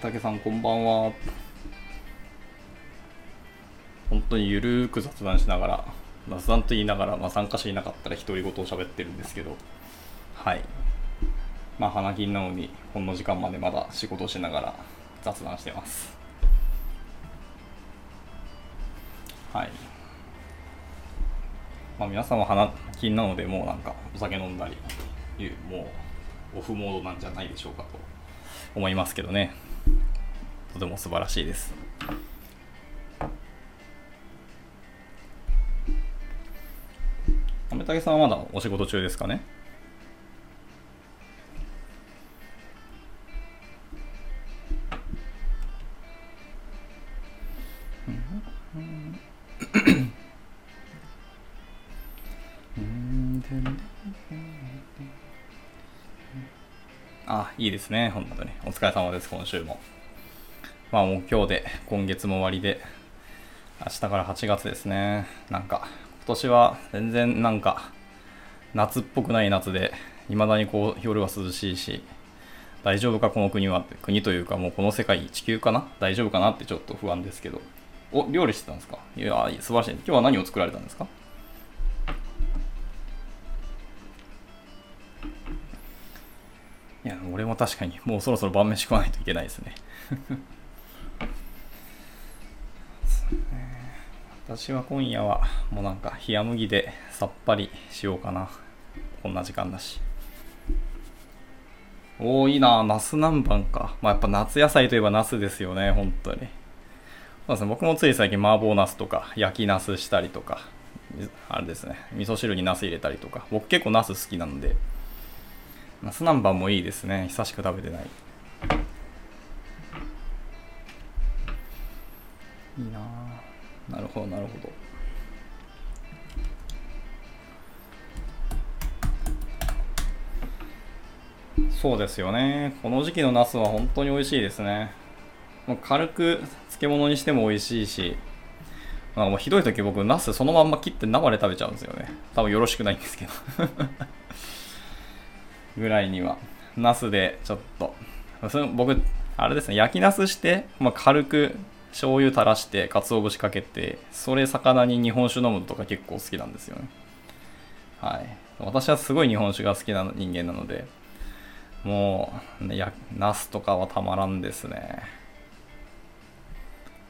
おなめたけさんこんばんは。本当にゆるく雑談しながら雑談と言いながら、まあ、参加者いなかったら独り言を喋ってるんですけど。はい。まあ花金なのにこの時間までまだ仕事をしながら雑談してます。はい。まあ皆さんは花金なのでもうなんかお酒飲んだりいうもうオフモードなんじゃないでしょうかと思いますけどね。ても素晴らしいです。めたけさんはまだお仕事中ですかね？あ、いいですね、本当に。お疲れ様です、今週も。まあもう今日で今月も終わりで、明日から8月ですね。なんか、今年は全然なんか、夏っぽくない夏で、未だにこう夜は涼しいし、大丈夫かこの国は国というかもうこの世界地球かな？大丈夫かなってちょっと不安ですけど。お料理してたんですか？いや素晴らしい。今日は何を作られたんですか？いや俺も確かにもうそろそろ晩飯食わないといけないですね。私は今夜はもうなんか冷麦でさっぱりしようかな。こんな時間だし。おーいいな。ナス南蛮か。まあやっぱ夏野菜といえばナスですよね。本当に。そうですね。僕もつい最近麻婆ナスとか焼きナスしたりとかあれですね。味噌汁にナス入れたりとか。僕結構ナス好きなんで。ナス南蛮もいいですね。久しく食べてない。いいななるほどなるほど。そうですよね。この時期のナスは本当に美味しいですね。もう軽く漬物にしても美味しいしなんかもうひどい時僕ナスそのまんま切って生で食べちゃうんですよね。多分よろしくないんですけど。ぐらいには。ナスでちょっと。僕あれですね。焼きナスして、まあ、軽く醤油垂らして鰹節かけてそれ魚に日本酒飲むとか結構好きなんですよね。はい。私はすごい日本酒が好きな人間なのでもう、ね、やナスとかはたまらんですね。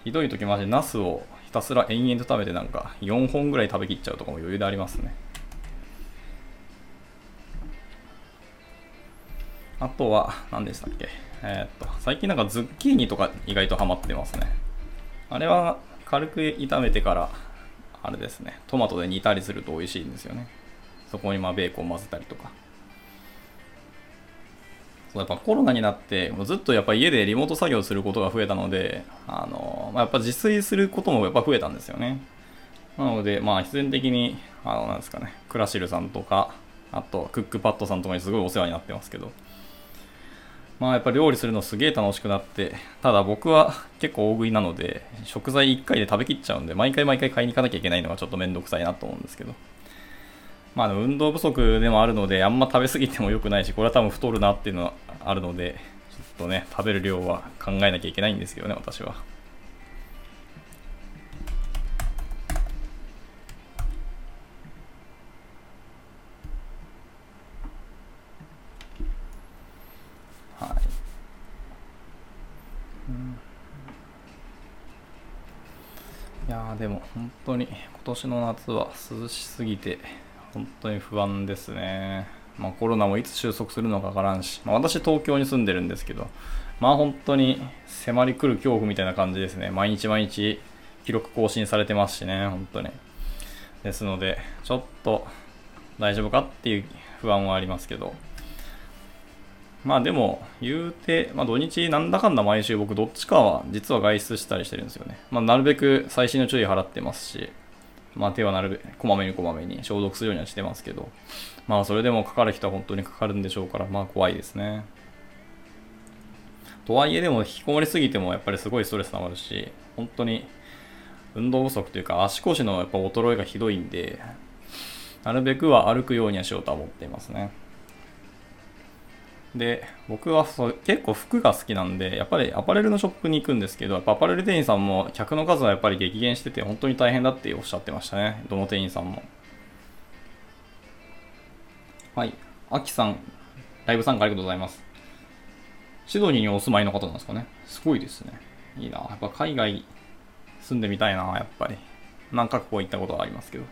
ひどい時マジナスをひたすら延々と食べてなんか4本ぐらい食べきっちゃうとかも余裕でありますね。あとは、何でしたっけ？えー、っと、最近なんかズッキーニとか意外とハマってますね。あれは軽く炒めてから、あれですね、トマトで煮たりすると美味しいんですよね。そこにまあベーコン混ぜたりとか。そうやっぱコロナになって、もうずっとやっぱ家でリモート作業することが増えたので、あのまあ、やっぱ自炊することもやっぱ増えたんですよね。なので、まあ必然的に、あの、なんですかね、クラシルさんとか、あとクックパッドさんとかにすごいお世話になってますけど、まあやっぱ料理するのすげえ楽しくなって、ただ僕は 結構大食いなので、食材1回で食べきっちゃうんで、毎回毎回買いに行かなきゃいけないのがちょっとめんどくさいなと思うんですけど。まあ運動不足でもあるので、あんま食べ過ぎても良くないし、これは多分太るなっていうのはあるので、ちょっとね、食べる量は考えなきゃいけないんですよね、私は。いやでも本当に今年の夏は涼しすぎて本当に不安ですね。まあ、コロナもいつ収束するのかわからんし、まあ、私東京に住んでるんですけど、まあ本当に迫り来る恐怖みたいな感じですね。毎日毎日記録更新されてますしね、本当に。ですので、ちょっと大丈夫かっていう不安はありますけど、まあでも、言うて、まあ土日なんだかんだ毎週僕どっちかは実は外出したりしてるんですよね。まあなるべく細心の注意払ってますし、まあ手はなるべくこまめにこまめに消毒するようにはしてますけど、まあそれでもかかる人は本当にかかるんでしょうから、まあ怖いですね。とはいえでも引きこもりすぎてもやっぱりすごいストレス溜まるし、本当に運動不足というか足腰のやっぱ衰えがひどいんで、なるべくは歩くようにはしようとは思っていますね。で、僕はそ結構服が好きなんで、やっぱりアパレルのショップに行くんですけど、やっぱアパレル店員さんも客の数はやっぱり激減してて、本当に大変だっておっしゃってましたね。どの店員さんも。はい。アキさん、ライブ参加ありがとうございます。シドニーにお住まいの方なんですかね。すごいですね。いいな。やっぱ海外住んでみたいな、やっぱり。何カ国行ったことはありますけど。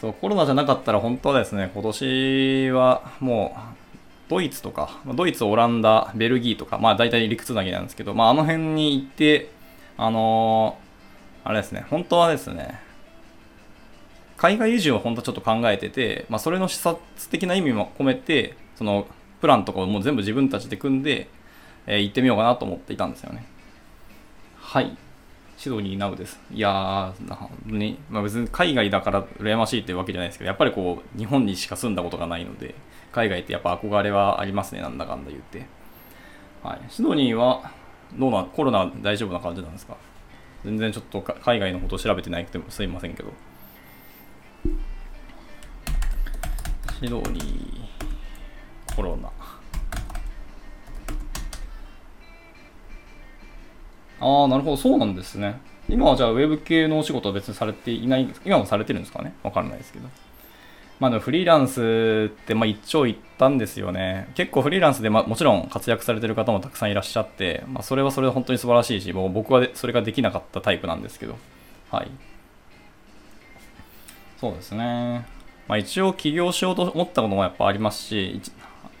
そう、コロナじゃなかったら本当はですね、今年はもうドイツとか、ドイツ、オランダ、ベルギーとか、まあ大体陸つなぎなんですけど、まああの辺に行って、あのー、あれですね、本当はですね、海外移住を本当はちょっと考えてて、まあそれの視察的な意味も込めて、そのプランとかをもう全部自分たちで組んで、えー、行ってみようかなと思っていたんですよね。はい。シドニーナウです。いやー、ね、まあ、別に海外だから羨ましいってわけじゃないですけど、やっぱりこう、日本にしか住んだことがないので、海外ってやっぱ憧れはありますね、なんだかんだ言って。はい。シドニーは、どうな、コロナ大丈夫な感じなんですか？全然ちょっと海外のこと調べてないくてもすいませんけど。シドニー、コロナ。ああ、なるほど、そうなんですね。今はじゃあウェブ系のお仕事は別にされていないんです今もされてるんですかね？わからないですけど。まあフリーランスってまあ一長一短ですよね。結構フリーランスでまあもちろん活躍されてる方もたくさんいらっしゃって、まあそれはそれで本当に素晴らしいし、もう僕はそれができなかったタイプなんですけど。はい。そうですね。まあ一応起業しようと思ったこともやっぱありますし、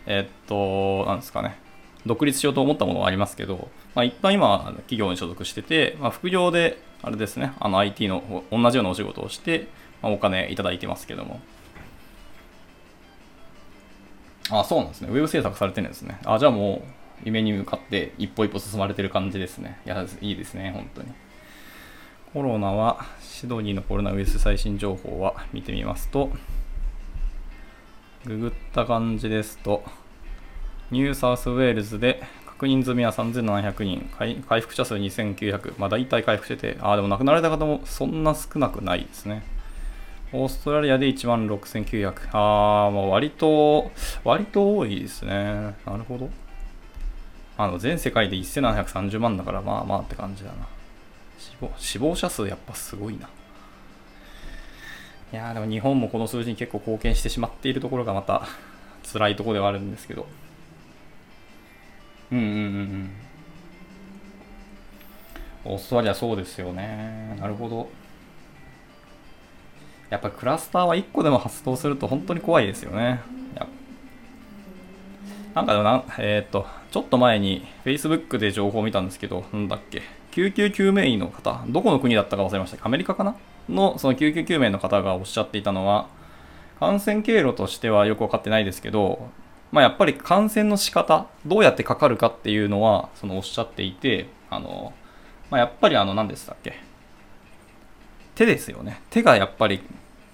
え、っと、なんですかね。独立しようと思ったものはありますけど、まあ、一旦今、企業に所属してて、まあ、副業で、あれですね、あの IT の同じようなお仕事をして、まあ、お金いただいてますけども。あ、そうなんですね。ウェブ制作されてるんですね。あ、じゃあもう、夢に向かって一歩一歩進まれてる感じですね。いや、いいですね、本当に。コロナは、シドニーのコロナウイルス最新情報は見てみますと、ググった感じですと、ニューサウスウェールズで確認済みは3700人、回復者数2900、まあ大体回復してて、ああ、でも亡くなられた方もそんな少なくないですね。オーストラリアで1万6900。ああ、もう割と、割と多いですね。なるほど。あの、全世界で1730万だから、まあまあって感じだな。死亡死亡者数やっぱすごいな。いやーでも日本もこの数字に結構貢献してしまっているところがまた 辛いところではあるんですけど。うんうんうんうんオーストラリアそうですよねなるほどやっぱクラスターは1個でも発動すると本当に怖いですよね。なんかでもな、えっ、と、ちょっと前に Facebook で情報を見たんですけど、なんだっけ、救急救命員の方、どこの国だったか忘れました。アメリカかな？の、その救急救命の方がおっしゃっていたのは、感染経路としてはよくわかってないですけど、まあ、やっぱり感染の仕方どうやってかかるかっていうのはそのおっしゃっていてあの、まあ、やっぱりあの何でしたっけ。手ですよね。手がやっぱり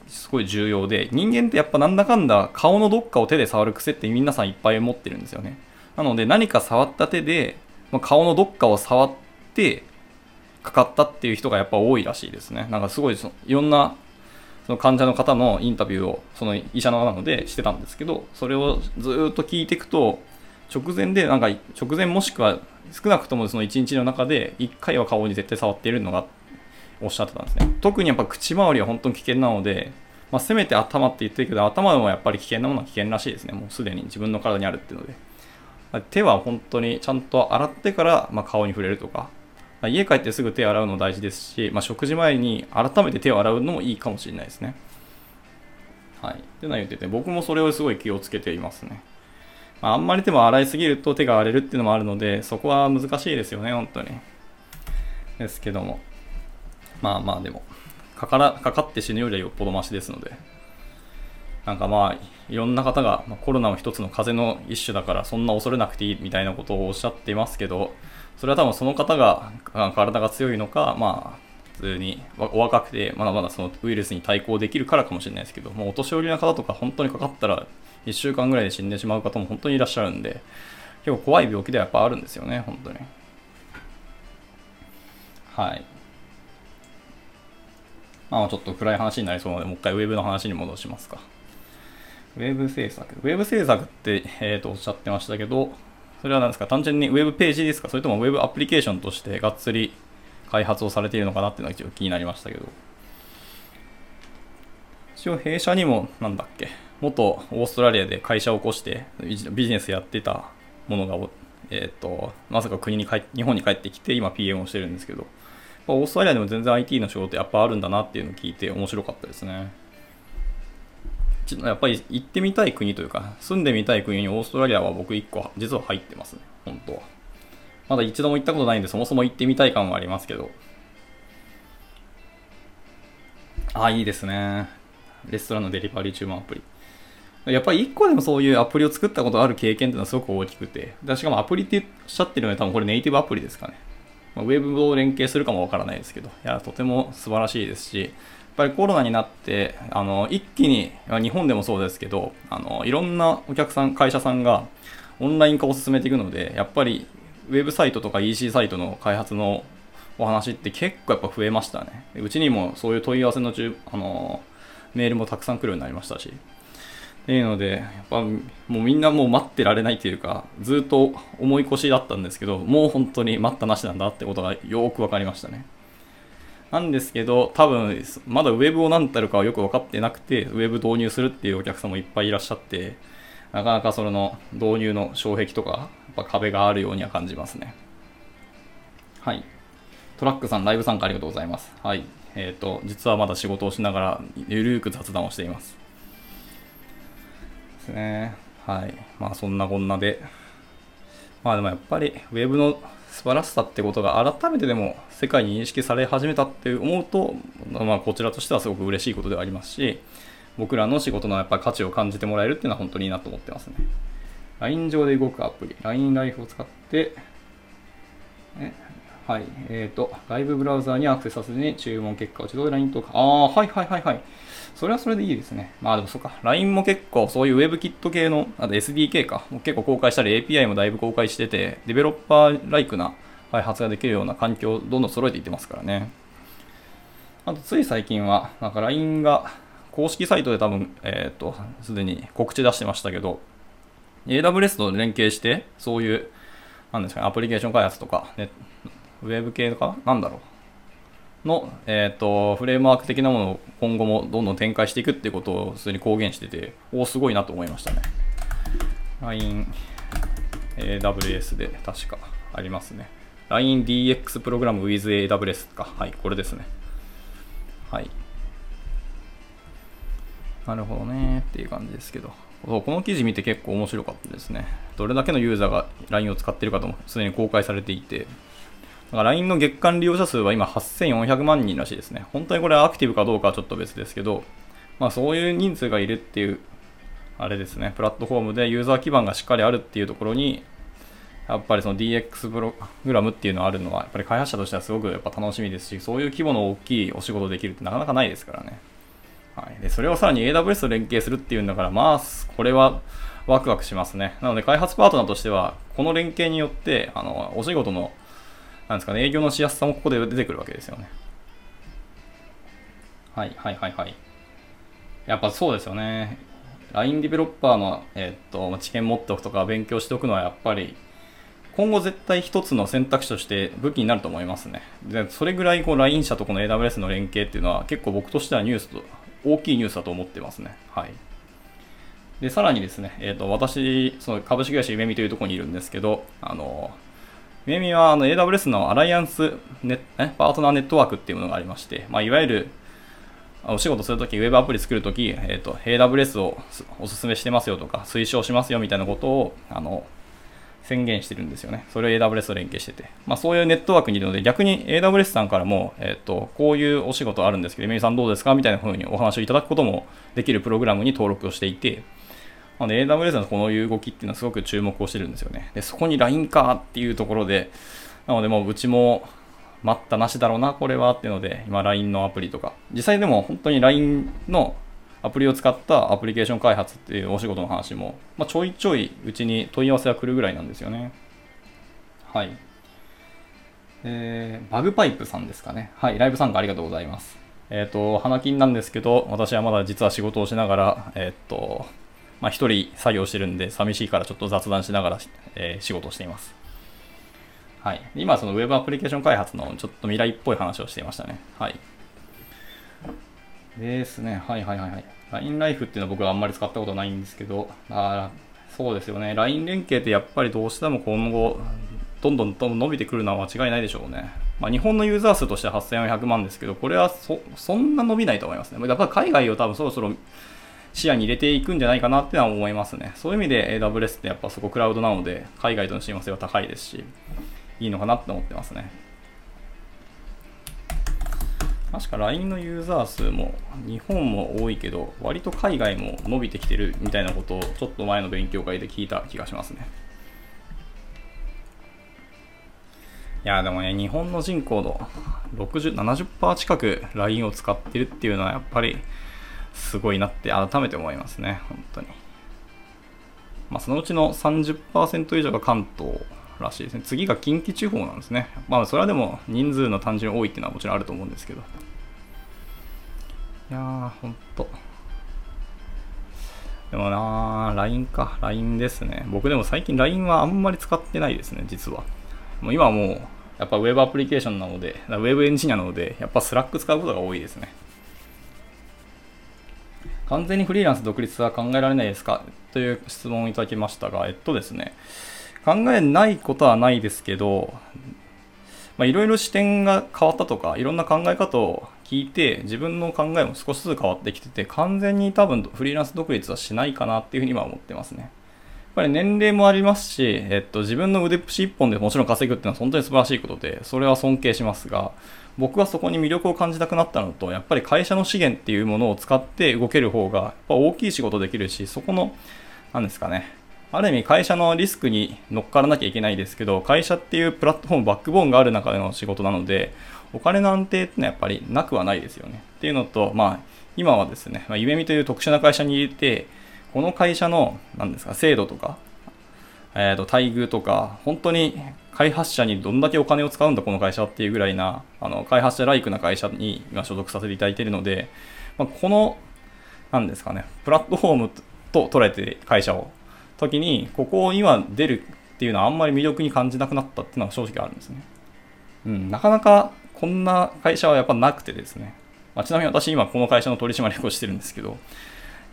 すごい重要で人間ってやっぱなんだかんだ顔のどっかを手で触る癖って皆さんいっぱい持ってるんですよね。なので何か触った手でま顔のどっかを触ってかかったっていう人がやっぱ多いらしいですね。なんかすごいそいろんなその患者の方のインタビューをその医者のなのでしてたんですけどそれをずっと聞いていくと直前でなんか直前もしくは少なくともその1日の中で1回は顔に絶対触っているのがあっておっしゃってたんですね特にやっぱ口周りは本当に危険なので、まあ、せめて頭って言ってるけど頭でもやっぱり危険なものは危険らしいですねもうすでに自分の体にあるっていうので手は本当にちゃんと洗ってから、ま顔に触れるとか家帰ってすぐ手洗うの大事ですし、まあ、食事前に改めて手を洗うのもいいかもしれないですね。はい。ってのは言ってて、僕もそれをすごい気をつけていますね。まあ、あんまり手も洗いすぎると手が荒れるっていうのもあるので、そこは難しいですよね、本当に。ですけども。まあまあでも、かからかかって死ぬよりはよっぽどマシですので。なんかまあ、いろんな方が、ま、コロナも一つの風邪の一種だからそんな恐れなくていいみたいなことをおっしゃっていますけど、それは多分その方が体が強いのか、まあ、普通にお若くてまだまだそのウイルスに対抗できるからかもしれないですけど、もうお年寄りの方とか本当にかかったら1週間ぐらいで死んでしまう方も本当にいらっしゃるんで、結構怖い病気ではやっぱあるんですよね、本当に。はい。まあちょっと暗い話になりそうなので、もう一回ウェブの話に戻しますか。ウェブ制作。ウェブ制作って、えー、とおっしゃってましたけど、それは何ですか？単純にウェブページですか？それともウェブアプリケーションとしてがっつり開発をされているのかなっていうのが一応気になりましたけど。一応弊社にも、なんだっけ、元オーストラリアで会社を起こしてビジネスやってたものが、えっ、ー、と、まさか国に帰日本に帰ってきて今 PM をしてるんですけど、オーストラリアでも全然 IT の仕事やっぱあるんだなっていうのを聞いて面白かったですね。やっぱり行ってみたい国というか、住んでみたい国にオーストラリアは僕1個実は入ってますね、本当は。まだ一度も行ったことないんで、そもそも行ってみたい感はありますけど。ああ、いいですね。レストランのデリバリー注文アプリ。やっぱり1個でもそういうアプリを作ったことある経験っていうのはすごく大きくて。しかもアプリっておっしゃってるので多分これネイティブアプリですかね。まウェブを連携するかもわからないですけど。いや、とても素晴らしいですし、やっぱりコロナになって、あの、一気に、日本でもそうですけど、あの、いろんなお客さん、会社さんがオンライン化を進めていくので、やっぱりウェブサイトとか EC サイトの開発のお話って結構やっぱ増えましたね。うちにもそういう問い合わせのあのメールもたくさん来るようになりましたし。っていうので、やっぱもうみんなもう待ってられないというか、ずっと思い越しだったんですけど、もう本当に待ったなしなんだってことがよく分かりましたね。なんですけど、多分、まだウェブを何たるかはよく分かってなくて、ウェブ導入するっていうお客さんもいっぱいいらっしゃって、なかなかその導入の障壁とか、やっぱ壁があるようには感じますね。はい。トラックさん、ライブ参加ありがとうございます。はい。えっ、ー、と、実はまだ仕事をしながら、ゆるーく雑談をしています。ですね。はい。まあ、そんなこんなで。まあでもやっぱり、ウェブの素晴らしさってことが改めてでも世界に認識され始めたって思うと、まあ、こちらとしてはすごく嬉しいことではありますし、僕らの仕事のやっぱ価値を感じてもらえるっていうのは本当にいいなと思ってますね。LINE 上で動くアプリ、LINE ライフを使って、えはい、えっ、ー、と、外部ブラウザーにアクセスさせずに注文結果を自動で LINE とか、ああ、はいはいはいはい。それはそれでいいですね。まあでもそうか。LINE も結構そういう WebKit 系の、あと SDK かも。結構公開したり API もだいぶ公開してて、デベロッパーライクな開発ができるような環境をどんどん揃えていってますからね。あとつい最近は、なんか LINE が公式サイトで多分、えっ、ー、と、すでに告知出してましたけど、AWS と連携して、そういう、なんですかね、アプリケーション開発とか、ね、ウェブ系とか、なんだろう。の、えーと、フレームワーク的なものを今後もどんどん展開していくっていうことを普通に公言してて、おお、すごいなと思いましたね。LINE、AWS で確かありますね。LINEDX プログラム with AWS か。はい、これですね。はい。なるほどねっていう感じですけど。この記事見て結構面白かったですね。どれだけのユーザーが LINE を使っているかともすでに公開されていて、だから LINE の月間利用者数は今8400万人らしいですね。本当にこれはアクティブかどうかはちょっと別ですけど、まあそういう人数がいるっていう、あれですね、プラットフォームでユーザー基盤がしっかりあるっていうところに、やっぱりその DX プログラムっていうのがあるのは、やっぱり開発者としてはすごくやっぱ楽しみですし、そういう規模の大きいお仕事できるってなかなかないですからね。はい。で、それをさらに AWS と連携するっていうんだから、まあ、これはワクワクしますね。なので、開発パートナーとしては、この連携によって、あの、お仕事のなんですかね、営業のしやすさもここで出てくるわけですよね。はいはいはいはい。やっぱそうですよね。LINE ディベロッパーの、えー、っと知見持っておくとか勉強しておくのはやっぱり今後絶対一つの選択肢として武器になると思いますね。でそれぐらいこう LINE 社とこの AWS の連携っていうのは結構僕としてはニュースと大きいニュースだと思ってますね。はい。で、さらにですね、えっ、と、私、その株式会社ゆめみというところにいるんですけど、あの、メミはあの AWS のアライアンスネパートナーネットワークっていうものがありまして、まあ、いわゆるお仕事するとき、ウェブアプリ作るとき、えーと、AWS をお勧めしてますよとか、推奨しますよみたいなことをあの宣言してるんですよね。それを AWS と連携してて。まあ、そういうネットワークにいるので、逆に AWS さんからも、えっ、と、こういうお仕事あるんですけど、メイさんどうですか？みたいな風にお話をいただくこともできるプログラムに登録をしていて、なの AWS のこの動きっていうのはすごく注目をしてるんですよね。で、そこに LINE かっていうところで、なのでもううちも待ったなしだろうな、これはっていうので、今 LINE のアプリとか、実際でも本当に LINE のアプリを使ったアプリケーション開発っていうお仕事の話も、まあ、ちょいちょいうちに問い合わせが来るぐらいなんですよね。はい。えー、バグパイプさんですかね。はい、ライブ参加ありがとうございます。えっ、ー、と、花金なんですけど、私はまだ実は仕事をしながら、えっ、ー、と、まあ、一人作業してるんで、寂しいからちょっと雑談しながら、えー、仕事をしています。はい。今、そのウェブアプリケーション開発のちょっと未来っぽい話をしていましたね。はい。ですね。はいはいはいはい。LINE ライフっていうのは僕はあんまり使ったことないんですけど、あそうですよね。LINE 連携ってやっぱりどうしても今後、どんどんどんどん伸びてくるのは間違いないでしょうね。まあ、日本のユーザー数としては8400万ですけど、これはそそんな伸びないと思いますね。やっぱり海外を多分そろそろ視野に入れていくんじゃないかなってのは思いますね。そういう意味で AWS ってやっぱそこクラウドなので、海外との親和性は高いですし、いいのかなって思ってますね。確か LINE のユーザー数も日本も多いけど、割と海外も伸びてきてるみたいなことをちょっと前の勉強会で聞いた気がしますね。いや、でもね、日本の人口の60、70%近く LINE を使ってるっていうのはやっぱりすごいなって改めて思いますね、本当に。まあ、そのうちの30%以上が関東らしいですね。次が近畿地方なんですね。まあ、それはでも人数の単純多いっていうのはもちろんあると思うんですけど。いやー、ほんと。でもなー、LINE か。LINE ですね。僕でも最近 LINE はあんまり使ってないですね、実は。もう今はもう、やっぱ Web アプリケーションなので、Web エンジニアなので、やっぱ Slack 使うことが多いですね。完全にフリーランス独立は考えられないですか？という質問をいただきましたが、えっとですね、考えないことはないですけど、いろいろ視点が変わったとか、いろんな考え方を聞いて、自分の考えも少しずつ変わってきてて、完全に多分フリーランス独立はしないかなっていうふうには思ってますね。やっぱり年齢もありますし、えっと、自分の腕っぷし一本でもちろん稼ぐっていうのは本当に素晴らしいことで、それは尊敬しますが、僕はそこに魅力を感じたくなったのと、やっぱり会社の資源っていうものを使って動ける方が、やっぱ大きい仕事できるし、そこの、何ですかね、ある意味会社のリスクに乗っからなきゃいけないですけど、会社っていうプラットフォーム、バックボーンがある中での仕事なので、お金の安定ってのはやっぱりなくはないですよね。っていうのと、まあ、今はですね、まあ、夢見という特殊な会社に入れて、この会社の、何ですか、制度とか、えー、と待遇とか、本当に開発者にどんだけお金を使うんだ、この会社っていうぐらいな、あの開発者ライクな会社に今所属させていただいているので、まあ、この、何ですかね、プラットフォームと捉えて会社を時に、ここを今出るっていうのはあんまり魅力に感じなくなったっていうのは正直あるんですね。うん、なかなかこんな会社はやっぱなくてですね。まあ、ちなみに私今この会社の取締役をしてるんですけど、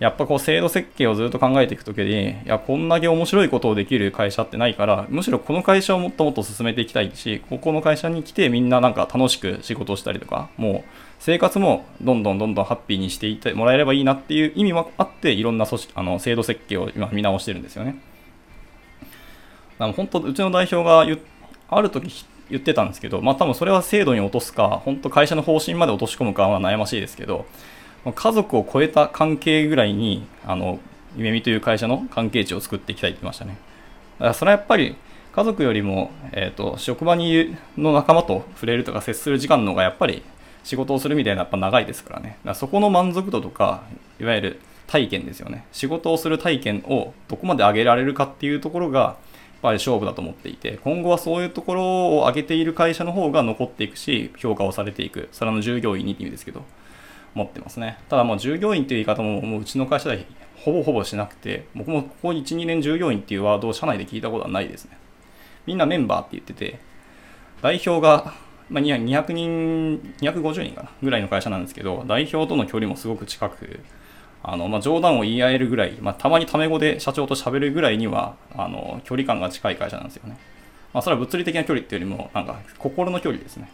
やっぱこう制度設計をずっと考えていくときに、いや、こんだけ面白いことをできる会社ってないから、むしろこの会社をもっともっと進めていきたいし、ここの会社に来てみんななんか楽しく仕事をしたりとか、もう生活もどんどんどんどんハッピーにしていってもらえればいいなっていう意味もあって、いろんな組織あの制度設計を今見直してるんですよね。だから本当、うちの代表がある時言ってたんですけど、まあ多分それは制度に落とすか、本当会社の方針まで落とし込むかは悩ましいですけど、家族を超えた関係ぐらいに、あの、夢見という会社の関係値を作っていきたいって言いましたね。だからそれはやっぱり家族よりも、えっ、ー、と、職場にの仲間と触れるとか接する時間の方がやっぱり仕事をするみたいなやっぱ長いですからね。だからそこの満足度とか、いわゆる体験ですよね。仕事をする体験をどこまで上げられるかっていうところが、やっぱり勝負だと思っていて、今後はそういうところを上げている会社の方が残っていくし、評価をされていく。それの従業員にって意味ですけど。持ってますね。ただもう従業員っていう言い方ももううちの会社ではほぼほぼしなくて、僕もここ1、2年従業員っていうワードを社内で聞いたことはないですね。みんなメンバーって言ってて、代表が、まあ、200人、250人かなぐらいの会社なんですけど、代表との距離もすごく近く、あのまあ、冗談を言い合えるぐらい、まあ、たまにタメ語で社長と喋るぐらいにはあの距離感が近い会社なんですよね。まあ、それは物理的な距離っていうよりも、なんか心の距離ですね。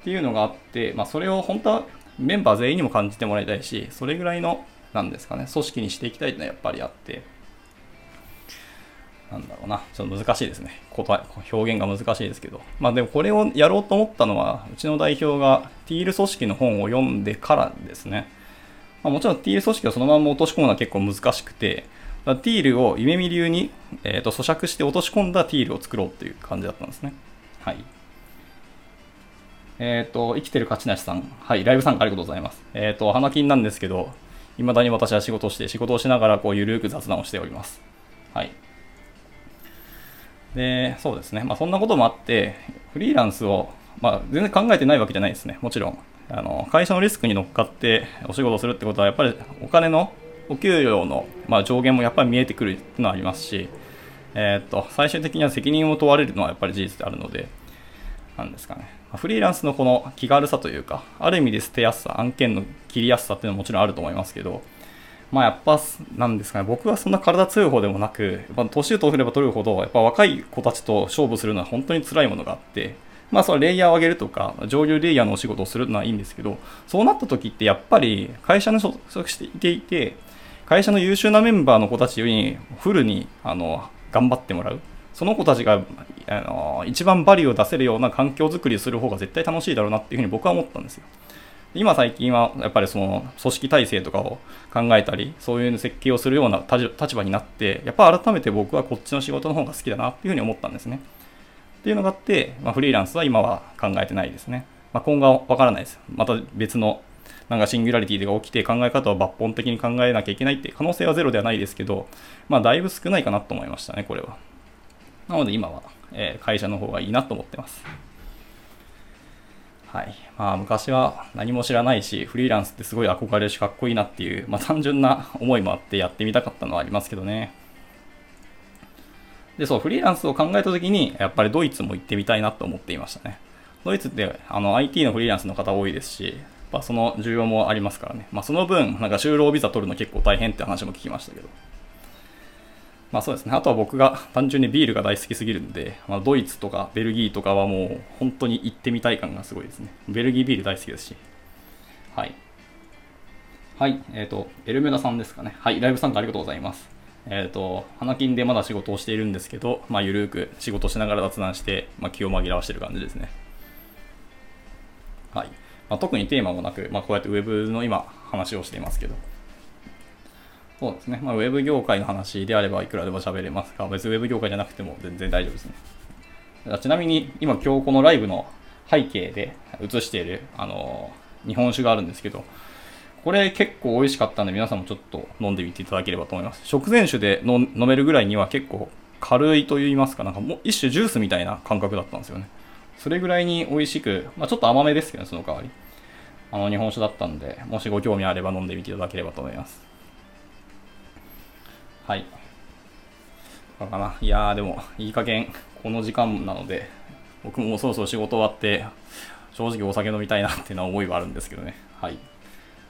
っていうのがあって、まあ、それを本当はメンバー全員にも感じてもらいたいし、それぐらいの、なんですかね、組織にしていきたいってのはやっぱりあって、なんだろうな、ちょっと難しいですね。答え、表現が難しいですけど。まあでもこれをやろうと思ったのは、うちの代表がティール組織の本を読んでからですね。まあ、もちろんティール組織をそのまま落とし込むのは結構難しくて、ティールを夢見流に、えー、と咀嚼して落とし込んだティールを作ろうっていう感じだったんですね。はい。えっ、ー、と、生きてる勝ちなしさん。はい、ライブ参加ありがとうございます。えっ、ー、と、花金なんですけど、未だに私は仕事をして、仕事をしながら、こう、ゆるく雑談をしております。はい。で、そうですね。まあ、そんなこともあって、フリーランスを、まあ、全然考えてないわけじゃないですね。もちろん。あの、会社のリスクに乗っかってお仕事をするってことは、やっぱりお金の、お給料の、まあ、上限もやっぱり見えてくるっていうのはありますし、えー、っと、最終的には責任を問われるのはやっぱり事実であるので、なんですかね。フリーランスのこの気軽さというか、ある意味で捨てやすさ、案件の切りやすさっていうのはもちろんあると思いますけど、まあやっぱ、なんですかね、僕はそんな体強い方でもなく、やっぱ年を取れば取るほど、やっぱ若い子たちと勝負するのは本当に辛いものがあって、まあそのレイヤーを上げるとか、上流レイヤーのお仕事をするのはいいんですけど、そうなった時ってやっぱり会社の所属していて、会社の優秀なメンバーの子たちにフルにあの頑張ってもらう。その子たちがあの一番バリューを出せるような環境づくりをする方が絶対楽しいだろうなっていうふうに僕は思ったんですよ。今最近はやっぱりその組織体制とかを考えたり、そういう設計をするような立場になって、やっぱ改めて僕はこっちの仕事の方が好きだなっていうふうに思ったんですね。っていうのがあって、まあ、フリーランスは今は考えてないですね。まあ、今後はわからないです。また別のなんかシンギュラリティが起きて考え方を抜本的に考えなきゃいけないって可能性はゼロではないですけど、まあだいぶ少ないかなと思いましたね、これは。なので今は、え、会社の方がいいなと思ってます。はい。まあ昔は何も知らないし、フリーランスってすごい憧れるしかっこいいなっていう、まあ単純な思いもあってやってみたかったのはありますけどね。で、そう、フリーランスを考えた時に、やっぱりドイツも行ってみたいなと思っていましたね。ドイツってあの IT のフリーランスの方多いですし、まあ、その需要もありますからね。まあ、その分、なんか就労ビザ取るの結構大変って話も聞きましたけど。まあそうですね。あとは僕が単純にビールが大好きすぎるんで、まあ、ドイツとかベルギーとかはもう本当に行ってみたい感がすごいですね。ベルギービール大好きですし。はい。はい。えっ、ー、と、エルメダさんですかね。はい。ライブ参加ありがとうございます。えっ、ー、と、花金でまだ仕事をしているんですけど、まあ、ゆるく仕事しながら雑談して、まあ、気を紛らわしてる感じですね。はい。まあ、特にテーマもなく、まあ、こうやって Web の今話をしていますけど、そうですね。まあ、ウェブ業界の話であればいくらでも喋れますが、別にウェブ業界じゃなくても全然大丈夫ですね。ちなみに、今今日このライブの背景で映している、あの日本酒があるんですけど、これ結構美味しかったんで皆さんもちょっと飲んでみていただければと思います。食前酒で飲めるぐらいには結構軽いと言いますか、なんかもう一種ジュースみたいな感覚だったんですよね。それぐらいに美味しく、まあ、ちょっと甘めですけど、ね、その代わり。あの日本酒だったんで、もしご興味あれば飲んでみていただければと思います。はい。かな。いやー、でも、いい加減、この時間なので、僕もそろそろ仕事終わって、正直お酒飲みたいなっていうのは思いはあるんですけどね。はい。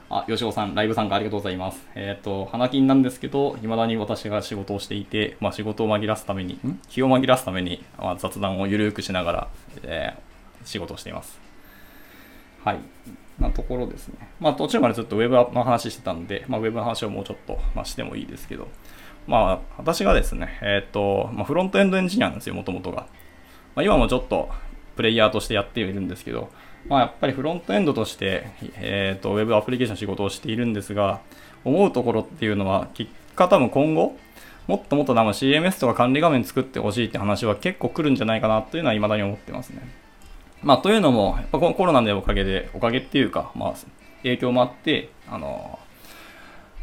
あ、吉尾さん、ライブ参加ありがとうございます。えっ、ー、と、花金なんですけど、未だに私が仕事をしていて、まあ、仕事を紛らすために、ん？気を紛らすために、まあ、雑談をゆるくしながら、えー、仕事をしています。はい。なところですね。まあ、途中までずっとウェブの話してたんで、まあ、ウェブの話をもうちょっと、まあ、してもいいですけど、まあ、私がですね、えっ、ー、と、まあ、フロントエンドエンジニアなんですよ、もともとが。まあ、今もちょっとプレイヤーとしてやっているんですけど、まあ、やっぱりフロントエンドとして、えっ、ー、と、ウェブアプリケーション仕事をしているんですが、思うところっていうのは、結果多分今後、もっともっと多分 CMS とか管理画面作ってほしいって話は結構来るんじゃないかなというのは未だに思ってますね。まあ、というのも、やっぱコロナのおかげで、おかげっていうか、まあ、影響もあって、あの、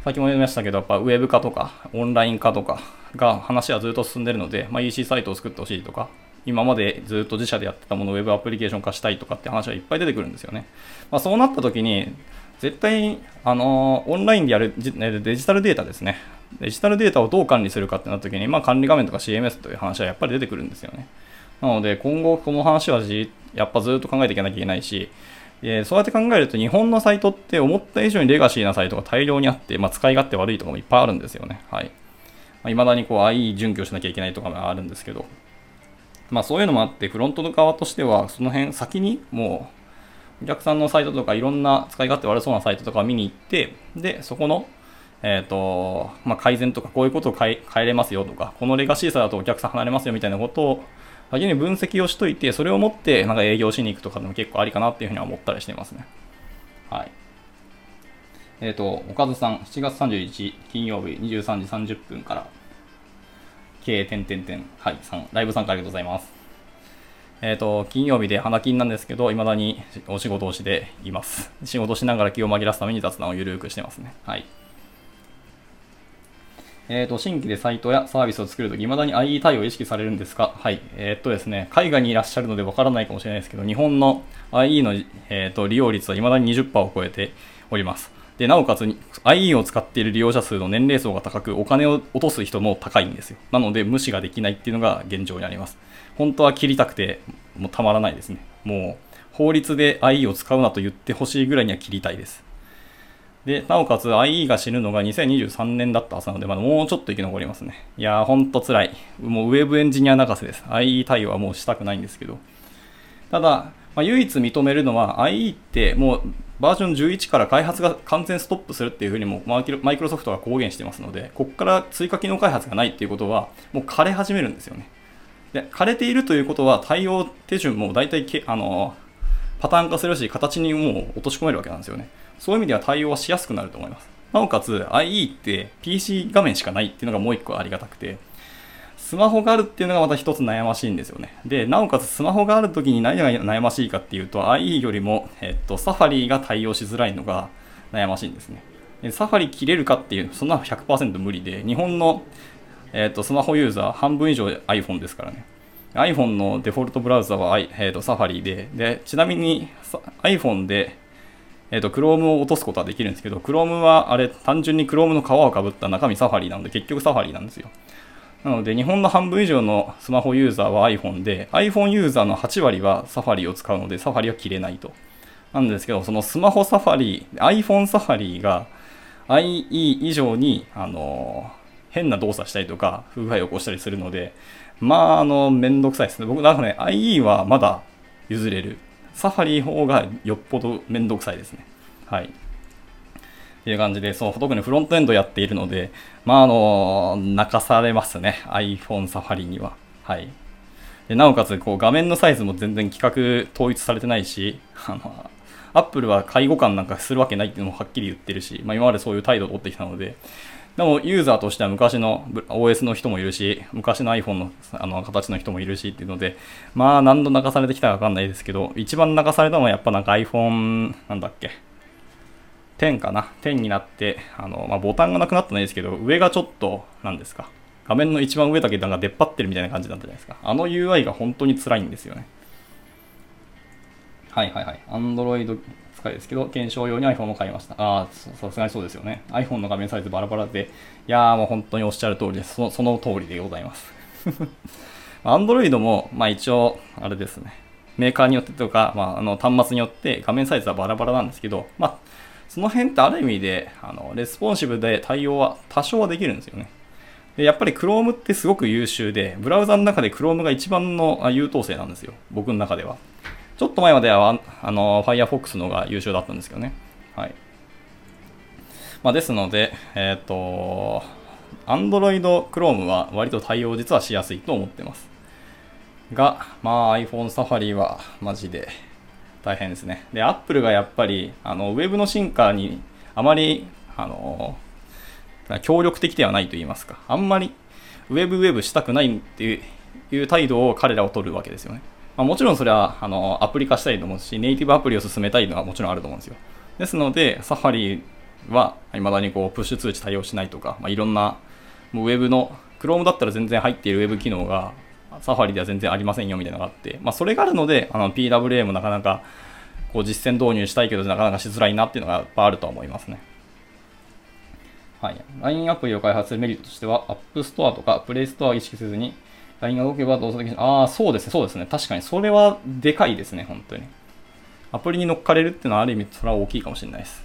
先も言いましたけど、やっぱウェブ化とか、オンライン化とかが話はずっと進んでるので、まあ、EC サイトを作ってほしいとか、今までずっと自社でやってたものをウェブアプリケーション化したいとかって話はいっぱい出てくるんですよね。まあ、そうなった時に、絶対、あのオンラインでやるデジタルデータですね。デジタルデータをどう管理するかってなった時に、まあ、管理画面とか CMS という話はやっぱり出てくるんですよね。なので、今後この話はやっぱずっと考えていかなきゃいけないし、えそうやって考えると日本のサイトって思った以上にレガシーなサイトが大量にあって、まあ、使い勝手悪いとかもいっぱいあるんですよね。はい。まあ、未だにこう IE 準拠しなきゃいけないとかもあるんですけど、まあそういうのもあって、フロントの側としては、その辺先にもう、お客さんのサイトとかいろんな使い勝手悪そうなサイトとかを見に行って、で、そこの、えっ、と、まあ、改善とかこういうことを変え変えれますよとか、このレガシーさだとお客さん離れますよみたいなことを先に分析をしといて、それを持ってなんか営業しに行くとかでも結構ありかなっていうふうには思ったりしてますね。はい。えっ、ー、と、おかずさん、7月31日金曜日23時30分から、経営点々点、はい、さん、ライブ参加ありがとうございます。えっ、ー、と、金曜日で花金なんですけど、未だにお仕事をしています。仕事しながら気を紛らすために雑談をゆるくしてますね。はい。えっ、ー、と、新規でサイトやサービスを作るとき、未だに IE 対応を意識されるんですか？はい。えっ、とですね、海外にいらっしゃるのでわからないかもしれないですけど、日本の IE の、えーと、利用率は未だに20%を超えております。で、なおかつ IE を使っている利用者数の年齢層が高く、お金を落とす人も高いんですよ。なので、無視ができないっていうのが現状にあります。本当は切りたくて、もうたまらないですね。もう、法律で IE を使うなと言ってほしいぐらいには切りたいです。で、なおかつ IE が死ぬのが2023年だったはずなので、まだもうちょっと生き残りますね。いやー、ほんと辛い。もうウェブエンジニア泣かせです。IE 対応はもうしたくないんですけど。ただ、まあ、唯一認めるのは IE ってもうバージョン11から開発が完全ストップするっていうふうにもマイクロソフトが公言してますので、ここから追加機能開発がないっていうことは、もう枯れ始めるんですよね。で枯れているということは対応手順も大体けあのパターン化するし、形にもう落とし込めるわけなんですよね。そういう意味では対応はしやすくなると思います。なおかつ IE って PC 画面しかないっていうのがもう一個ありがたくて、スマホがあるっていうのがまた一つ悩ましいんですよね。で、なおかつスマホがある時に何が悩ましいかっていうと、IE よりも、えっと、サファリが対応しづらいのが悩ましいんですね。でサファリ切れるかっていう、そんな100%無理で、日本の、えっと、スマホユーザー半分以上 iPhone ですからね。iPhone のデフォルトブラウザは、えーと、サファリでで、ちなみに iPhone で、えーと、Chrome を落とすことはできるんですけど、Chrome はあれ単純に Chrome の皮をかぶった中身サファリなので、結局サファリなんですよ。なので、日本の半分以上のスマホユーザーは iPhone で、iPhone ユーザーの8割はサファリを使うので、サファリは切れないと。なんですけど、そのスマホサファリ、iPhone サファリが IE 以上に、あの変な動作したりとか、不具合を起こしたりするので、まあ、あの、めんどくさいですね。僕、なんかね、IE はまだ譲れる。サファリ方がよっぽどめんどくさいですね。はい。っていう感じで、そう、特にフロントエンドやっているので、まあ、あの、泣かされますね。iPhone サファリには。はい。でなおかつ、こう、画面のサイズも全然規格統一されてないし、あの、アップルは介護官なんかするわけないっていうのもはっきり言ってるし、まあ、今までそういう態度を取ってきたので、でもユーザーとしては昔の OS の人もいるし、昔の iPhone のあの形の人もいるしっていうので、まあ何度泣かされてきたかわかんないですけど、一番泣かされたのはやっぱなんか iPhone、なんだっけ、10かな。10になって、あの、まあ、ボタンがなくなったのいですけど、上がちょっと、なんですか。画面の一番上だけなんか出っ張ってるみたいな感じだったじゃないですか。あの UI が本当に辛いんですよね。はいはいはい。Android 使いですけど、検証用に iPhone を買いました。ああ、さすがにそうですよね。iPhone の画面サイズバラバラで、いやーもう本当におっしゃる通りです。そのその通りでございます。Android も、まあ一応、あれですね。メーカーによってとか、まあ、あの端末によって画面サイズはバラバラなんですけど、まあ、その辺ってある意味で、あのレスポンシブで対応は多少はできるんですよね。でやっぱり Chrome ってすごく優秀で、ブラウザの中で Chrome が一番の優等生なんですよ。僕の中では。ちょっと前までは、あの、Firefox のが優秀だったんですけどね。はい。まあ、ですので、えっ、ー、と、Android Chrome は割と対応実はしやすいと思ってます。が、まあ iPhone Safari はマジで大変ですね。で、Apple がやっぱり、あの、ウェブの進化にあまり、あの、協力的ではないと言いますか、あんまりウェブウェブしたくないっていう態度を彼らを取るわけですよね。まあ、もちろんそれはあのアプリ化したいと思うし、ネイティブアプリを進めたいのはもちろんあると思うんですよ。ですので、サファリは未だにこうプッシュ通知対応しないとか、まあ、いろんなもうウェブの、Chrome だったら全然入っているウェブ機能がサファリでは全然ありませんよみたいなのがあって、まあ、それがあるので、あの PWA もなかなかこう実践導入したいけど、なかなかしづらいなっていうのがやっぱあるとは思いますね。はい。LINE アプリを開発するメリットとしては、App Store とか Play Store を意識せずに、LINE が動けば動作できる。ああ、そうですね、そうですね。確かに、それはでかいですね、本当に。アプリに乗っかれるっていうのはある意味、それは大きいかもしれないです。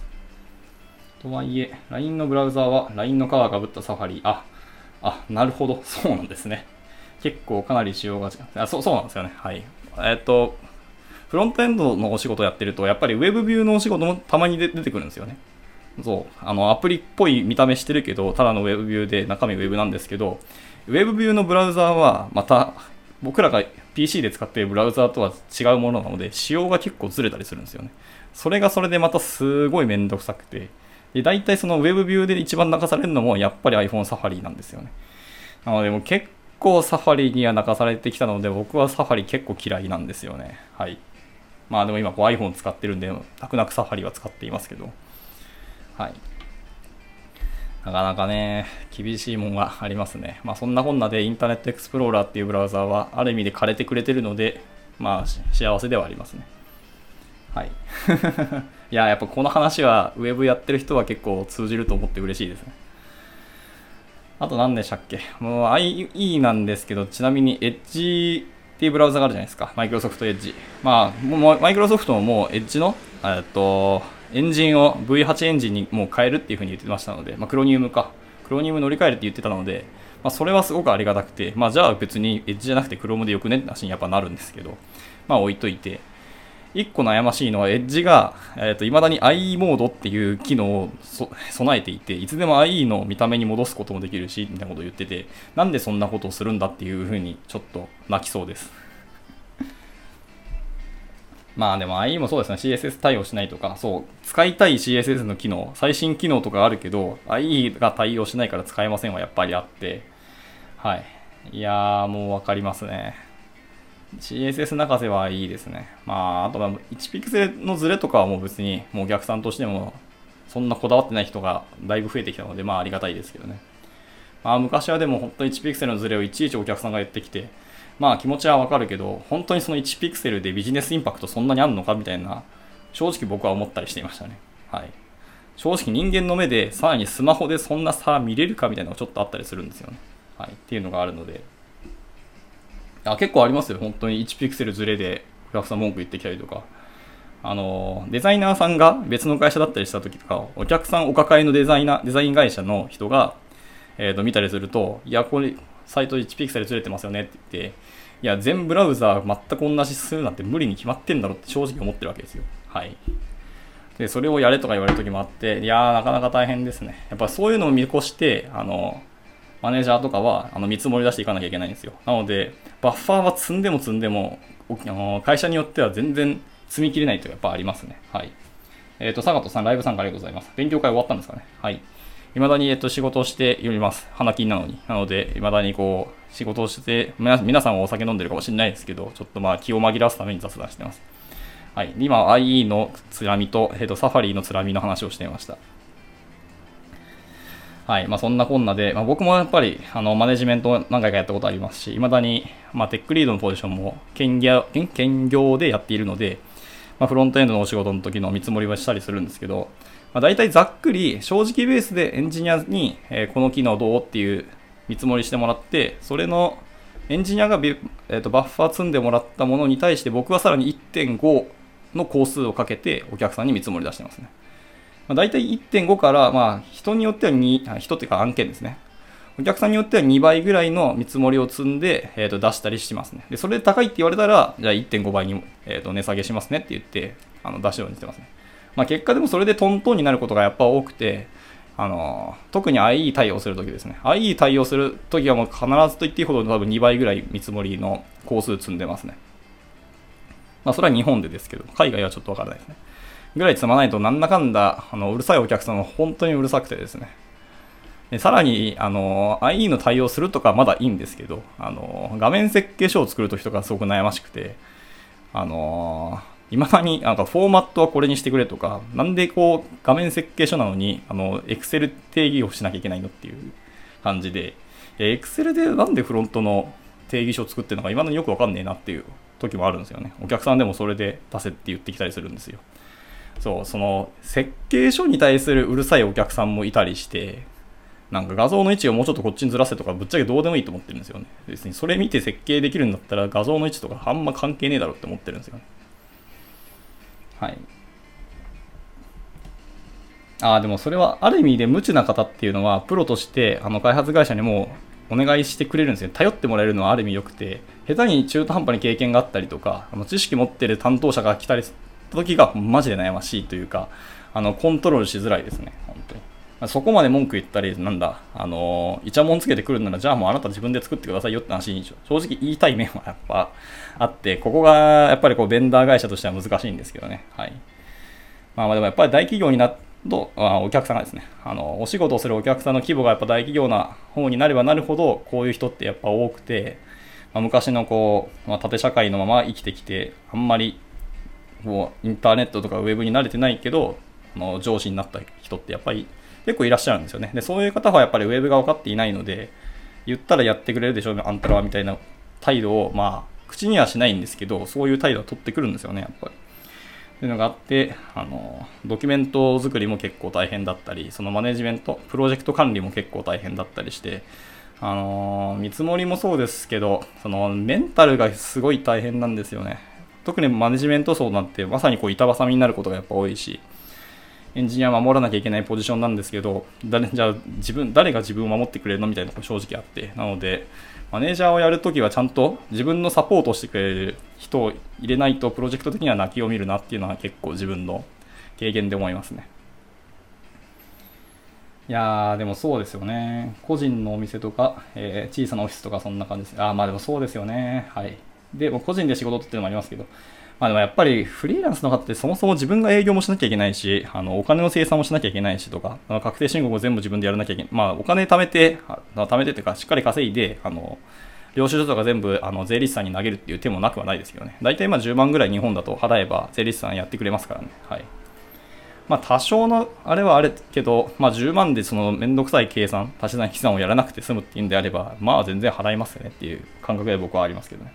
とはいえ、LINE のブラウザーは LINE のカーがぶったサファリ。あ、あ、なるほど。そうなんですね。結構かなり仕様が違う。あそうそうなんですよね。はい。えっと、フロントエンドのお仕事やってると、やっぱり Web ビューのお仕事もたまに出てくるんですよね。そう、あの、アプリっぽい見た目してるけど、ただの Web ビューで中身 Web なんですけど、Web ビューのブラウザーは、また、僕らが PC で使っているブラウザーとは違うものなので、仕様が結構ずれたりするんですよね。それがそれでまたすごいめんどくさくて、で、大体その Web ビューで一番泣かされるのも、やっぱり iPhone サファリなんですよね。なので、も結構サファリには泣かされてきたので、僕はサファリ結構嫌いなんですよね。はい。まあでも今こう iPhone 使ってるんで、泣く泣くサファリは使っていますけど。はい。なかなかね、厳しいもんがありますね。まあそんなこんなでインターネットエクスプローラーっていうブラウザーはある意味で枯れてくれてるので、まあ幸せではありますね。はい。いや、やっぱこの話はウェブやってる人は結構通じると思って嬉しいですね。あと何でしたっけ？もう IE なんですけど、ちなみに Edge っていうブラウザがあるじゃないですか。マイクロソフト Edge。まあ、もうマイクロソフトももう Edge の、えっと、エンジンを V8 エンジンにもう変えるっていうふうに言ってましたので、まあ、クロニウムか。クロニウム乗り換えるって言ってたので、まあ、それはすごくありがたくて、まあ、じゃあ別にエッジじゃなくてクロームでよくねって話にやっぱなるんですけど、まあ置いといて、1個悩ましいのは、エッジが、えっ、ー、と、未だに IE モードっていう機能を備えていて、いつでも IE の見た目に戻すこともできるし、みたいなことを言ってて、なんでそんなことをするんだっていうふうに、ちょっと泣きそうです。まあでも IE もそうですね、CSS 対応しないとか、そう、使いたい CSS の機能、最新機能とかあるけど、IE が対応しないから使えませんはやっぱりあって、はい。いやー、もうわかりますね。CSS 泣かせはいいですね。まあ、あとは1ピクセルのズレとかはもう別に、もうお客さんとしても、そんなこだわってない人がだいぶ増えてきたので、まあありがたいですけどね。まあ昔はでも本当1ピクセルのズレをいちいちお客さんが言ってきて、まあ気持ちはわかるけど、本当にその1ピクセルでビジネスインパクトそんなにあるのかみたいな、正直僕は思ったりしていましたね。はい。正直人間の目でさらにスマホでそんな差見れるかみたいなのがちょっとあったりするんですよね。はい。っていうのがあるので。あ結構ありますよ。本当に1ピクセルずれでお客さん文句言ってきたりとか。あの、デザイナーさんが別の会社だったりした時とか、お客さんお抱えのデザイナー、デザイン会社の人が、えっ、ー、と、見たりすると、いや、これ、サイト1ピクセルずれてますよねって言って、いや、全ブラウザー全く同じするなんて無理に決まってんだろって正直思ってるわけですよ。はい。で、それをやれとか言われる時もあって、いやー、なかなか大変ですね。やっぱそういうのを見越して、あの、マネージャーとかは、あの、見積もり出していかなきゃいけないんですよ。なので、バッファーは積んでも積んでも、あの会社によっては全然積み切れないとやっぱありますね。はい。えっ、ー、と、坂戸さん、ライブ参加ありがとうございます。勉強会終わったんですかね。はい。未だに、えっと、仕事をしております。花金なのに。なので、未だにこう、仕事をして、皆さんはお酒飲んでるかもしれないですけど、ちょっとまあ気を紛らわすために雑談してます。はい。今、IE のつらみと、えっと、サファリのつらみの話をしていました。はい。まあ、そんなこんなで、まあ、僕もやっぱり、あの、マネジメント何回かやったことありますし、未だに、まあ、テックリードのポジションも兼業、兼業でやっているので、まあ、フロントエンドのお仕事の時の見積もりはしたりするんですけど、まあ、大体ざっくり正直ベースでエンジニアに、え、この機能どうっていう見積もりしてもらって、それのエンジニアがえーと、バッファー積んでもらったものに対して僕はさらに1.5の工数をかけてお客さんに見積もり出してますね。まあ、大体1.5から、まあ、人によっては2、人っていうか案件ですね。お客さんによっては2倍ぐらいの見積もりを積んで、えー、と出したりしますね。で、それで高いって言われたら、じゃあ1.5倍に、えー、と値下げしますねって言って、あの出すようにしてますね。まあ、結果でもそれでトントンになることがやっぱ多くて、あの特に IE 対応するときですね。IE 対応するときはもう必ずと言っていいほど多分2倍ぐらい見積もりの工数積んでますね。まあそれは日本でですけど、海外はちょっとわからないですね。ぐらい積まないとなんだかんだ、あの、うるさいお客さんは本当にうるさくてですね。でさらに、あの、IE の対応するとかまだいいんですけど、あの、画面設計書を作るときとかすごく悩ましくて、あのいまだになんかフォーマットはこれにしてくれとか、なんでこう画面設計書なのに、あの、Excel 定義をしなきゃいけないのっていう感じで、Excel でなんでフロントの定義書を作ってるのか今だによくわかんねえなっていう時もあるんですよね。お客さんでもそれで出せって言ってきたりするんですよ。そう、その設計書に対するうるさいお客さんもいたりして、なんか画像の位置をもうちょっとこっちにずらせとかぶっちゃけどうでもいいと思ってるんですよね。別にそれ見て設計できるんだったら画像の位置とかあんま関係ねえだろって思ってるんですよね。はい。ああ、でもそれはある意味で無知な方っていうのは、プロとしてあの開発会社にもお願いしてくれるんですよ。頼ってもらえるのはある意味良くて、下手に中途半端に経験があったりとか、あの知識持ってる担当者が来たりした時がマジで悩ましいというか、あの、コントロールしづらいですね、本当に。そこまで文句言ったり、なんだ、あの、イチャモンつけてくるなら、じゃあもうあなた自分で作ってくださいよって話に正直言いたい面はやっぱあって、ここがやっぱりこうベンダー会社としては難しいんですけどね。はい。まあでもやっぱり大企業になると、あお客さんがですね、あの、お仕事をするお客さんの規模がやっぱ大企業な方になればなるほど、こういう人ってやっぱ多くて、まあ、昔のこう、まあ、縦社会のまま生きてきて、あんまりこうインターネットとかウェブに慣れてないけど、の上司になった人ってやっぱり結構いらっしゃるんですよね。で、そういう方はやっぱりウェブが分かっていないので、言ったらやってくれるでしょうあんたらはみたいな態度を、まあ、口にはしないんですけど、そういう態度を取ってくるんですよね、やっぱり。っていうのがあって、あの、ドキュメント作りも結構大変だったり、そのマネジメント、プロジェクト管理も結構大変だったりして、あの、見積もりもそうですけど、そのメンタルがすごい大変なんですよね。特にマネジメント層なんてまさにこう板挟みになることがやっぱ多いし、エンジニア守らなきゃいけないポジションなんですけど、誰じゃあ自分誰が自分を守ってくれるのみたいなとこ正直あって、なので、マネージャーをやるときはちゃんと自分のサポートしてくれる人を入れないとプロジェクト的には泣きを見るなっていうのは結構自分の経験で思いますね。いやー、でもそうですよね。個人のお店とか、えー、小さなオフィスとかそんな感じです。あー、まあでもそうですよね。はい。で、も個人で仕事っていうのもありますけど、まあでもやっぱりフリーランスの方ってそもそも自分が営業もしなきゃいけないし、あのお金の生産もしなきゃいけないしとか、あの確定申告を全部自分でやらなきゃいけない。まあお金貯めて、貯めてっていうかしっかり稼いで、あの、領収書とか全部あの税理士さんに投げるっていう手もなくはないですけどね。大体まあ10万ぐらい日本だと払えば税理士さんやってくれますからね。はい。まあ多少のあれはあれけど、まあ10万でそのめんどくさい計算、足し算引き算をやらなくて済むっていうんであれば、まあ全然払いますよねっていう感覚で僕はありますけどね。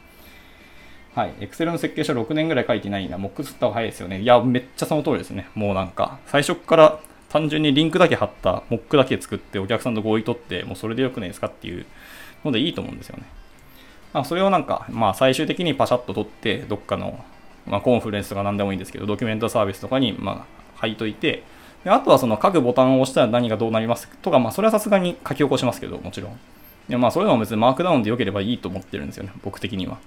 はい。Excel の設計書6年ぐらい書いてないな。モック作った方が早いですよね。いや、めっちゃその通りですね。もうなんか、最初から単純にリンクだけ貼ったモックだけ作ってお客さんと合意取って、もうそれでよくないですかっていうのでいいと思うんですよね。まあ、それをなんか、まあ最終的にパシャッと取って、どっかの、まあ、コンフルエンスとか何でもいいんですけど、ドキュメントサービスとかに、まあ、貼いといて、であとはその各ボタンを押したら何がどうなりますとか、まあそれはさすがに書き起こしますけど、もちろん。でまあそれでも別にマークダウンで良ければいいと思ってるんですよね、僕的には。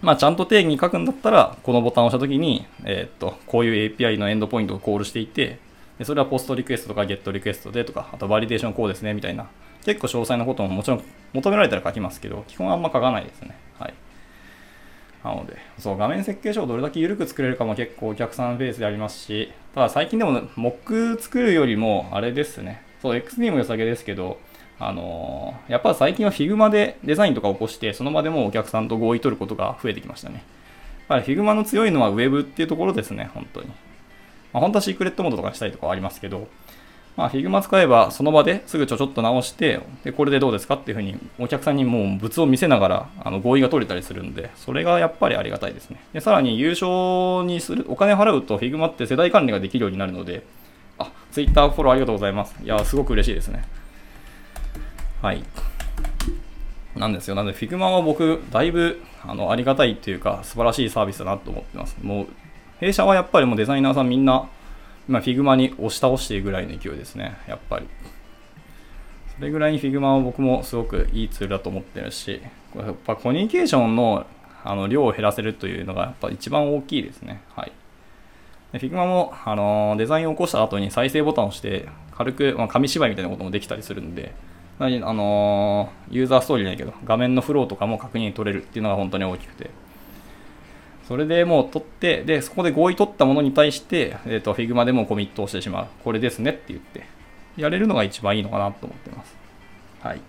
まあ、ちゃんと定義に書くんだったら、このボタンを押したときに、え、っと、こういう API のエンドポイントをコールしていて、でそれはポストリクエストとかゲットリクエストでとか、あとバリデーションこうですね、みたいな、結構詳細なことももちろん求められたら書きますけど、基本あんま書かないですね。はい。なので、そう、画面設計書をどれだけ緩く作れるかも結構お客さんベースでありますし、ただ最近でも、モック作るよりも、あれですね、そう、XD も良さげですけど、あの、やっぱ最近は Figma でデザインとか起こして、その場でもお客さんと合意取ることが増えてきましたね。やっぱり Figma の強いのは Web っていうところですね、本当に。まあ、本当はシークレットモードとかしたいとかありますけど、まあ、Figma 使えばその場ですぐちょちょっと直して、で、これでどうですかっていうふうにお客さんにもう物を見せながらあの合意が取れたりするんで、それがやっぱりありがたいですね。で、さらに優勝にする、お金払うと Figma って世代管理ができるようになるので、あ、Twitter フォローありがとうございます。いや、すごく嬉しいですね。はい。なんですよ。なので、Figma は僕、だいぶあのありがたいというか、素晴らしいサービスだなと思ってます。もう、弊社はやっぱりもうデザイナーさんみんな、今 Figma に押し倒しているぐらいの勢いですね。やっぱり。それぐらいに Figma は僕もすごくいいツールだと思ってるし、やっぱコミュニケーションのあの量を減らせるというのがやっぱ一番大きいですね。はい。Figma も、あのデザインを起こした後に再生ボタンを押して、軽く、まあ、紙芝居みたいなこともできたりするんで、あのユーザーストーリーじゃないけど、画面のフローとかも確認取れるっていうのが本当に大きくて。それでもう取って、で、そこで合意取ったものに対して、えっ、ー、と、Figma でもコミットをしてしまう。これですねって言って、やれるのが一番いいのかなと思ってます。はい。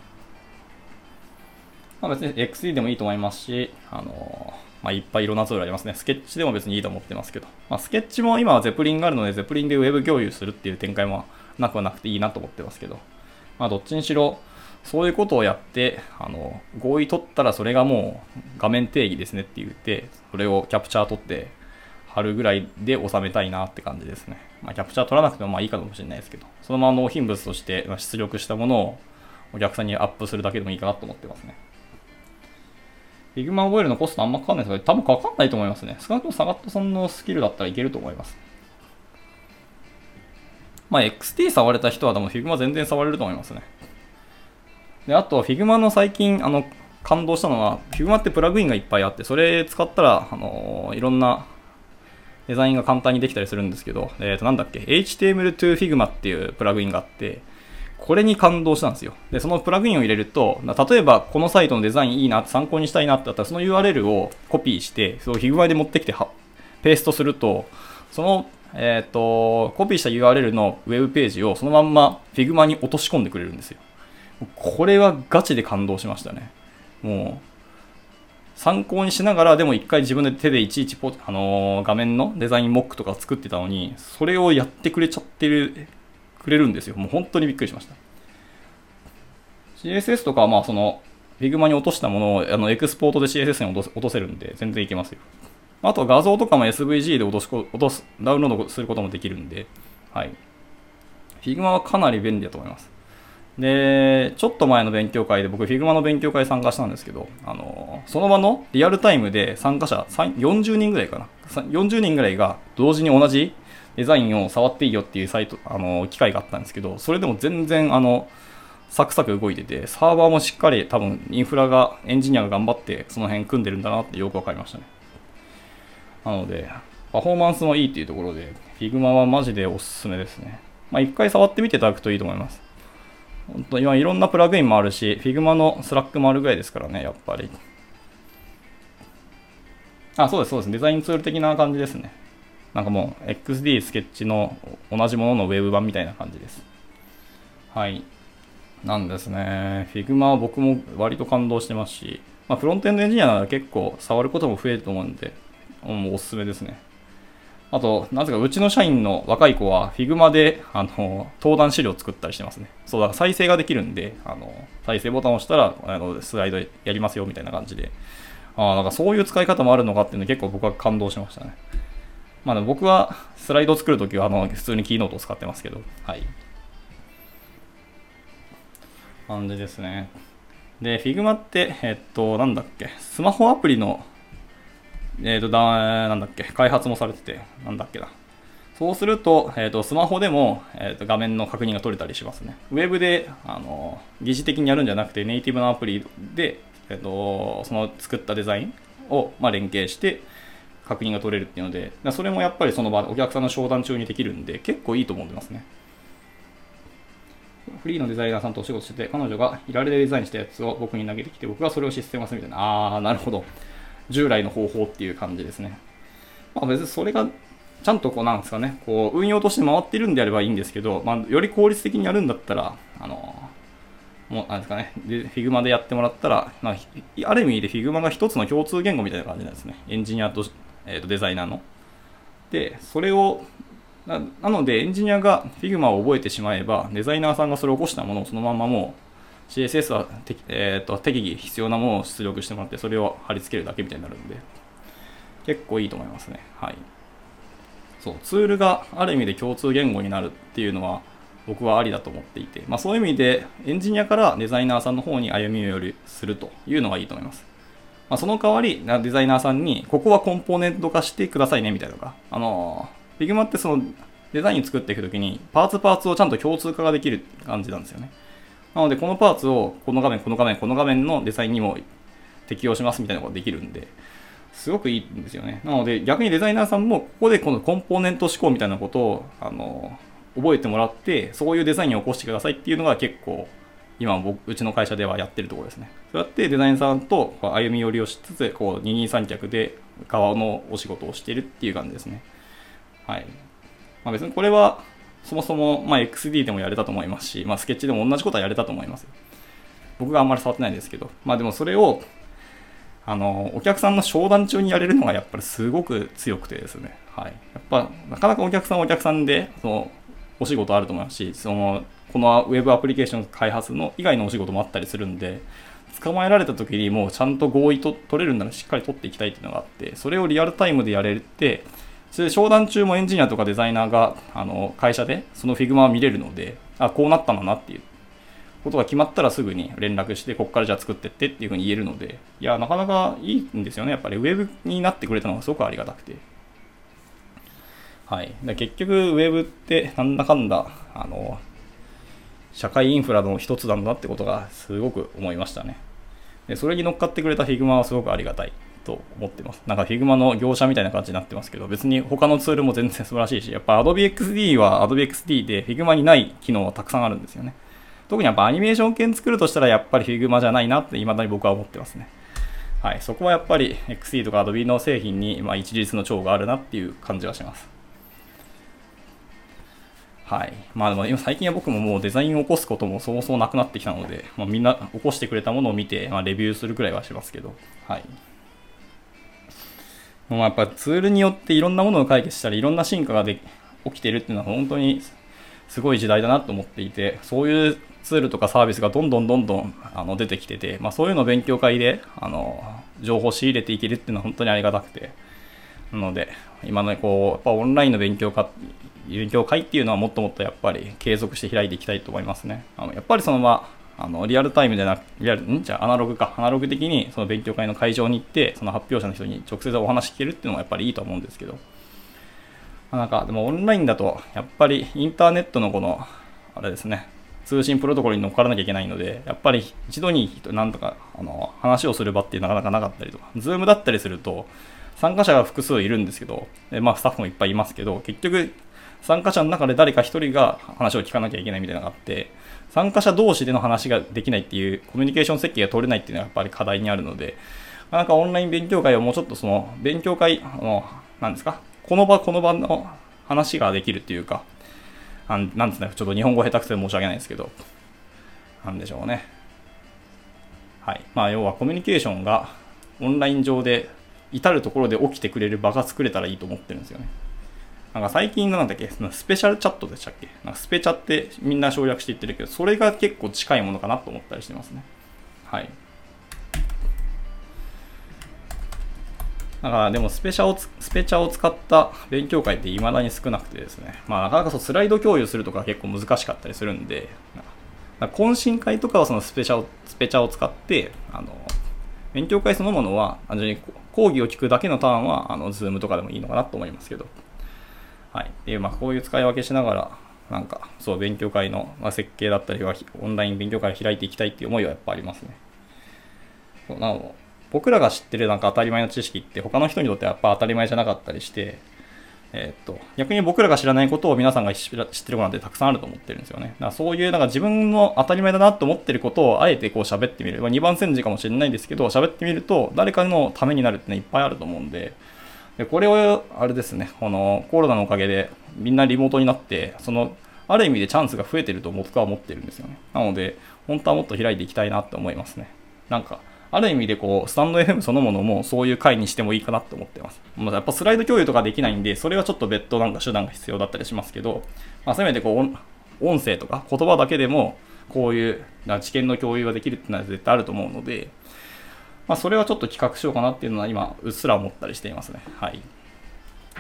まあ別に XD でもいいと思いますし、あのまあ、いっぱいいろんなツールありますね。スケッチでも別にいいと思ってますけど、まあ、スケッチも今はゼプリンがあるので、ゼプリンでウェブ共有するっていう展開もなくはなくていいなと思ってますけど、まあ、どっちにしろ、そういうことをやって、あの、合意取ったらそれがもう画面定義ですねって言って、それをキャプチャー取って貼るぐらいで収めたいなって感じですね。まあ、キャプチャー取らなくてもまあいいかもしれないですけど、そのまま納品物として出力したものをお客さんにアップするだけでもいいかなと思ってますね。Figma 覚えるのコストあんまかかんないですけど、多分かかんないと思いますね。少なくともサガットさんのスキルだったらいけると思います。まあ、XT 触れた人は多分 Figma 全然触れると思いますね。で、あと Figma の最近、あの、感動したのは、Figma ってプラグインがいっぱいあって、それ使ったら、あのいろんなデザインが簡単にできたりするんですけど、えっ、ー、と、なんだっけ、HTML to Figma っていうプラグインがあって、これに感動したんですよ。で、そのプラグインを入れると、例えばこのサイトのデザインいいな、参考にしたいなってあったら、その URL をコピーして、その Figma で持ってきてペーストすると、その、えっ、ー、と、コピーした URL のウェブページをそのまんま Figma に落とし込んでくれるんですよ。これはガチで感動しましたね。もう、参考にしながら、でも一回自分で手でいちいちポ、あのー、画面のデザインモックとか作ってたのに、それをやってくれちゃってる、くれるんですよ。もう本当にびっくりしました。CSS とかはまあその、Figma に落としたものをあのエクスポートで CSS に落とせるんで、全然いけますよ。あと画像とかも SVG で落とし落とす、ダウンロードすることもできるんで、はい。Figma はかなり便利だと思います。で、ちょっと前の勉強会で僕 Figma の勉強会参加したんですけど、あの、その場のリアルタイムで参加者40人ぐらいかな。40人ぐらいが同時に同じデザインを触っていいよっていうサイト、あの、機会があったんですけど、それでも全然、あの、サクサク動いてて、サーバーもしっかり多分インフラが、エンジニアが頑張ってその辺組んでるんだなってよくわかりましたね。なので、パフォーマンスもいいっていうところで、Figma はマジでおすすめですね。まあ一回触ってみていただくといいと思います。本当今いろんなプラグインもあるし、Figma のスラックもあるぐらいですからね、やっぱり。あ、そうです、そうです。デザインツール的な感じですね。なんかもう XD スケッチの同じもののウェブ版みたいな感じです。はい。なんですね。Figma は僕も割と感動してますし、まあ、フロントエンドエンジニアなら結構触ることも増えると思うんで、もうおすすめですね。あと、なぜかうちの社員の若い子は Figma で、あの、登壇資料を作ったりしてますね。そう、だから再生ができるんで、あの、再生ボタンを押したら、あの、スライドやりますよみたいな感じで。ああ、なんかそういう使い方もあるのかっていうの結構僕は感動しましたね。まあ、僕はスライド作るときは、あの、普通にキーノートを使ってますけど、はい。感じですね。で、Figma って、えっと、なんだっけ、スマホアプリのえっ、ー、と、だ、なんだっけ、開発もされてて、なんだっけな。そうすると、えっ、ー、と、スマホでも、えっ、ー、と、画面の確認が取れたりしますね。ウェブで、あの、疑似的にやるんじゃなくて、ネイティブのアプリで、えっ、と、その作ったデザインを、まあ、連携して、確認が取れるっていうので、それもやっぱりその場、お客さんの商談中にできるんで、結構いいと思ってますね。フリーのデザイナーさんとお仕事してて、彼女がいられでデザインしたやつを僕に投げてきて、僕がそれをシステム化すみたいな。あー、なるほど。従来の方法っていう感じですね。まあ、別にそれがちゃんとこうなんですかね、こう運用として回ってるんであればいいんですけど、まあ、より効率的にやるんだったら、あの、もうなんですかね、で Figma でやってもらったら、まあ、ある意味で Figma が一つの共通言語みたいな感じなんですね。エンジニアと,、えー、とデザイナーの。で、それをなのでエンジニアが Figma を覚えてしまえば、デザイナーさんがそれを起こしたものをそのままもう CSS はえーと、適宜必要なものを出力してもらって、それを貼り付けるだけみたいになるんで、結構いいと思いますね。はい。そう、ツールがある意味で共通言語になるっていうのは、僕はありだと思っていて、まあ、そういう意味でエンジニアからデザイナーさんの方に歩み寄りするというのがいいと思います。まあ、その代わり、デザイナーさんに、ここはコンポーネント化してくださいねみたいなのが、あの、Figma ってそのデザイン作っていくときに、パーツパーツをちゃんと共通化ができる感じなんですよね。なので、このパーツをこの画面、この画面、この画面のデザインにも適用しますみたいなことができるんで、すごくいいんですよね。なので、逆にデザイナーさんも、ここでこのコンポーネント思考みたいなことを、あの、覚えてもらって、そういうデザインを起こしてくださいっていうのが結構、今僕、うちの会社ではやってるところですね。そうやってデザイナーさんと歩み寄りをしつつ、こう、二人三脚で側のお仕事をしてるっていう感じですね。はい。まあ、別にこれは、そもそも、まあ、XD でもやれたと思いますし、まあ、スケッチでも同じことはやれたと思います。僕があんまり触ってないんですけど、まあでもそれを、あの、お客さんの商談中にやれるのがやっぱりすごく強くてですね、はい。やっぱ、なかなかお客さんはお客さんで、その、お仕事あると思いますし、その、このウェブアプリケーション開発の以外のお仕事もあったりするんで、捕まえられた時にもうちゃんと合意と取れるならしっかり取っていきたいっていうのがあって、それをリアルタイムでやれて、それ商談中もエンジニアとかデザイナーがあの会社でその Figma を見れるので、あ、こうなったんだなっていうことが決まったらすぐに連絡して、ここからじゃあ作ってってっていうふうに言えるので、いや、なかなかいいんですよね。やっぱりウェブになってくれたのがすごくありがたくて。はい。結局、ウェブってなんだかんだ、あの、社会インフラの一つなんだってことがすごく思いましたね。で、それに乗っかってくれた Figma はすごくありがたい。と思ってます。なんか Figma の業者みたいな感じになってますけど、別に他のツールも全然素晴らしいし、やっぱ Adobe XD は Adobe XD で Figma にない機能はたくさんあるんですよね。特にやっぱアニメーション系作るとしたらやっぱり Figma じゃないなって未だに僕は思ってますね。はい、そこはやっぱり XD とか Adobe の製品にま一律の長があるなっていう感じはします。はい。まあでも今最近は僕ももうデザインを起こすこともそもそもなくなってきたので、まあ、みんな起こしてくれたものを見て、まあ、レビューするくらいはしますけど、はい。もうやっぱツールによっていろんなものを解決したり、いろんな進化がで起きてるっていうのは本当にすごい時代だなと思っていて、そういうツールとかサービスがどんどんどんどんあの出てきてて、まあ、そういうのを勉強会であの情報を仕入れていけるっていうのは本当にありがたくて、なので、今のこう、やっぱオンラインの勉強会勉強会っていうのはもっともっとやっぱり継続して開いていきたいと思いますね。あのやっぱりそのまあ、あのリアルタイムでなく、リアル、ん？じゃあアナログか、アナログ的にその勉強会の会場に行って、その発表者の人に直接お話聞けるっていうのもやっぱりいいと思うんですけど、なんかでもオンラインだと、やっぱりインターネットのこの、あれですね、通信プロトコルに乗っからなきゃいけないので、やっぱり一度になんとかあの話をする場ってなかなかなかったりとか、ズームだったりすると、参加者が複数いるんですけど、でまあ、スタッフもいっぱいいますけど、結局、参加者の中で誰か1人が話を聞かなきゃいけないみたいなのがあって、参加者同士での話ができないっていうコミュニケーション設計が取れないっていうのはやっぱり課題にあるので、なんかオンライン勉強会をもうちょっとその勉強会、あの、なんですか、この場この場の話ができるっていうか、あなんですね、ちょっと日本語下手くそで申し訳ないですけど、なんでしょうね。はい。まあ、要はコミュニケーションがオンライン上で至るところで起きてくれる場が作れたらいいと思ってるんですよね。なんか最近なんだっけスペシャルチャットでしたっけ？なんかスペチャってみんな省略して言ってるけど、それが結構近いものかなと思ったりしてますね。はい。だからでもスペチャをスペチャを使った勉強会って未だに少なくてですね、まあなかなかそうスライド共有するとか結構難しかったりするんで、懇親会とかはそのスペチャをスペチャを使って、あの、勉強会そのものは、単純に講義を聞くだけのターンは、あの、 Zoom とかでもいいのかなと思いますけど、はい。で、まあ、こういう使い分けしながら、なんか、そう、勉強会の、ま設計だったりは、オンライン勉強会を開いていきたいっていう思いはやっぱありますね。そうなの僕らが知ってるなんか当たり前の知識って他の人にとってはやっぱ当たり前じゃなかったりして、えー、っと、逆に僕らが知らないことを皆さんが知ってることなんてたくさんあると思ってるんですよね。だからそういう、なんか自分の当たり前だなと思ってることをあえてこう喋ってみる。まあ、2番煎じかもしれないですけど、喋ってみると誰かのためになるってのいっぱいあると思うんで、でこれを、あれですね、このコロナのおかげでみんなリモートになって、その、ある意味でチャンスが増えてると僕は思ってるんですよね。なので、本当はもっと開いていきたいなって思いますね。なんか、ある意味でこう、スタンド FM そのものもそういう回にしてもいいかなって思ってます。まあ、やっぱスライド共有とかできないんで、それはちょっと別途なんか手段が必要だったりしますけど、まあ、せめてこう、音声とか言葉だけでも、こういう知見の共有ができるってのは絶対あると思うので、まあ、それはちょっと企画しようかなっていうのは今、うっすら思ったりしていますね。はい。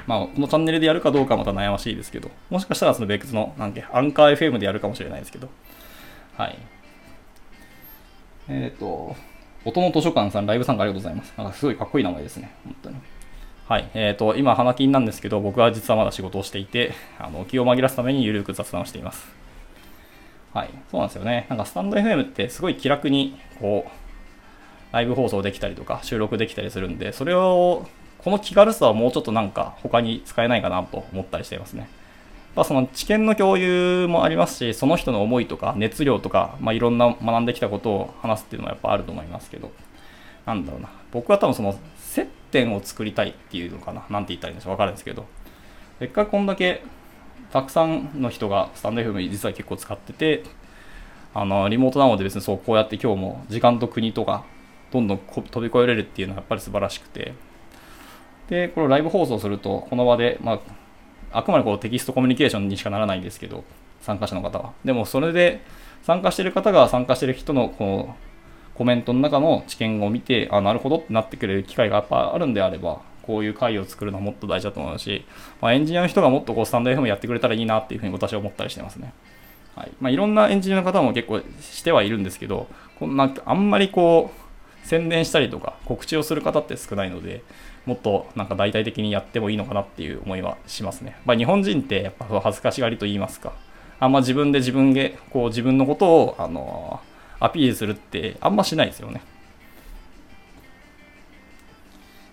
まあ、このチャンネルでやるかどうかはまた悩ましいですけど、もしかしたらその別の、なんけ、アンカー FM でやるかもしれないですけど、はい。えっ、ー、と、音の図書館さん、ライブ参加ありがとうございます。なんかすごいかっこいい名前ですね。本当に。はい。えっ、ー、と、今、花金なんですけど、僕は実はまだ仕事をしていて、あの、気を紛らすためにゆるく雑談をしています。はい。そうなんですよね。なんか、スタンド FM ってすごい気楽に、こう、ライブ放送できたりとか、収録できたりするんで、それを、この気軽さはもうちょっとなんか他に使えないかなと思ったりしていますね。まあ、その知見の共有もありますし、その人の思いとか熱量とか、まあ、いろんな学んできたことを話すっていうのはやっぱあると思いますけど、なんだろうな。僕は多分その接点を作りたいっていうのかな。なんて言ったらいいんでしょう。わかるんですけど。せっかくこんだけたくさんの人がスタンド FM 実は結構使ってて、あの、リモートなので別にそうこうやって今日も時間と国とかどんどん飛び越えれるっていうのはやっぱり素晴らしくて、で、これをライブ放送すると、この場で、まあ、あくまでこうテキストコミュニケーションにしかならないんですけど、参加者の方は。でもそれで参加してる方が参加してる人のこうコメントの中の知見を見て、あ、なるほどってなってくれる機会がやっぱあるんであれば、こういう会を作るのはもっと大事だと思うし、まあ、エンジニアの人がもっとこうスタンド FM やってくれたらいいなっていうふうに私は思ったりしてますね。はいまあ、いろんなエンジニアの方も結構してはいるんですけど、こんなあんまりこう宣伝したりとか告知をする方って少ないので、もっとなんか大々的にやってもいいのかなっていう思いはしますね。まあ、日本人ってやっぱ恥ずかしがりと言いますか、あんま自分で自分でこう自分のことを、あのアピールするってあんましないですよね。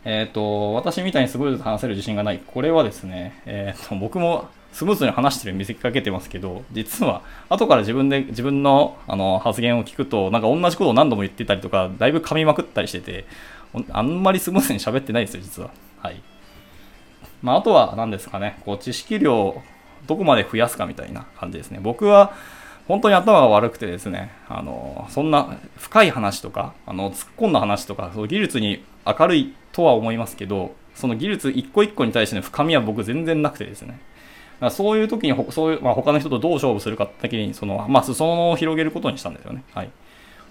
えっ、ー、と、私みたいにスムーズに話せる自信がない。これはですね、えっ、ー、と、僕もスムーズに話してる見せかけてますけど、実は、後から自分で、自分のあの発言を聞くと、なんか同じことを何度も言ってたりとか、だいぶ噛みまくったりしてて、あんまりスムーズに喋ってないですよ、実は。はい。まあ、あとは何ですかね、こう、知識量、どこまで増やすかみたいな感じですね。僕は、本当に頭が悪くてですね、あの、そんな深い話とか、あの、突っ込んだ話とか、その技術に明るいとは思いますけど、その技術一個一個に対しての深みは僕全然なくてですね。だそういう時にそういう、まあ、他の人とどう勝負するかって時に、その、まあ、裾野を広げることにしたんですよね。はい。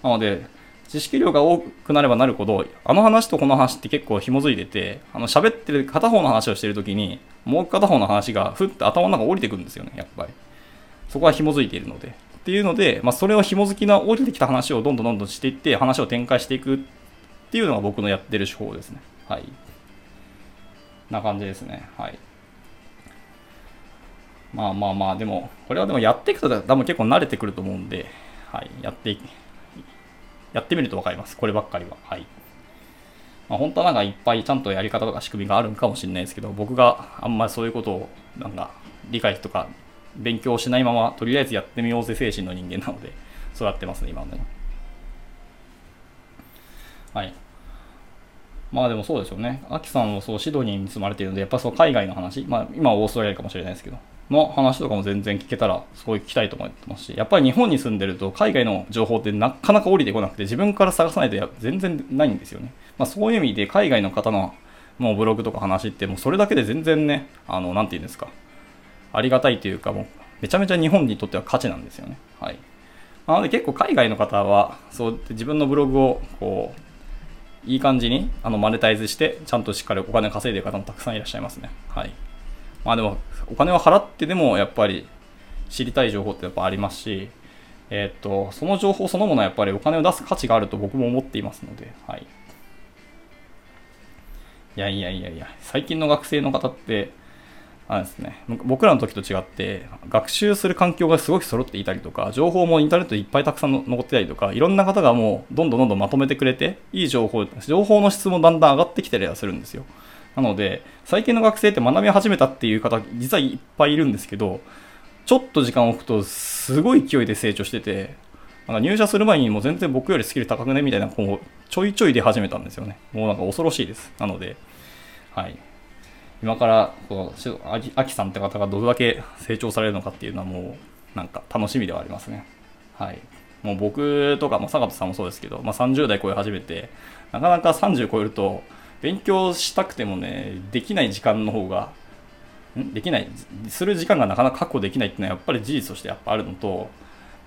なので、知識量が多くなればなるほど、あの話とこの話って結構紐づいてて、あの喋ってる片方の話をしてるときに、もう片方の話がふって頭の中降りてくるんですよね、やっぱり。そこは紐づいているので。っていうので、まあ、それを紐づきな降りてきた話をどんどんどんどんしていって、話を展開していくっていうのが僕のやってる手法ですね。はい。な感じですね。はい。まあまあまあ、でも、これはでもやっていくと多分結構慣れてくると思うんで、はい。やってやってみると分かります。こればっかりは。はい。まあ、本当はなんかいっぱいちゃんとやり方とか仕組みがあるんかもしれないですけど、僕があんまりそういうことをなんか理解とか勉強しないまま、とりあえずやってみようぜ精神の人間なので、そうやってますね、今まではい。まあでもそうですよね。アキさんもそうシドニーに住まれているので、やっぱそう海外の話、まあ今はオーストラリアかもしれないですけど、の話とかも全然聞けたらすごい聞きたいと思ってますし、やっぱり日本に住んでると海外の情報ってなかなか降りてこなくて自分から探さないと全然ないんですよね。まあ、そういう意味で海外の方のもうブログとか話ってもうそれだけで全然ね、あの、なんて言うんですか、ありがたいというかもうめちゃめちゃ日本にとっては価値なんですよね。はい。なので結構海外の方はそう自分のブログをこう、いい感じにあのマネタイズしてちゃんとしっかりお金稼いでる方もたくさんいらっしゃいますね。はい。まあでも、お金を払ってでもやっぱり知りたい情報ってやっぱありますし、えっ、と、その情報そのものはやっぱりお金を出す価値があると僕も思っていますので、はい。いやいやいやいや、最近の学生の方って、あれですね、僕らの時と違って、学習する環境がすごく揃っていたりとか、情報もインターネットいっぱいたくさん残ってたりとか、いろんな方がもうどんどんどんどんまとめてくれて、いい情報、情報の質もだんだん上がってきてりはするんですよ。なので、最近の学生って学び始めたっていう方、実はいっぱいいるんですけど、ちょっと時間を置くと、すごい勢いで成長してて、なんか入社する前にもう全然僕よりスキル高くねみたいな、こう、ちょいちょい出始めたんですよね。もうなんか恐ろしいです。なので、はい。今から、こう、あきさんって方がどれだけ成長されるのかっていうのはもう、なんか楽しみではありますね。はい。もう僕とか、も坂田さんもそうですけど、まあ、30代超え始めて、なかなか30超えると、勉強したくてもね、できない時間の方が、ん？できない、する時間がなかなか確保できないっていうのはやっぱり事実としてやっぱあるのと、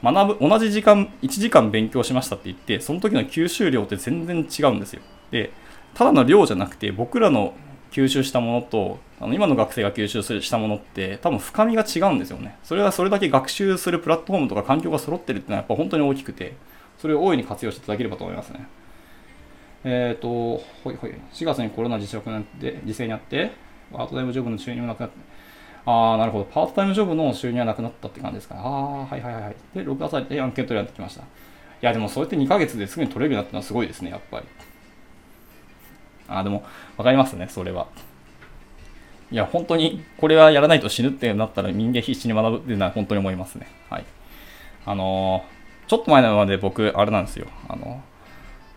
学ぶ、同じ時間、1時間勉強しましたって言って、その時の吸収量って全然違うんですよ。で、ただの量じゃなくて、僕らの吸収したものと、あの今の学生が吸収するしたものって多分深みが違うんですよね。それはそれだけ学習するプラットフォームとか環境が揃ってるっていうのはやっぱ本当に大きくて、それを大いに活用していただければと思いますね。えっ、ー、と、ほいほい、4月にコロナ自粛なんで、犠牲にあって、パートタイムジョブの収入もなくなって、ああ、なるほど。パートタイムジョブの収入はなくなったって感じですかねああ、はいはいはい。で、6月でアンケートやってきました。いや、でもそうやって2ヶ月ですぐに取れるようになったのはすごいですね、やっぱり。ああ、でも、わかりますね、それは。いや、本当に、これはやらないと死ぬってなったら人間必死に学ぶっていうのは本当に思いますね。はい。あのー、ちょっと前まで僕、あれなんですよ。あの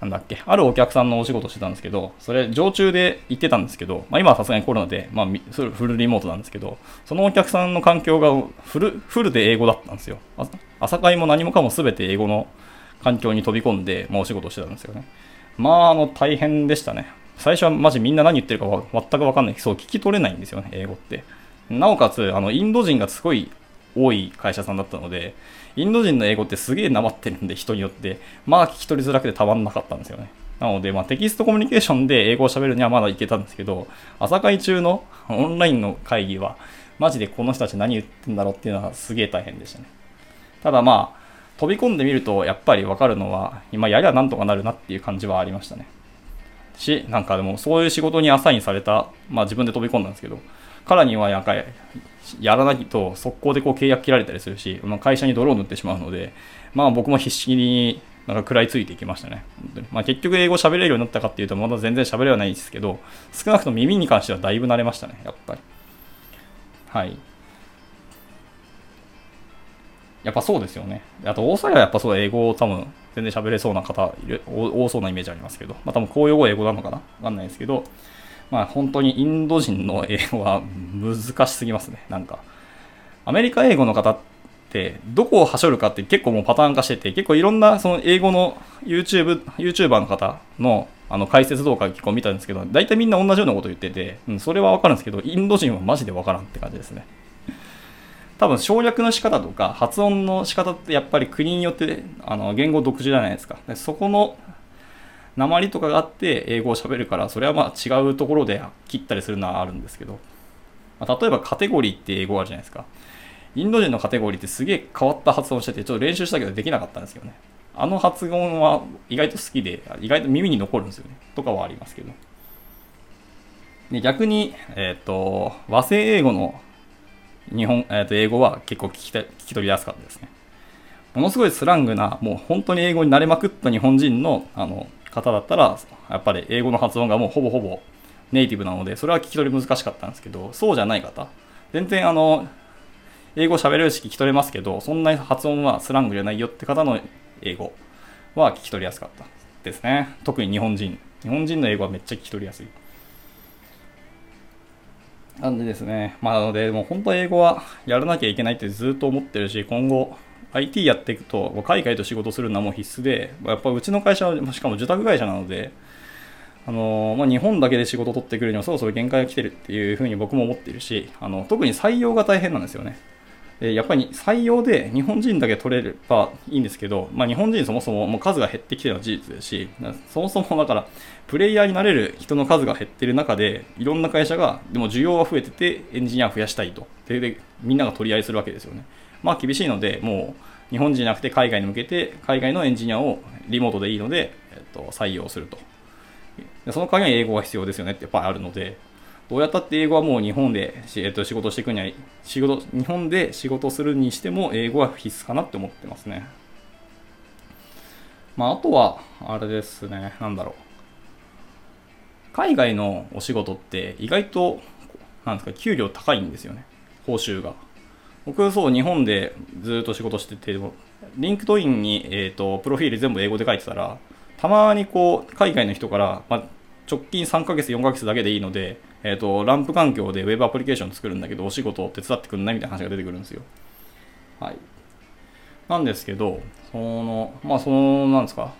なんだっけ、あるお客さんのお仕事してたんですけど、それ常駐で行ってたんですけど、まあ、今はさすがにコロナで、まあ、フルリモートなんですけど、そのお客さんの環境がフルフルで英語だったんですよ。朝会も何もかも全て英語の環境に飛び込んで、まあ、お仕事してたんですよね。まあ、あの、大変でしたね。最初はマジみんな何言ってるか全くわかんない。そう、聞き取れないんですよね、英語って。なおかつ、あの、インド人がすごい多い会社さんだったので、インド人の英語ってすげえなまってるんで、人によって、まあ聞き取りづらくてたまんなかったんですよね。なので、まあ、テキストコミュニケーションで英語を喋るにはまだいけたんですけど、朝会中のオンラインの会議は、マジでこの人たち何言ってんだろうっていうのはすげえ大変でしたね。ただまあ、飛び込んでみると、やっぱりわかるのは、今やりゃなんとかなるなっていう感じはありましたね。し、なんかでもそういう仕事にアサインされた、まあ自分で飛び込んだんですけど、からにはやかやらないと速攻でこう契約切られたりするし、まあ、会社に泥を塗ってしまうので、まあ僕も必死になんか食らいついていきましたね。まあ、結局英語喋れるようになったかっていうと、まだ全然喋れはないですけど、少なくとも耳に関してはだいぶ慣れましたね、やっぱり。はい。やっぱそうですよね。あと、オーストラリアはやっぱそう英語を多分全然喋れそうな方いる多そうなイメージありますけど、まあ多分公用語英語なのかな？わかんないですけど、まあ本当にインド人の英語は難しすぎますね。なんか、アメリカ英語の方ってどこをはしょるかって結構もうパターン化してて、結構いろんなその英語の YouTube、YouTuber の方のあの解説動画結構見たんですけど、大体みんな同じようなこと言ってて、うん、それはわかるんですけど、インド人はマジでわからんって感じですね。多分省略の仕方とか発音の仕方ってやっぱり国によってあの言語独自じゃないですか。でそこの鉛とかがあって英語を喋るからそれはまあ違うところで切ったりするのはあるんですけど、まあ、例えばカテゴリーって英語あるじゃないですか。インド人のカテゴリーってすげえ変わった発音しててちょっと練習したけどできなかったんですけどね。あの発音は意外と好きで意外と耳に残るんですよね。とかはありますけど。で逆に、えっ、ー、と和製英語の日本、えー、と英語は結構聞きた聞き取りやすかったですね。ものすごいスラングな、もう本当に英語に慣れまくった日本人のあの方だったら、やっぱり英語の発音がもうほぼほぼネイティブなので、それは聞き取り難しかったんですけど、そうじゃない方、全然あの、英語喋れるし聞き取れますけど、そんな発音はスラングじゃないよって方の英語は聞き取りやすかったですね。特に日本人。日本人の英語はめっちゃ聞き取りやすい。なんでですね、まあ、なので、もう本当は英語はやらなきゃいけないってずっと思ってるし、今後、IT やっていくと、海外と仕事するのはもう必須で、やっぱうちの会社は、しかも受託会社なので、あのまあ、日本だけで仕事を取ってくるにはそろそろ限界が来てるっていうふうに僕も思っているし、あの特に採用が大変なんですよね。でやっぱり採用で日本人だけ取れればいいんですけど、まあ、日本人そもそももう数が減ってきてるのは事実ですし、そもそもだからプレイヤーになれる人の数が減ってる中で、いろんな会社が、でも需要は増えてて、エンジニア増やしたいと。でみんなが取り合いするわけですよね。まあ厳しいので、もう日本人じゃなくて海外に向けて、海外のエンジニアをリモートでいいので、えっと、採用すると。その代わりに英語が必要ですよねってやっぱりあるので、どうやったって英語はもう日本で、えっと、仕事していくには、仕事、日本で仕事するにしても英語は必須かなって思ってますね。まあ、あとは、あれですね、なんだろう。海外のお仕事って意外と、なんですか、給料高いんですよね。報酬が。僕、そう、日本でずっと仕事してて、 LinkedIn に、えっ、ー、と、プロフィール全部英語で書いてたら、たまにこう、海外の人から、まあ、直近3ヶ月、4ヶ月だけでいいので、えっ、ー、と、ランプ環境で Web アプリケーション作るんだけど、お仕事を手伝ってくんないみたいな話が出てくるんですよ。はい。なんですけど、その、まあ、その、なんですか、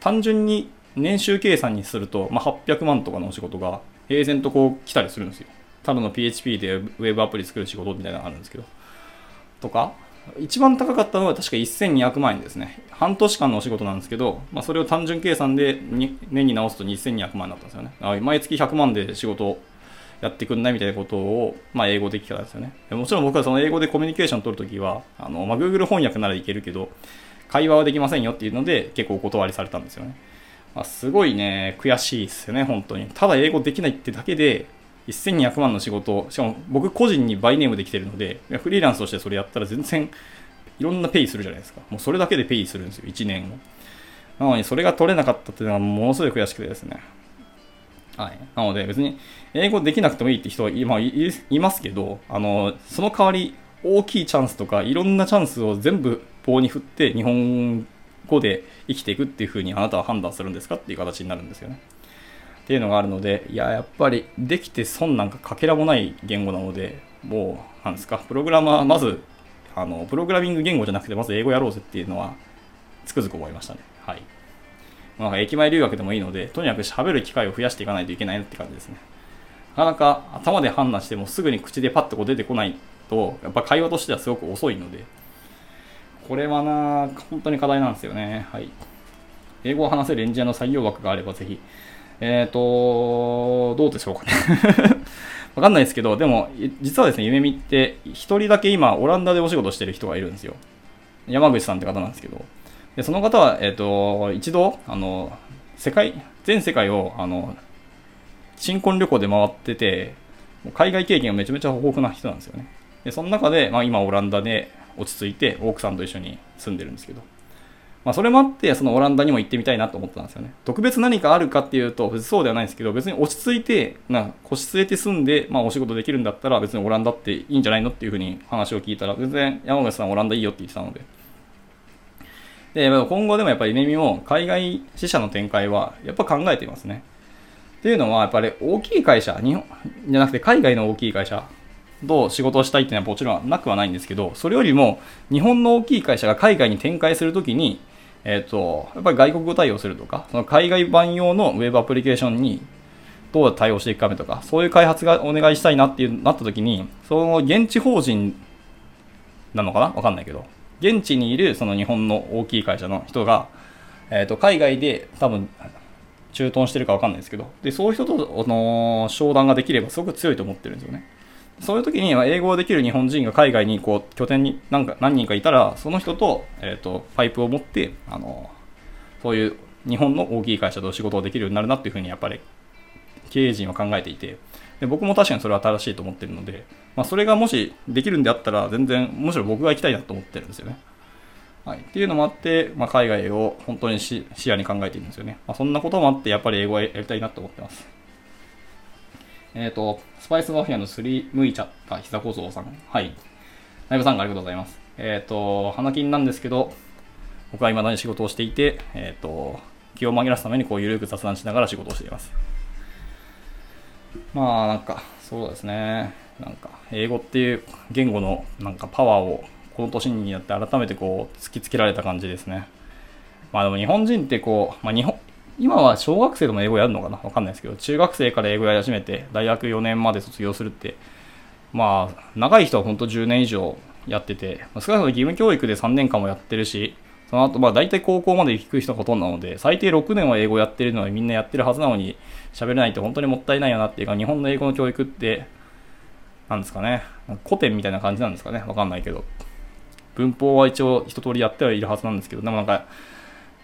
単純に年収計算にすると、まあ、800万とかのお仕事が平然とこう来たりするんですよ。ただの PHP で Web アプリ作る仕事みたいなのがあるんですけど。とか、一番高かったのは確か1200万円ですね。半年間のお仕事なんですけど、まあ、それを単純計算で年に直すと2200万になったんですよね。毎月100万で仕事をやってくんないみたいなことを、まあ、英語で聞かたんですよね。もちろん僕はその英語でコミュニケーション取るときは、あのまあ、Google 翻訳ならいけるけど、会話はできませんよっていうので結構お断りされたんですよね。まあ、すごいね、悔しいですよね、本当に。ただ英語できないってだけで、1200万の仕事、しかも僕個人にバイネームできてるので、フリーランスとしてそれやったら全然いろんなペイするじゃないですか。もうそれだけでペイするんですよ、1年を。なのにそれが取れなかったっていうのはものすごい悔しくてですね。はい。なので別に英語できなくてもいいって人はい,、まあ、いいますけど、あの、その代わり大きいチャンスとかいろんなチャンスを全部棒に振って日本語で生きていくっていうふうにあなたは判断するんですかっていう形になるんですよね。っていうのがあるので、いや、やっぱりできて損なんかかけらもない言語なので、もう、なんですか、プログラマー、まず、あの、プログラミング言語じゃなくて、まず英語やろうぜっていうのは、つくづく思いましたね。はい。なんか駅前留学でもいいので、とにかく喋る機会を増やしていかないといけないって感じですね。なかなか頭で判断してもすぐに口でパッとこう出てこないと、やっぱ会話としてはすごく遅いので、これはな、本当に課題なんですよね。はい。英語を話せるエンジニアの採用枠があればぜひ。えっ、ー、と、どうでしょうかね わかんないですけど、でも、実はですね、夢見って、一人だけ今、オランダでお仕事してる人がいるんですよ。山口さんって方なんですけど。で、その方は、えっ、ー、と、一度、あの、世界、全世界を、あの、新婚旅行で回ってて、海外経験がめちゃめちゃ豊富な人なんですよね。で、その中で、まあ今オランダで落ち着いて奥さんと一緒に住んでるんですけど、まあ、それもあって、そのオランダにも行ってみたいなと思ったんですよね。特別何かあるかっていうと、そうではないんですけど、別に落ち着いて、な腰据えて住んで、まあ、お仕事できるんだったら、別にオランダっていいんじゃないのっていうふうに話を聞いたら、全然山口さんオランダいいよって言ってたので。で、今後でもやっぱりネミも海外支社の展開はやっぱ考えていますね。っていうのは、やっぱり大きい会社、日本じゃなくて海外の大きい会社と仕事をしたいっていうのはもちろんなくはないんですけど、それよりも日本の大きい会社が海外に展開するときに、えっ、ー、と、やっぱり外国語対応するとか、その海外版用のウェブアプリケーションにどう対応していくかとか、そういう開発がお願いしたいなっていうなったときに、その現地法人なのかな？わかんないけど、現地にいるその日本の大きい会社の人が、えっ、ー、と、海外で多分、駐屯してるかわかんないですけど、で、そういう人と、の商談ができればすごく強いと思ってるんですよね。そういう時に英語ができる日本人が海外にこう拠点に何か何人かいたら、その人と,、えーと、パイプを持って、あのそういう日本の大きい会社と仕事をできるようになるなっていうふうにやっぱり経営陣は考えていて、で僕も確かにそれは正しいと思ってるので、まあ、それがもしできるんであったら、全然、むしろ僕が行きたいなと思ってるんですよね。はい、っていうのもあって、まあ、海外を本当に視野に考えているんですよね。まあ、そんなこともあって、やっぱり英語をやりたいなと思ってます。えっ、ー、と、スパイスマフィアのすりむいちゃった膝小僧さん。はい。ナイブさんありがとうございます。えっ、ー、と、花金なんですけど、僕は未だに仕事をしていて、えっ、ー、と、気を紛らすためにこう、ゆるく雑談しながら仕事をしています。まあ、なんか、そうですね。なんか、英語っていう言語のなんかパワーをこの年になって改めてこう突きつけられた感じですね。まあでも日本人ってこう、まあ、日本今は小学生でも英語やるのかな？わかんないですけど、中学生から英語やり始めて、大学4年まで卒業するって、まあ、長い人は本当10年以上やってて、少なくとも義務教育で3年間もやってるし、その後、まあ大体高校まで行く人がほとんどなので、最低6年は英語やってるのはみんなやってるはずなのに、喋れないって本当にもったいないよなっていうか、日本の英語の教育って、なんですかね、古典みたいな感じなんですかね、わかんないけど。文法は一応一通りやってはいるはずなんですけど、でもなんか、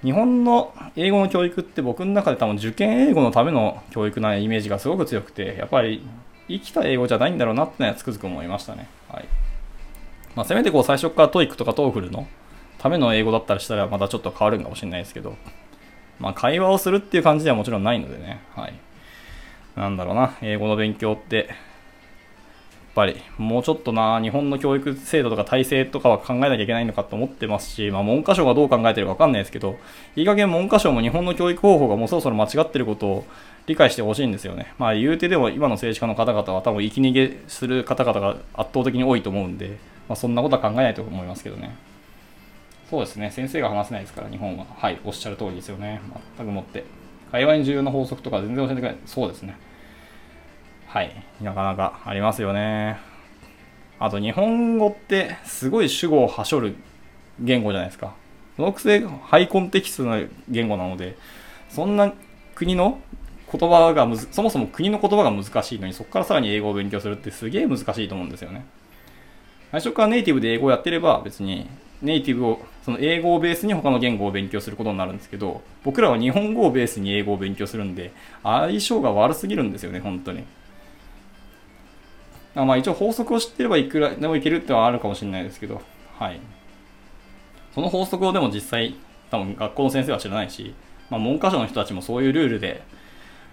日本の英語の教育って僕の中で多分受験英語のための教育なイメージがすごく強くて、やっぱり生きた英語じゃないんだろうなってのはつくづく思いましたね。はい。まあ、せめてこう最初から TOEIC とか TOEFL のための英語だったりしたらまたちょっと変わるんかもしれないですけど、まあ会話をするっていう感じではもちろんないのでね、はい。なんだろうな、英語の勉強ってぱりもうちょっとな日本の教育制度とか体制とかは考えなきゃいけないのかと思ってますし、まあ、文科省がどう考えてるか分かんないですけどいい加減文科省も日本の教育方法がもうそろそろ間違ってることを理解してほしいんですよね。まあ言うてでも今の政治家の方々は多分生き逃げする方々が圧倒的に多いと思うんで、まあ、そんなことは考えないと思いますけどね。そうですね。先生が話せないですから、日本は。はい、おっしゃる通りですよね。全くもって。会話に重要な法則とか全然教えてくれない。そうですね。はい、なかなかありますよね。あと日本語ってすごい主語をはしょる言語じゃないですか。そのくせハイコンテキストな言語なので、そんな国の言葉がむず、そもそも国の言葉が難しいのに、そこからさらに英語を勉強するってすげえ難しいと思うんですよね。最初からネイティブで英語をやってれば別にネイティブを、その英語をベースに他の言語を勉強することになるんですけど、僕らは日本語をベースに英語を勉強するんで、相性が悪すぎるんですよね、本当に。あまあ一応法則を知ってればいくらでもいけるってのはあるかもしれないですけど、はい。その法則をでも実際、多分学校の先生は知らないし、まあ、文科省の人たちもそういうルールで、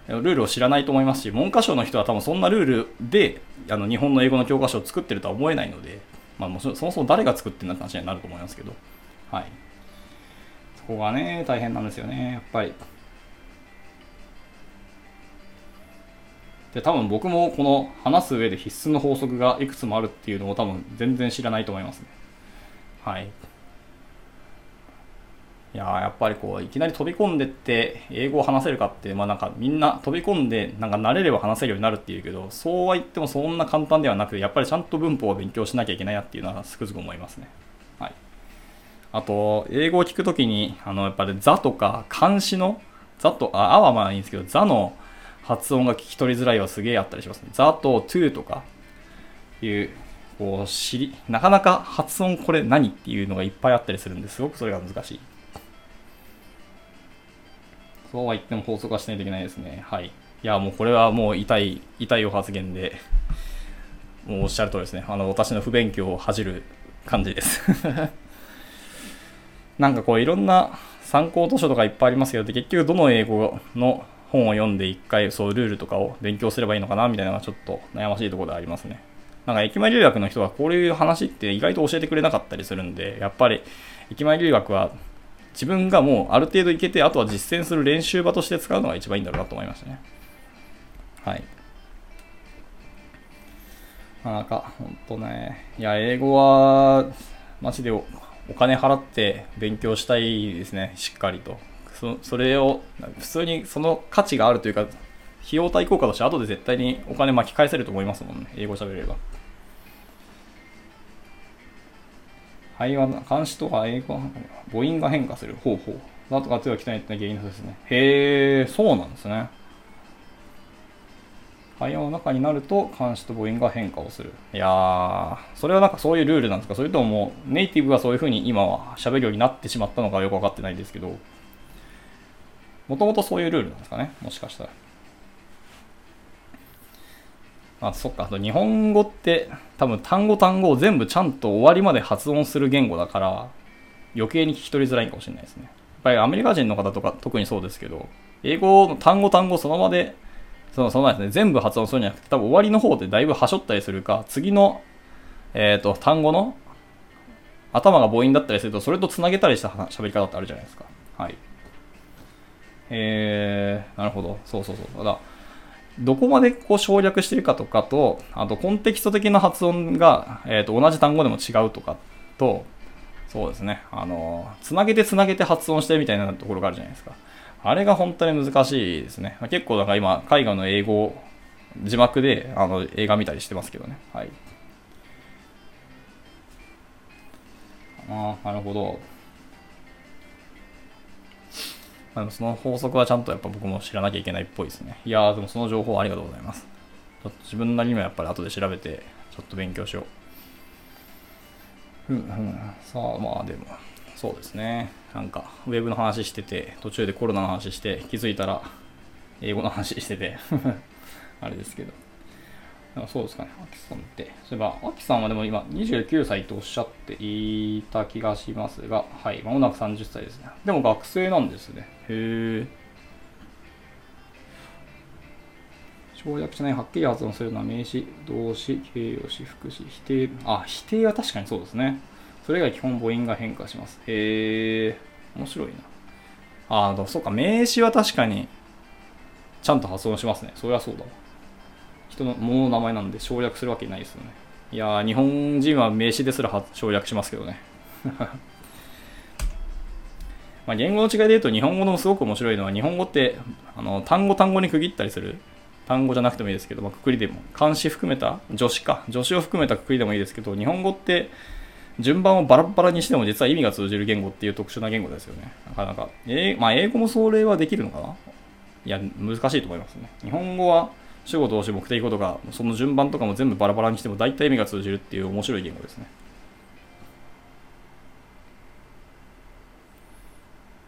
ルールを知らないと思いますし、文科省の人は多分そんなルールであの日本の英語の教科書を作ってるとは思えないので、まあ、もそもそも誰が作ってるんだって話になると思いますけど、はい。そこがね、大変なんですよね、やっぱり。で多分僕もこの話す上で必須の法則がいくつもあるっていうのを多分全然知らないと思いますね。はい。いややっぱりこういきなり飛び込んでって英語を話せるかってまあなんかみんな飛び込んでなんか慣れれば話せるようになるっていうけどそうは言ってもそんな簡単ではなくてやっぱりちゃんと文法を勉強しなきゃいけないなっていうのはつくづく思いますね。はい。あと英語を聞くときにあのやっぱり座とか漢詞の座とああはまあいいんですけど座の発音が聞き取りづらいはすげえあったりしますね。ザとトゥとかいう、こう、知り、なかなか発音これ何っていうのがいっぱいあったりするんですごくそれが難しい。そうは言っても法則はしないといけないですね。はい。いや、もうこれはもう痛い、痛いお発言で、もうおっしゃる通りですね。あの、私の不勉強を恥じる感じです。なんかこういろんな参考図書とかいっぱいありますけど、結局どの英語の本を読んで一回そうルールとかを勉強すればいいのかなみたいなのがちょっと悩ましいところでありますね。なんか駅前留学の人がこういう話って意外と教えてくれなかったりするんで、やっぱり駅前留学は自分がもうある程度いけて、あとは実践する練習場として使うのが一番いいんだろうなと思いましたね。はい。なんか、ほんとね、いや、英語は、マジでお金払って勉強したいですね、しっかりと。そそれを、普通にその価値があるというか、費用対効果として後で絶対にお金巻き返せると思いますもんね、英語喋れれば。会話の監視とか英語、母音が変化する方法。なんとか強い汚いって原因ですね。へえ、そうなんですね。会話の中になると監視と母音が変化をする。いやー、それはなんかそういうルールなんですか？それとももネイティブがそういう風に今は喋るようになってしまったのかよくわかってないですけど、もともとそういうルールなんですかねもしかしたら。あ、そっか。あと日本語って多分単語単語を全部ちゃんと終わりまで発音する言語だから余計に聞き取りづらいかもしれないですね。やっぱりアメリカ人の方とか特にそうですけど、英語の単語単語そのままでその、そのですね、全部発音するんじゃなくて、多分終わりの方でだいぶはしょったりするか、次の、えっ、ー、と、単語の頭が母音だったりすると、それと繋げたりした喋り方ってあるじゃないですか。はい。えー、なるほど。そうそうそう。だ、どこまでこう省略してるかとかと、あとコンテキスト的な発音が、えー、と同じ単語でも違うとかと、そうですね、あの、つなげてつなげて発音してるみたいなところがあるじゃないですか。あれが本当に難しいですね。結構なんか今、海外の英語、字幕であの映画見たりしてますけどね。はい。ああ、なるほど。まあ、でもその法則はちゃんとやっぱ僕も知らなきゃいけないっぽいですね。いやー、でもその情報ありがとうございます。ちょっと自分なりにもやっぱり後で調べて、ちょっと勉強しよう。うん、うん。さあ、まあでも。そうですね。なんか、ウェブの話してて、途中でコロナの話して、気づいたら、英語の話してて あれですけど。そうですかね、アキさんって。そういえば、アキさんはでも今29歳とおっしゃっていた気がしますが、はい、まもなく30歳ですね。でも学生なんですね。へえ。省略しないはっきり発音するのは名詞、動詞、形容詞、副詞、否定。あ、否定は確かにそうですね。それが基本母音が変化します。へえ、面白いな。ああ、そうか、名詞は確かに、ちゃんと発音しますね。そりゃそうだわ。人の、ものの名前なんで省略するわけないですよね。いや、日本人は名詞ですら省略しますけどね。ま言語の違いで言うと、日本語のすごく面白いのは、日本語って、あの、単語単語に区切ったりする。単語じゃなくてもいいですけど、まあ、くくりでも、漢詞含めた、助詞か、助詞を含めたくくりでもいいですけど、日本語って、順番をバラバラにしても実は意味が通じる言語っていう特殊な言語ですよね。なかなか。え、まあ、英語もそれはできるのかな？いや、難しいと思いますね。日本語は主語動詞目的語とか、その順番とかも全部バラバラにしても大体意味が通じるっていう面白い言語ですね。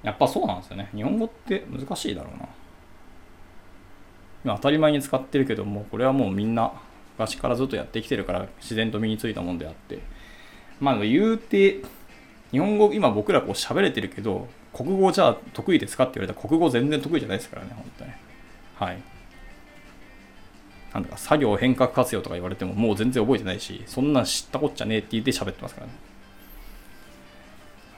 やっぱそうなんですよね。日本語って難しいだろうな。今当たり前に使ってるけども、これはもうみんな昔からずっとやってきてるから自然と身についたもんであって、まあ言うて、日本語今僕らこう喋れてるけど、国語じゃあ得意ですかって言われたら国語全然得意じゃないですからね、本当に。はい。なんだか作業変革活用とか言われてももう全然覚えてないし、そんなん知ったこっちゃねえって言って喋ってますからね。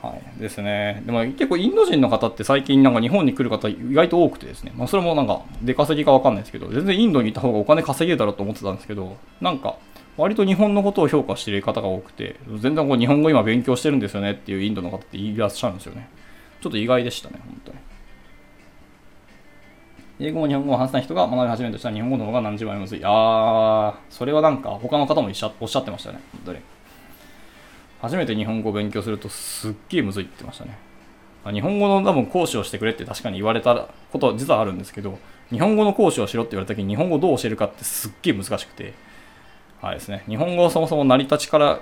はい。ですね。でも結構インド人の方って最近なんか日本に来る方意外と多くてですね。まあそれもなんか出稼ぎかわかんないですけど、全然インドにいた方がお金稼げるだろうと思ってたんですけど、なんか割と日本のことを評価している方が多くて、全然こう日本語今勉強してるんですよねっていうインドの方っていらっしゃるんですよね。ちょっと意外でしたね、本当に。英語も日本語を話せない人が学び始めるとしたら日本語の方が何十倍もむずい。あー、それはなんか他の方もおっしゃってましたね、本当に。初めて日本語を勉強するとすっげえむずいって言ってましたね。日本語の多分講師をしてくれって確かに言われたこと実はあるんですけど、日本語の講師をしろって言われた時に日本語をどう教えるかってすっげえ難しくて、はいですね、日本語そもそも成り立ちから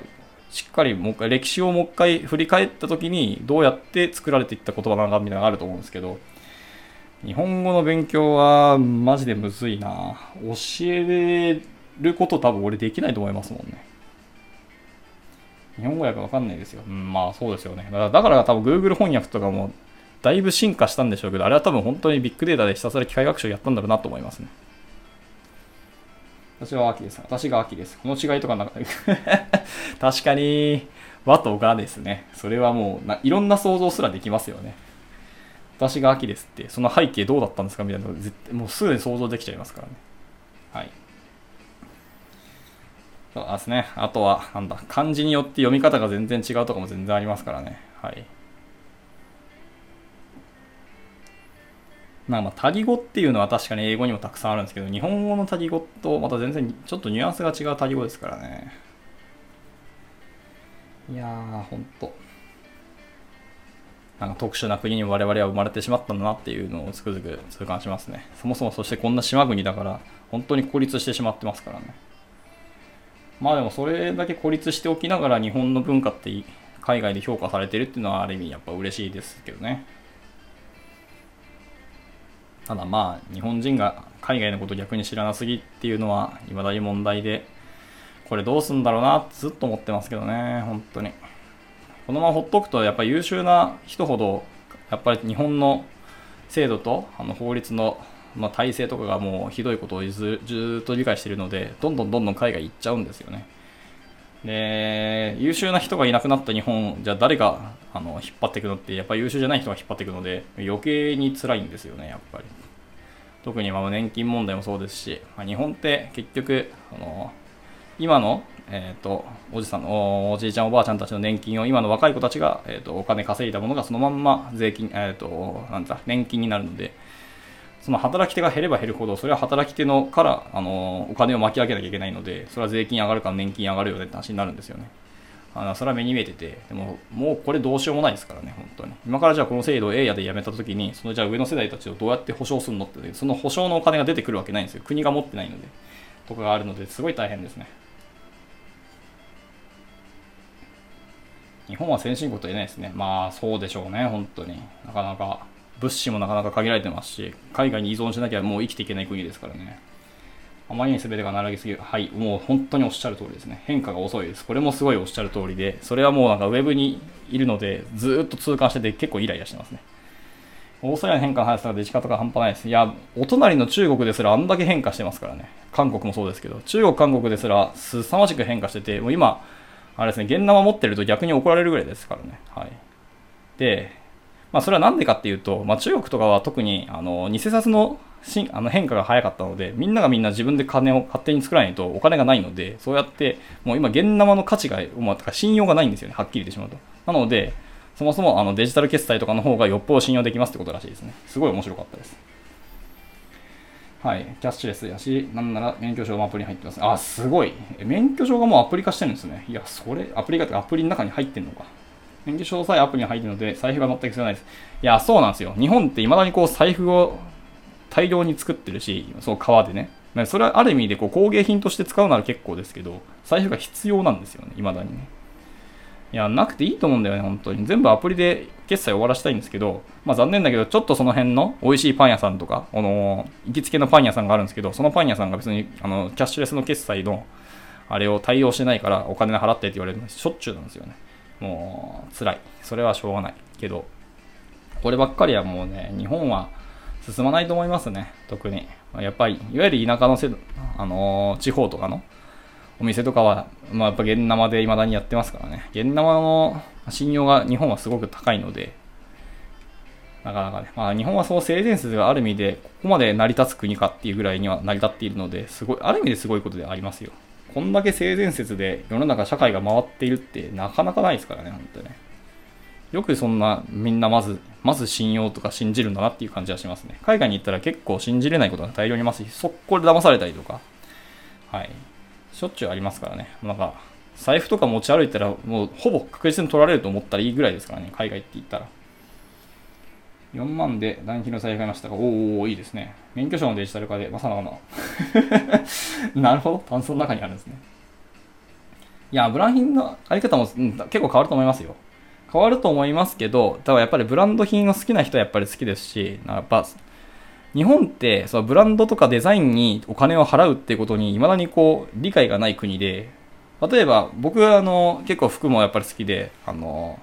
しっかりもう一回歴史をもう一回振り返った時にどうやって作られていった言葉なのかみたいなのがあると思うんですけど日本語の勉強はマジでむずいな教えること多分俺できないと思いますもんね日本語訳わかんないですよ。うん、まあそうですよね。だからだから多分 Google 翻訳とかもだいぶ進化したんでしょうけど、あれは多分本当にビッグデータでひたすら機械学習やったんだろうなと思いますね。私は秋です。私が秋です。この違いとかなか 確かに、和とがですね。それはもうないろんな想像すらできますよね。私が秋ですって、その背景どうだったんですかみたいなのもうすぐに想像できちゃいますからね。はい。そうですね。あとは、なんだ、漢字によって読み方が全然違うとかも全然ありますからね。はい。まあまあ、タギ語っていうのは確かに英語にもたくさんあるんですけど、日本語のタギ語とまた全然ちょっとニュアンスが違うタギ語ですからね。いやー、ほんと。なんか特殊な国に我々は生まれてしまったんだなっていうのをつくづく痛感しますね。そもそもそしてこんな島国だから、本当に孤立してしまってますからね。まあでもそれだけ孤立しておきながら日本の文化って海外で評価されてるっていうのはある意味やっぱ嬉しいですけどね。ただまあ日本人が海外のこと逆に知らなすぎっていうのは未だに問題でこれどうすんだろうなってずっと思ってますけどね本当にこのままほっとくとやっぱり優秀な人ほどやっぱり日本の制度とあの法律のま、体制とかがもうひどいことをずっと理解しているのでどんどんどんどん海外行っちゃうんですよね。で優秀な人がいなくなった日本じゃあ誰があの引っ張っていくのってやっぱり優秀じゃない人が引っ張っていくので余計に辛いんですよねやっぱり。特にまあ年金問題もそうですし、まあ、日本って結局あの今の、えーと、おじさんおじいちゃんおばあちゃんたちの年金を今の若い子たちが、えーと、お金稼いだものがそのまんま税金、えーとなんだ年金になるのでその働き手が減れば減るほど、それは働き手のからあのお金を巻き上げなきゃいけないので、それは税金上がるか年金上がるよねって話になるんですよね。あのそれは目に見えてて、でももうこれどうしようもないですからね、本当に。今からじゃあこの制度を A やでやめたときに、そのじゃあ上の世代たちをどうやって保証するのって、その保証のお金が出てくるわけないんですよ。国が持ってないので、とかがあるので、すごい大変ですね。日本は先進国と言えないですね。まあそうでしょうね、本当に。なかなか。物資もなかなか限られてますし、海外に依存しなきゃもう生きていけない国ですからね。あまりに全てが並びすぎる。はい、もう本当におっしゃる通りですね。変化が遅いです。これもすごいおっしゃる通りで、それはもうなんかウェブにいるので、ずっと痛感してて結構イライラしてますね。オーストラリアの変化の速さが出方が半端ないです。いや、お隣の中国ですらあんだけ変化してますからね。韓国もそうですけど、中国、韓国ですら凄まじく変化してて、もう今、あれですね、現生持ってると逆に怒られるぐらいですからね。はい。で、まあ、それは何でかっていうと、まあ、中国とかは特にあの偽札のしあの変化が早かったので、みんながみんな自分で金を勝手に作らないとお金がないので、そうやって、もう今、現生の価値が、まあ、信用がないんですよね、はっきり言ってしまうと。なので、そもそもあのデジタル決済とかの方がよっぽど信用できますってことらしいですね。すごい面白かったです。はい。キャッシュレスやし、なんなら免許証もアプリに入ってます。あ、すごい。免許証がもうアプリ化してるんですね。いや、それ、アプリがアプリの中に入ってんのか。免許証さえアプリに入ってるので、財布が全く必要ないです。いや、そうなんですよ。日本って未だにこう財布を大量に作ってるし、そう、革でね。それはある意味でこう工芸品として使うなら結構ですけど、財布が必要なんですよね、未だにね。いや、なくていいと思うんだよね、本当に。全部アプリで決済終わらせたいんですけど、まあ残念だけど、ちょっとその辺の美味しいパン屋さんとか、あの、行きつけのパン屋さんがあるんですけど、そのパン屋さんが別に、あの、キャッシュレスの決済の、あれを対応してないからお金払ってって言われるのしょっちゅうなんですよね。もう辛い。それはしょうがない。けど、こればっかりはもうね、日本は進まないと思いますね。特に。やっぱり、いわゆる田舎のせ、あの、地方とかのお店とかは、まあ、やっぱ現生で未だにやってますからね。現生の信用が日本はすごく高いので、なかなかね、まあ日本はその性善説がある意味で、ここまで成り立つ国かっていうぐらいには成り立っているので、すごい、ある意味ですごいことでありますよ。こんだけ性善説で世の中社会が回っているってなかなかないですからね、本当ね。よくそんなみんなまず、まず信用とか信じるんだなっていう感じはしますね。海外に行ったら結構信じれないことが大量にいますし、速攻で騙されたりとか、はい。しょっちゅうありますからね。なんか、財布とか持ち歩いたらもうほぼ確実に取られると思ったらいいぐらいですからね、海外って言ったら。4万で団金の財布買いましたが、おおいいですね。免許証のデジタル化で、まさかの。なるほど。単素の中にあるんですね。いや、ブラン品のあり方も、うん、結構変わると思いますよ。変わると思いますけど、ただやっぱりブランド品を好きな人はやっぱり好きですし、やっぱ、日本ってそのブランドとかデザインにお金を払うっていうことに未だにこう理解がない国で、例えば僕はあの結構服もやっぱり好きであの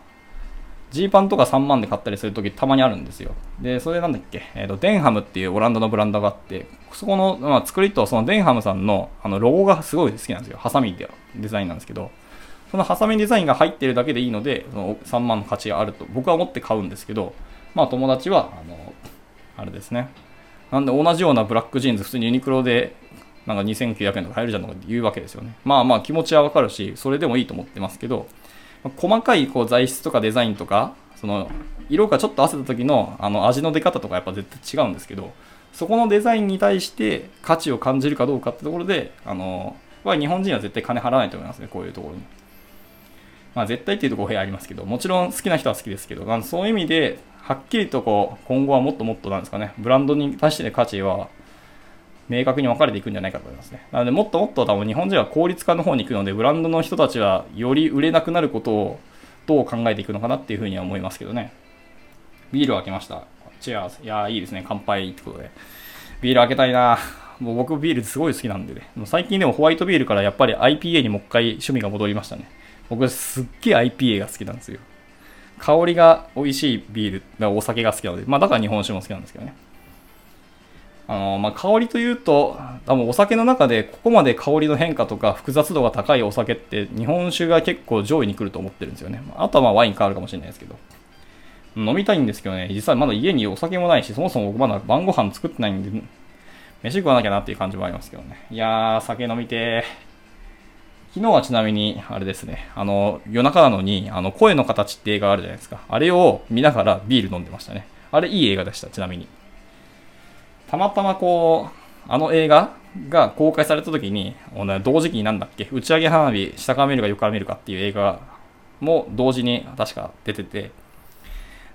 ジーパンとか3万で買ったりするときたまにあるんですよ。で、それなんだっけ、えーと、デンハムっていうオランダのブランドがあって、そこの、まあ、作りとそのデンハムさんのあのロゴがすごい好きなんですよ。ハサミでデザインなんですけど、そのハサミデザインが入ってるだけでいいので、その3万の価値があると僕は思って買うんですけど、まあ友達は、あの、あれですね。なんで同じようなブラックジーンズ、普通にユニクロでなんか2900円とか入るじゃんとか言うわけですよね。まあまあ気持ちはわかるし、それでもいいと思ってますけど、細かいこう材質とかデザインとか、その色がちょっと合わせた時のあの味の出方とかやっぱ絶対違うんですけど、そこのデザインに対して価値を感じるかどうかってところで、あの、は日本人は絶対金払わないと思いますね、こういうところに。まあ絶対っていうと語弊ありますけど、もちろん好きな人は好きですけど、そういう意味で、はっきりとこう、今後はもっともっとなんですかね、ブランドに対しての価値は明確に分かれていくんじゃないかと思いますね。なので、もっともっと多分日本人は効率化の方に行くので、ブランドの人たちはより売れなくなることをどう考えていくのかなっていうふうには思いますけどね。ビールを開けました。チェアーズ。いやー、いいですね。乾杯ってことで。ビール開けたいなもう僕ビールすごい好きなんでね。もう最近でもホワイトビールからやっぱり IPA にもう一回趣味が戻りましたね。僕すっげえ IPA が好きなんですよ。香りが美味しいビール、お酒が好きなので、まあだから日本酒も好きなんですけどね。あの、まあ、香りというと、多分お酒の中でここまで香りの変化とか複雑度が高いお酒って日本酒が結構上位に来ると思ってるんですよね。あとはまあワイン変わるかもしれないですけど。飲みたいんですけどね、実はまだ家にお酒もないし、そもそも僕まだ晩ご飯作ってないんで、飯食わなきゃなっていう感じもありますけどね。いやー、酒飲みてー昨日はちなみに、あれですね、あの、夜中なのに、あの、声の形って映画あるじゃないですか。あれを見ながらビール飲んでましたね。あれいい映画でした、ちなみに。たまたまこう、あの映画が公開された時に、同時期になんだっけ、打ち上げ花火、下から見るか横から見るかっていう映画も同時に確か出てて、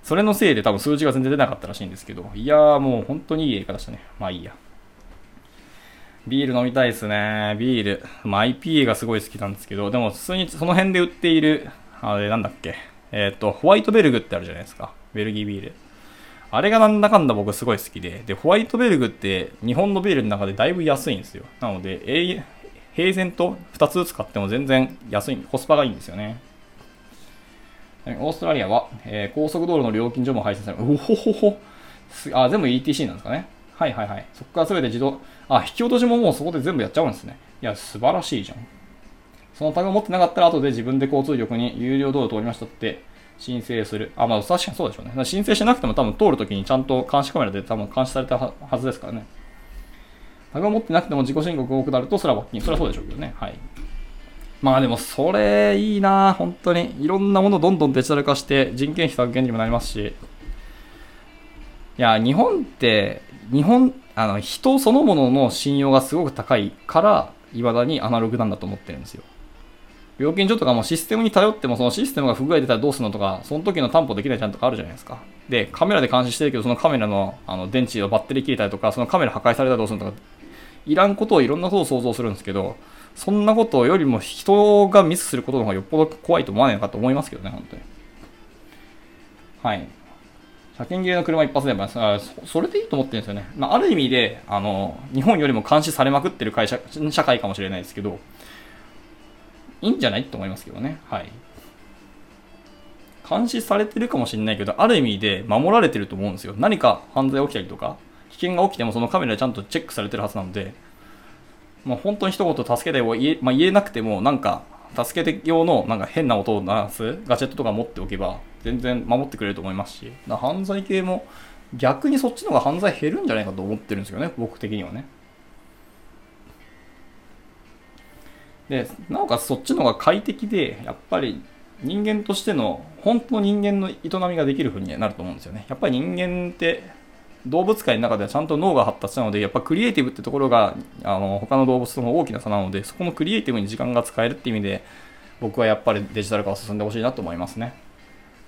それのせいで多分数字が全然出なかったらしいんですけど、いやーもう本当にいい映画でしたね。まあいいや。ビール飲みたいですね。ビール。まあ IPA がすごい好きなんですけど、でも普通にその辺で売っている、あれなんだっけ、えっ、ー、と、ホワイトベルグってあるじゃないですか。ベルギービール。あれがなんだかんだ僕すごい好きで、で、ホワイトベルグって日本のビールの中でだいぶ安いんですよ。なので、平然と2つずつ買っても全然安い、コスパがいいんですよね。オーストラリアは、えー、高速道路の料金所も配信される。おほほほ。あ、全部 ETC なんですかね。はいはいはい。そこから全て自動、あ、引き落としももうそこで全部やっちゃうんですね。いや、素晴らしいじゃん。そのタグを持ってなかったら後で自分で交通局に有料道路通りましたって申請する。あ、まあ確かにそうでしょうね。申請しなくても多分通るときにちゃんと監視カメラで多分監視されたはずですからね。タグを持ってなくても自己申告が多くなると、それは罰金。それはそうでしょうけどね。はい。まあでもそれいいな本当に。いろんなものどんどんデジタル化して人件費削減にもなりますし。いや、日本って、日本、あの、人そのものの信用がすごく高いから、未だにアナログなんだと思ってるんですよ。料金所とかもシステムに頼ってもそのシステムが不具合出たらどうするのとか、その時の担保できないちゃんとかあるじゃないですか。で、カメラで監視してるけど、そのカメラのあの電池をバッテリー切れたりとか、そのカメラ破壊されたらどうするのとか、いらんことをいろんなことを想像するんですけど、そんなことよりも人がミスすることの方がよっぽど怖いと思わないのかと思いますけどね、本当に。はい。車検切れの車一発でもそそれでいいと思ってるんですよね。まあ、ある意味で、あの、日本よりも監視されまくってる会社、社会かもしれないですけど、いいんじゃないと思いますけどね。はい。監視されてるかもしれないけど、ある意味で守られてると思うんですよ。何か犯罪起きたりとか、危険が起きてもそのカメラちゃんとチェックされてるはずなので、まあ、本当に一言助けてを言え,、まあ、言えなくても、なんか、助けて用のなんか変な音を鳴らすガジェットとか持っておけば、全然守ってくれると思いますし、犯罪系も逆にそっちの方が犯罪減るんじゃないかと思ってるんですよね、僕的にはね。で、なおかつそっちの方が快適で、やっぱり人間としての、本当の人間の営みができるふうになると思うんですよね。やっぱり人間って動物界の中ではちゃんと脳が発達したので、やっぱクリエイティブってところが、あの、他の動物との大きな差なので、そこのクリエイティブに時間が使えるっていう意味で、僕はやっぱりデジタル化を進んでほしいなと思いますね。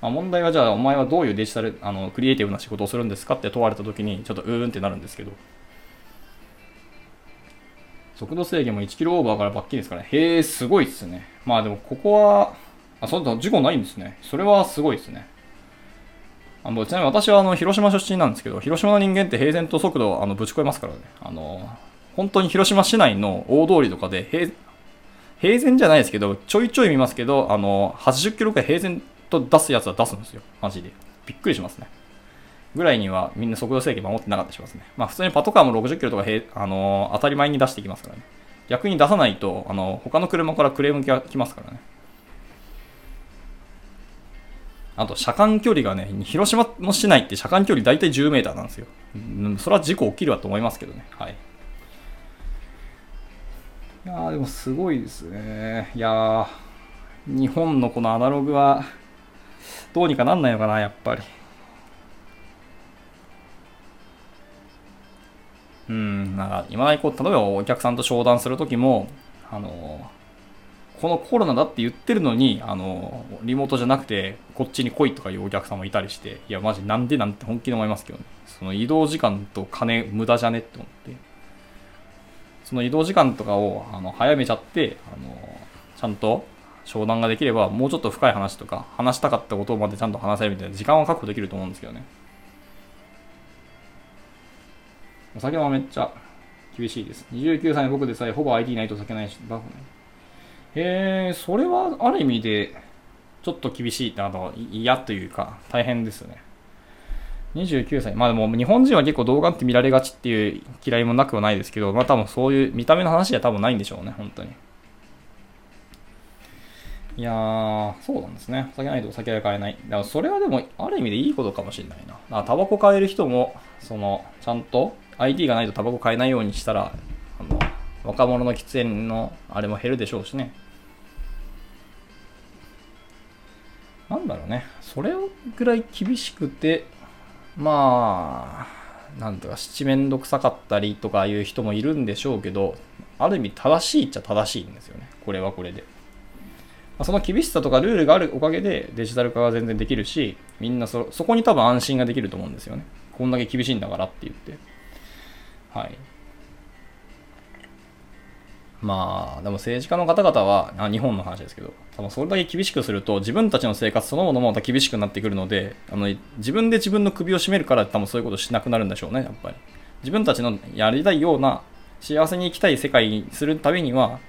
まあ、問題はじゃあ、お前はどういうデジタル、あの、クリエイティブな仕事をするんですかって問われた時に、ちょっとうーんってなるんですけど、速度制限も1キロオーバーから罰金ですから、ね、へえ、すごいっすね。まあでもここは、あ、そうだ、事故ないんですね。それはすごいですね。あのちなみに私はあの広島出身なんですけど、広島の人間って平然と速度をあのぶち越えますからね。あの、本当に広島市内の大通りとかで平平然じゃないですけど、ちょいちょい見ますけど、あの、80キロくらい平然と出すやつは出すんですよ。マジで。びっくりしますね。ぐらいにはみんな速度制限守ってなかったりしますね。まあ普通にパトカーも60キロとかへ、あの当たり前に出してきますからね。逆に出さないと、あの他の車からクレームが来ますからね。あと、車間距離がね、広島の市内って車間距離大体10メーターなんですよ。うん、それは事故起きるわと思いますけどね。はい。いやー、でもすごいですね。いやー、日本のこのアナログは、どうにかなんないのかな、やっぱり。うん、なんか、今だにこう、例えばお客さんと商談するときも、あの、このコロナだって言ってるのに、あの、リモートじゃなくて、こっちに来いとかいうお客さんもいたりして、いや、マジなんでなんて本気で思いますけどね。その移動時間と金無駄じゃねって思って。その移動時間とかをあの早めちゃって、あの、ちゃんと商談ができれば、もうちょっと深い話とか、話したかったことまでちゃんと話せるみたいな時間は確保できると思うんですけどね。お酒はめっちゃ厳しいです。29歳の僕でさえほぼ ID ないと酒ないし、バフね。えー、それはある意味でちょっと厳しいってあの嫌というか大変ですよね。29歳。まあでも日本人は結構動画って見られがちっていう嫌いもなくはないですけど、まあ多分そういう見た目の話では多分ないんでしょうね、本当に。いやー、そうなんですね。お酒ないとお酒は買えない。だからそれはでもある意味でいいことかもしれないな。タバコ買える人も、その、ちゃんと ID がないとタバコ買えないようにしたら、あの、若者の喫煙のあれも減るでしょうしね。なんだろうね。それぐらい厳しくて、まあ、なんとか七面倒くさかったりとかいう人もいるんでしょうけど、ある意味正しいっちゃ正しいんですよね。これはこれで。その厳しさとかルールがあるおかげでデジタル化が全然できるし、みんなそそこに多分安心ができると思うんですよね。こんだけ厳しいんだからって言って。はい。まあ、でも政治家の方々は、あ日本の話ですけど、多分それだけ厳しくすると、自分たちの生活そのものもまた厳しくなってくるので、あの自分で自分の首を絞めるから多分そういうことしなくなるんでしょうね、やっぱり。自分たちのやりたいような、幸せに生きたい世界にするためには、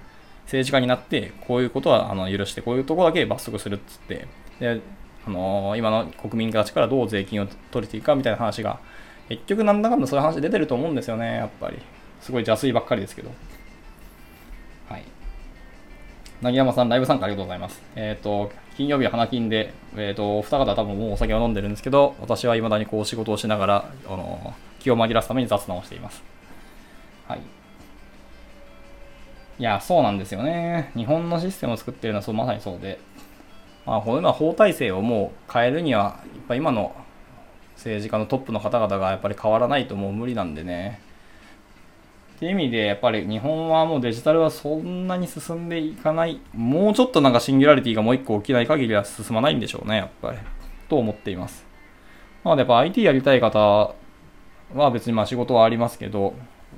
政治家になって、こういうことはあの許して、こういうとこだけ罰則するっつって、で、あの、今の国民たちからどう税金を取れていくかみたいな話が、結局なんだかんだそういう話出てると思うんですよね、やっぱり。すごい邪推ばっかりですけど。はいなぎ山さん、ライブ参加ありがとうございます。えっ、ー、と、金曜日は花金で、えっ、ー、と、お二方多分もうお酒を飲んでるんですけど、私は未だにこう仕事をしながら、あの、気を紛らすために雑談をしています。はい。いや、そうなんですよね。日本のシステムを作ってるのはそうまさにそうで、まあ、こういうのは法体制をもう変えるには、やっぱ今の政治家のトップの方々がやっぱり変わらないともう無理なんでね。っていう意味で、やっぱり日本はもうデジタルはそんなに進んでいかない、もうちょっとなんかシンギュラリティがもう一個起きない限りは進まないんでしょうね、やっぱり。と思っています。なのでやっぱ IT やりたい方は別にまあ仕事はありますけど、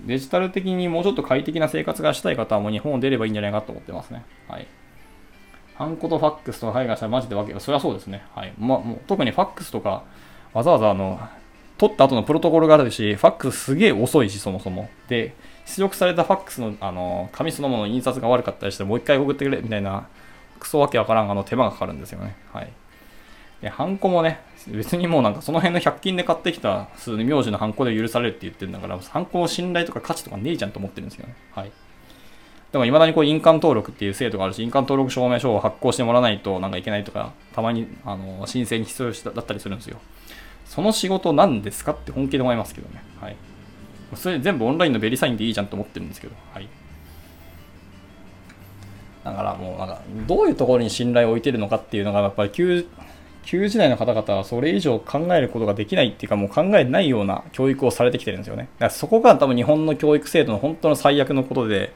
デジタル的にもうちょっと快適な生活がしたい方はもう日本を出ればいいんじゃないかと思ってますね。はい。ハンコとファックスと海外したらマジでわけが、それはそうですね。はい。まあ、もう特にファックスとか、わざわざあの、取った後のプロトコルがあるし、ファックスすげえ遅いし、そもそも。で、出力されたファックスのあの紙そのものの印刷が悪かったりして、もう一回送ってくれみたいな、クソわけわからんあの手間がかかるんですよね。はい。で、ハンコもね、別にもうなんかその辺の100均で買ってきた数字名字のハンコで許されるって言ってるんだから、ハンコの信頼とか価値とかねえじゃんと思ってるんですよね。はい。でも未だにこう印鑑登録っていう制度があるし、印鑑登録証明書を発行してもらわないとなんかいけないとか、たまにあの申請に必要だったりするんですよ。その仕事何ですかって本気で思いますけどね。はい。それ全部オンラインのベリサインでいいじゃんと思ってるんですけど。はい。だからもうなんか、どういうところに信頼を置いてるのかっていうのが、やっぱり旧、旧時代の方々はそれ以上考えることができないっていうか、もう考えないような教育をされてきてるんですよね。だからそこが多分日本の教育制度の本当の最悪のことで、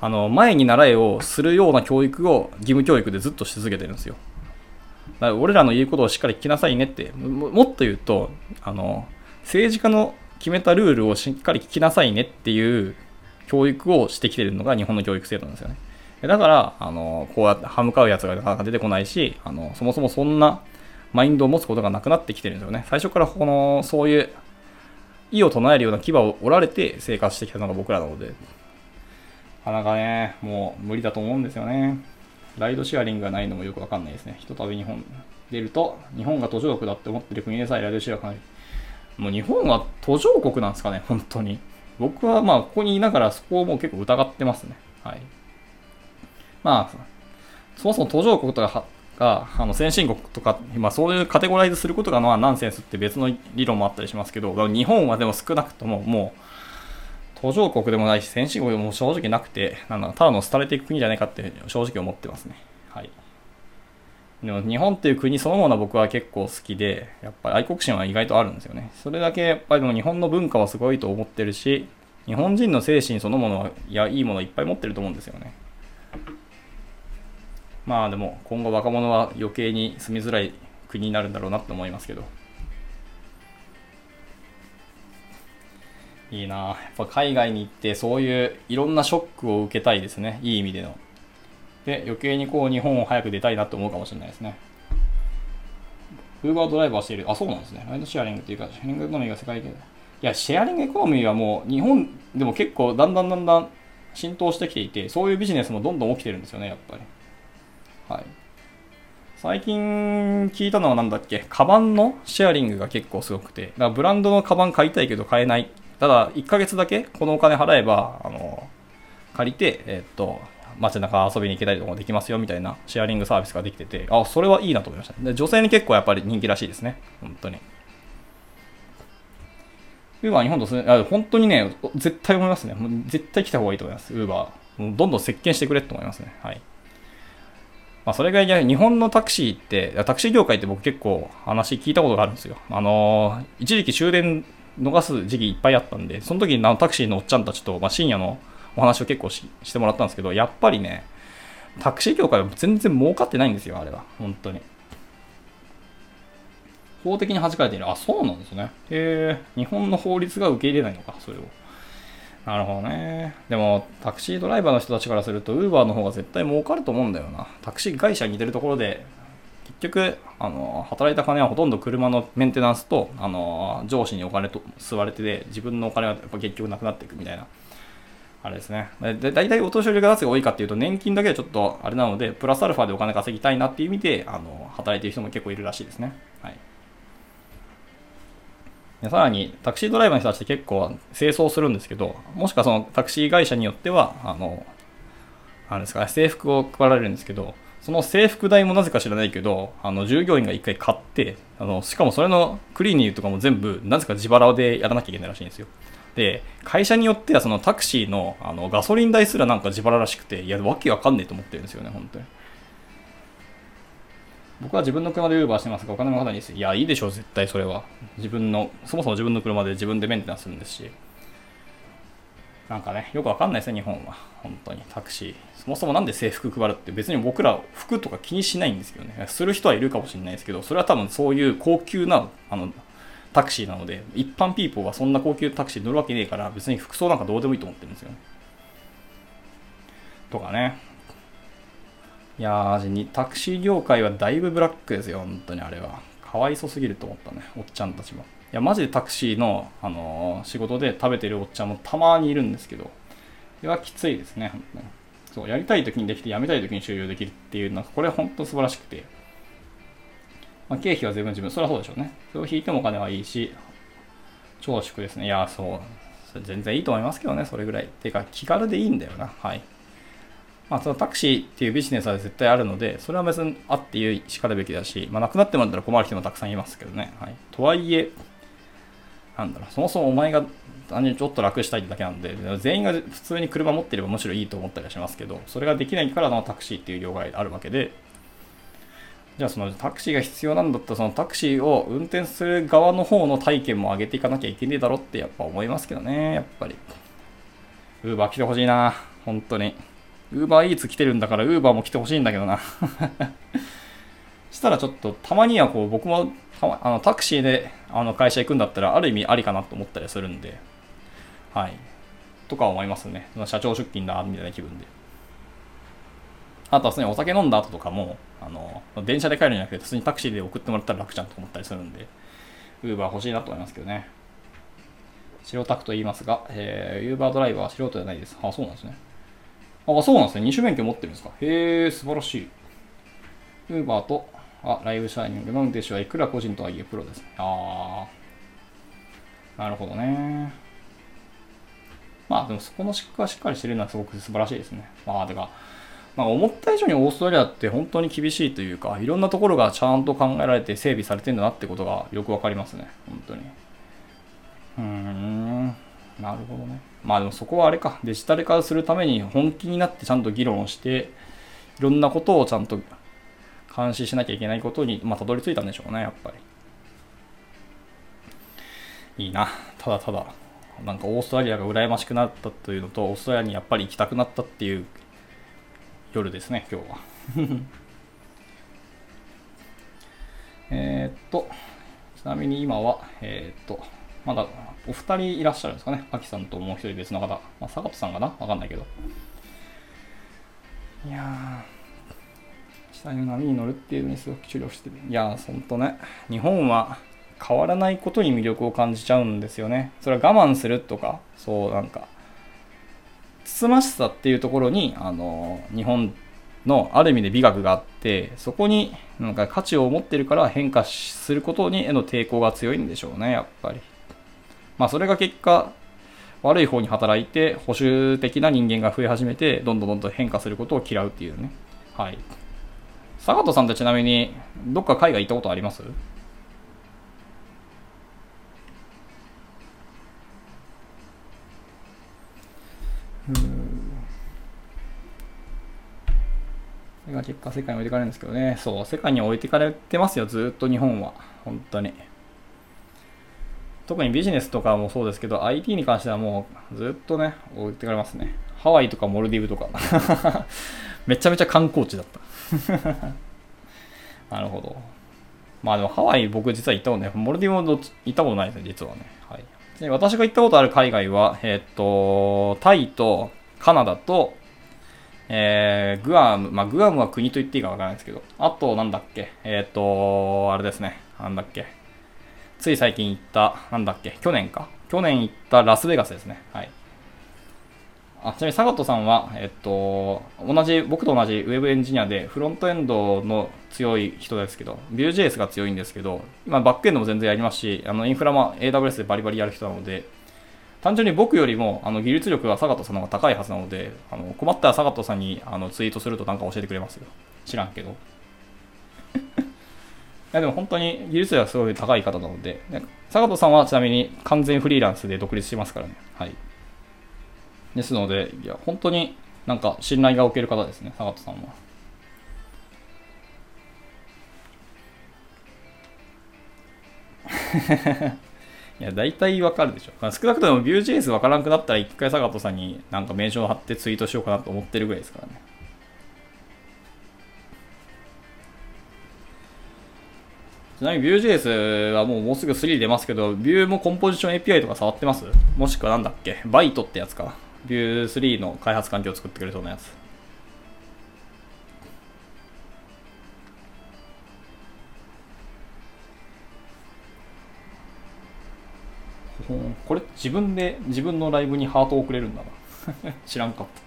あの、前に習えをするような教育を義務教育でずっとし続けてるんですよ。だから俺らの言うことをしっかり聞きなさいねっても、もっと言うと、あの、政治家の決めたルールをしっかり聞きなさいねっていう教育をしてきてるのが日本の教育制度なんですよね。だから、あの、こうやって歯向かうやつがなかなか出てこないし、あの、そもそもそんなマインドを持つことがなくなってきてるんですよね。最初からこの、そういう、意を唱えるような牙を折られて生活してきたのが僕らなので、なかなかね、もう無理だと思うんですよね。ライドシェアリングがないのもよくわかんないですね。ひとたび日本出ると、日本が途上国だって思ってる国でさえライドシェアかない。もう日本は途上国なんですかね、本当に。僕はまあ、ここにいながらそこをもう結構疑ってますね。はい。まあ、そもそも途上国とかが、あの先進国とか、まあ、そういうカテゴライズすることがまあナンセンスって別の理論もあったりしますけど、日本はでも少なくとももう、途上国でもないし、先進国でも正直なくて、なんだただの廃れていく国じゃないかって正直思ってますね。はい。でも日本っていう国そのものは僕は結構好きで、やっぱり愛国心は意外とあるんですよね。それだけやっぱりでも日本の文化はすごいと思ってるし、日本人の精神そのものは、いや、いいものいっぱい持ってると思うんですよね。まあでも今後若者は余計に住みづらい国になるんだろうなって思いますけど。いいなやっぱ海外に行ってそういういろんなショックを受けたいですね。いい意味での。で、余計にこう日本を早く出たいなって思うかもしれないですね。ウーバードライバーしている。あ、そうなんですね。ライドシェアリングっていうか、シェアリングエコノミーが世界的いや、シェアリングエコノミーはもう日本でも結構だんだんだんだん浸透してきていて、そういうビジネスもどんどん起きてるんですよね、やっぱり。はい。最近聞いたのは何だっけ？カバンのシェアリングが結構すごくて、だブランドのカバン買いたいけど買えない。ただ、1ヶ月だけこのお金払えば、あの、借りて、えー、っと、街中遊びに行けたりとかもできますよみたいなシェアリングサービスができてて、あ、それはいいなと思いました。で女性に結構やっぱり人気らしいですね。本当に。ウーバー日本とすあ本当にね、絶対思いますね。絶対来た方がいいと思います。ウーバー。どんどん席巻してくれと思いますね。はい。まあ、それが日本のタクシーって、タクシー業界って僕結構話聞いたことがあるんですよ。あのー、一時期終電逃す時期いっぱいあったんで、その時にタクシーのおっちゃんたちと、まあ、深夜のお話を結構してもらったんですけど、やっぱりね、タクシー業界は全然儲かってないんですよ、あれは。本当に。法的に弾かれている。あ、そうなんですね。へえ、日本の法律が受け入れないのか、それを。なるほどね。でも、タクシードライバーの人たちからすると、ウーバーの方が絶対儲かると思うんだよな。タクシー会社に似てるところで、結局、あの、働いた金はほとんど車のメンテナンスと、あの、上司にお金と吸われてで、自分のお金はやっぱ結局なくなっていくみたいなあれですね。で大体お年寄りが出すが多いかっていうと、年金だけはちょっとあれなので、プラスアルファでお金稼ぎたいなっていう意味で、あの働いてる人も結構いるらしいですね。はい。でさらに、タクシードライバーの人たちって結構清掃するんですけど、もしくはそのタクシー会社によっては、あの、あれですか、制服を配られるんですけど、その制服代もなぜか知らないけど、あの従業員が一回買って、あのしかもそれのクリーニングとかも全部、なぜか自腹でやらなきゃいけないらしいんですよ。で、会社によってはそのタクシーのあのガソリン代すらなんか自腹らしくて、いや、わけわかんねえと思ってるんですよね、本当に。僕は自分の車でウーバーしてますが、お金もかなりです。いや、いいでしょう、絶対それは。自分の、そもそも自分の車で自分でメンテナンスするんですし。なんかね、よくわかんないですね、日本は。本当に、タクシー。そもそもなんで制服配るって別に僕ら服とか気にしないんですけどね。する人はいるかもしれないですけど、それは多分そういう高級な、あの、タクシーなので、一般ピーポーはそんな高級タクシー乗るわけねえから、別に服装なんかどうでもいいと思ってるんですよね。とかね。いやー、タクシー業界はだいぶブラックですよ、本当にあれは。かわいそすぎると思ったね、おっちゃんたちも。いや、マジでタクシーの、あのー、仕事で食べてるおっちゃんもたまにいるんですけど、これはきついですね、本当に。そう、やりたい時にできて、やめたい時に終了できるっていうのは、これは本当素晴らしくて。まあ、経費は全部自分、それはそうでしょうね。それを引いてもお金はいいし、長縮ですね。いや、そう。全然いいと思いますけどね、それぐらい。てか、気軽でいいんだよな。はい。まあ、そのタクシーっていうビジネスは絶対あるので、それは別にあっていうしかるべきだし、まあ、なくなってもらったら困る人もたくさんいますけどね。はい。とはいえ、なんだろう、そもそもお前が単純にちょっと楽したいだけなんで、全員が普通に車持ってればむしろいいと思ったりはしますけど、それができないからのタクシーっていう業界あるわけで、じゃあそのタクシーが必要なんだったらそのタクシーを運転する側の方の体験も上げていかなきゃいけねえだろってやっぱ思いますけどね、やっぱり。ウーバー来てほしいな、本当に。ウーバーイーツ来てるんだからウーバーも来てほしいんだけどな。したらちょっとたまにはこう僕もあのタクシーであの会社行くんだったらある意味ありかなと思ったりするんで、はい。とか思いますね。社長出勤だ、みたいな気分で。あとは普通にお酒飲んだ後とかも、あの、電車で帰るんじゃなくて、普通にタクシーで送ってもらったら楽じゃんと思ったりするんで、ウーバー欲しいなと思いますけどね。白タクと言いますが、えー、ウーバードライバーは素人じゃないです。あ、そうなんですね。あ、そうなんですね。二種免許持ってるんですか。へえ、素晴らしい。ウーバーと、あ、ライブシャイニングの運転手はいくら個人とはいえプロです。ああ。なるほどね。まあでもそこの資格がしっかりしてるのはすごく素晴らしいですね。まあてか、まあ、思った以上にオーストラリアって本当に厳しいというか、いろんなところがちゃんと考えられて整備されてるんだなってことがよくわかりますね。本当に。うーん。なるほどね。まあでもそこはあれか、デジタル化するために本気になってちゃんと議論をして、いろんなことをちゃんと監視しなきゃいけないことに、まあ、たどり着いたんでしょうね、やっぱり。いいな。ただただ、なんかオーストラリアが羨ましくなったというのと、オーストラリアにやっぱり行きたくなったっていう夜ですね、今日は。えっと、ちなみに今は、えー、っと、まだお二人いらっしゃるんですかね？アキさんともう一人別の方。まあ、坂戸さんかな？わかんないけど。いやー、下の波に乗るっていうのにすごく注力してる。いやー、ほんとね。日本は変わらないことに魅力を感じちゃうんですよね。それは我慢するとか、そうなんか、つつましさっていうところに、あの、日本のある意味で美学があって、そこになんか価値を持ってるから変化することにへの抵抗が強いんでしょうね、やっぱり。まあそれが結果、悪い方に働いて保守的な人間が増え始めて、どんどんどんどん変化することを嫌うっていうね。はい。坂戸さんってちなみに、どっか海外行ったことあります？それが結果世界に置いてかれるんですけどね。そう、世界に置いてかれてますよ、ずっと日本は。本当に。特にビジネスとかもそうですけど、IT に関してはもうずっとね、置いてかれますね。ハワイとかモルディブとか。めちゃめちゃ観光地だった。なるほど。まあでもハワイ僕実は行ったことない。モルディブも行ったことないですね、実はね。はい。で私が行ったことある海外は、えっ、と、タイとカナダと、えー、グアム、まあ、グアムは国と言っていいかわからないですけど、あと、なんだっけ、えっ、と、あれですね、なんだっけ、つい最近行った、なんだっけ、去年か。去年行ったラスベガスですね。はい。あちなみに、サガトさんは、えっと、同じ、僕と同じウェブエンジニアで、フロントエンドの強い人ですけど、Vue.js が強いんですけど、今、バックエンドも全然やりますし、あのインフラも AWS でバリバリやる人なので、単純に僕よりもあの技術力がサガトさんの方が高いはずなので、あの困ったらサガトさんにあのツイートするとなんか教えてくれますよ。知らんけど。やでも本当に技術力がすごい高い方なので、坂戸さんはちなみに完全フリーランスで独立してますからね。はい。ですので、いや、本当になんか信頼がおける方ですね、坂戸さんは。いや、大体わかるでしょ。少なくとも Vue.js わからなくなったら一回坂戸さんになんか名称を貼ってツイートしようかなと思ってるぐらいですからね。ちなみに Vue.js はもうもうすぐ3出ますけど、Vue もコンポジション API とか触ってます？もしくはなんだっけ？ Vite ってやつか？Vue3 の開発環境を作ってくれそうなやつ。これ自分で自分のライブにハートを送れるんだな。知らんかった。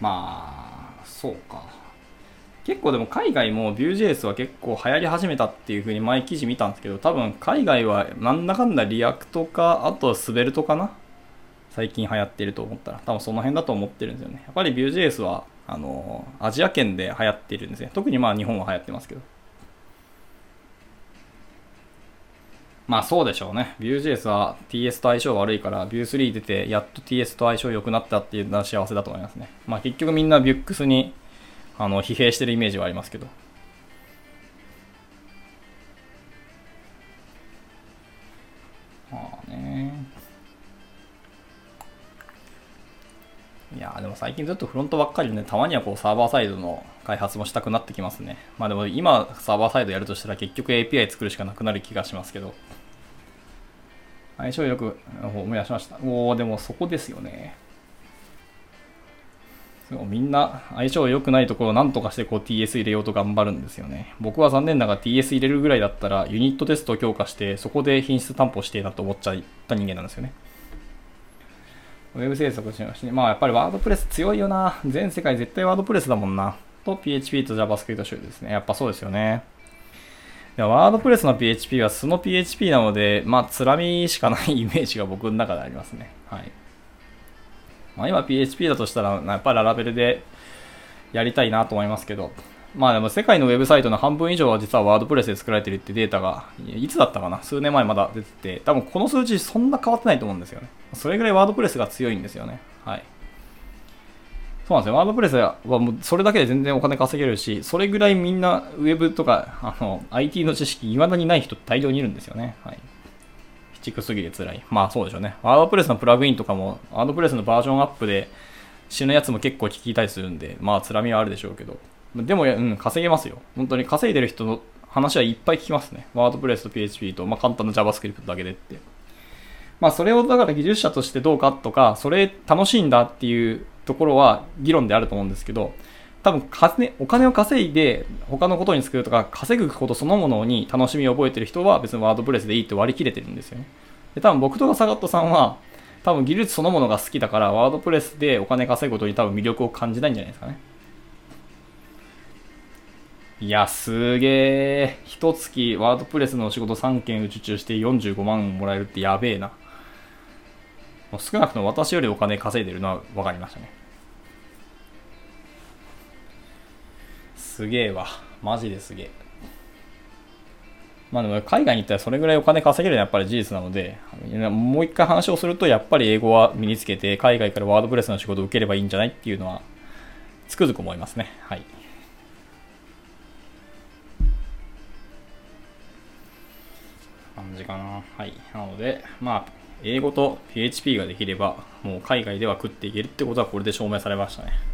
まあそうか。結構でも海外も Vue.js は結構流行り始めたっていう風に前記事見たんですけど、多分海外はなんだかんだ React か、あと Svelte かな？最近流行ってると思ったら、多分その辺だと思ってるんですよね。やっぱり Vue.js は、あの、アジア圏で流行ってるんですね。特にまあ日本は流行ってますけど。まあそうでしょうね。Vue.js は TS と相性悪いから Vue3 出てやっと TS と相性良くなったっていうのは幸せだと思いますね。まあ結局みんな Vux にあの疲弊してるイメージはありますけど。まあね。いやでも最近ずっとフロントばっかりでね、たまにはこうサーバーサイドの開発もしたくなってきますね。まあでも今サーバーサイドやるとしたら結局 API 作るしかなくなる気がしますけど。相性よく思い出しました。おおでもそこですよね。そうみんな相性良くないところを何とかしてこう TS 入れようと頑張るんですよね。僕は残念ながら TS 入れるぐらいだったらユニットテストを強化してそこで品質担保してなと思っちゃった人間なんですよね。ウェブ制作しまして、まあやっぱりワードプレス強いよな。全世界絶対ワードプレスだもんな。と PHP と JavaScript 集ですね。やっぱそうですよね。ワードプレスの PHP は素の PHP なので、まあ、つらみしかないイメージが僕の中でありますね。はい。まあ、今 PHP だとしたら、やっぱりララベルでやりたいなと思いますけど、まあでも世界のウェブサイトの半分以上は実はワードプレスで作られてるってデータが、いつだったかな？数年前まだ出てて、多分この数字そんな変わってないと思うんですよね。それぐらいワードプレスが強いんですよね。はい。そうなんですよ。ワードプレスはもうそれだけで全然お金稼げるし、それぐらいみんなウェブとか、あの、IT の知識、未だにない人大量にいるんですよね。はい。鬼畜すぎて辛い。まあそうでしょうね。ワードプレスのプラグインとかも、ワードプレスのバージョンアップで死ぬやつも結構聞いたりするんで、まあ辛みはあるでしょうけど。でも、うん、稼げますよ。本当に稼いでる人の話はいっぱい聞きますね。ワードプレスと PHP と、まあ簡単な JavaScript だけでって。まあそれをだから技術者としてどうかとか、それ楽しいんだっていうところは議論であると思うんですけど、多分金、お金を稼いで他のことに作るとか、稼ぐことそのものに楽しみを覚えてる人は別にワードプレスでいいって割り切れてるんですよね。で、多分僕とかサガットさんは、多分技術そのものが好きだから、ワードプレスでお金稼ぐことに多分魅力を感じないんじゃないですかね。いや、すげえ。一月ワードプレスの仕事3件受注して45万もらえるってやべえな。少なくとも私よりお金稼いでるのは分かりましたね。すげえわ。マジですげえ。まあでも海外に行ったらそれぐらいお金稼げるのはやっぱり事実なので、もう一回話をするとやっぱり英語は身につけて海外からワードプレスの仕事を受ければいいんじゃないっていうのはつくづく思いますね。はい。感じかな。はい。なので、まあ、英語と PHP ができれば、もう海外では食っていけるってことはこれで証明されましたね。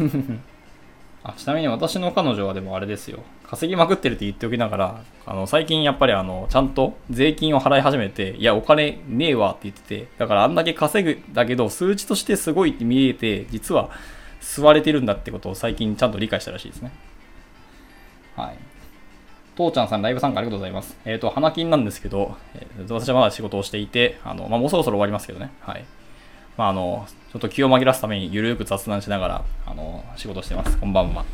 あちなみに私の彼女はでもあれですよ。稼ぎまくってるって言っておきながら、あの最近やっぱりあのちゃんと税金を払い始めて、いや、お金ねえわって言ってて、だからあんだけ稼ぐだけど、数値としてすごいって見えて、実は吸われてるんだってことを最近ちゃんと理解したらしいですね。はい。父ちゃんさん、ライブ参加ありがとうございます。えっ、ー、と、花金なんですけど、えー、私はまだ仕事をしていて、あの、まあ、もうそろそろ終わりますけどね。はい。まあ、あの、ちょっと気を紛らすためにゆるく雑談しながら、あの、仕事してます。こんばんは。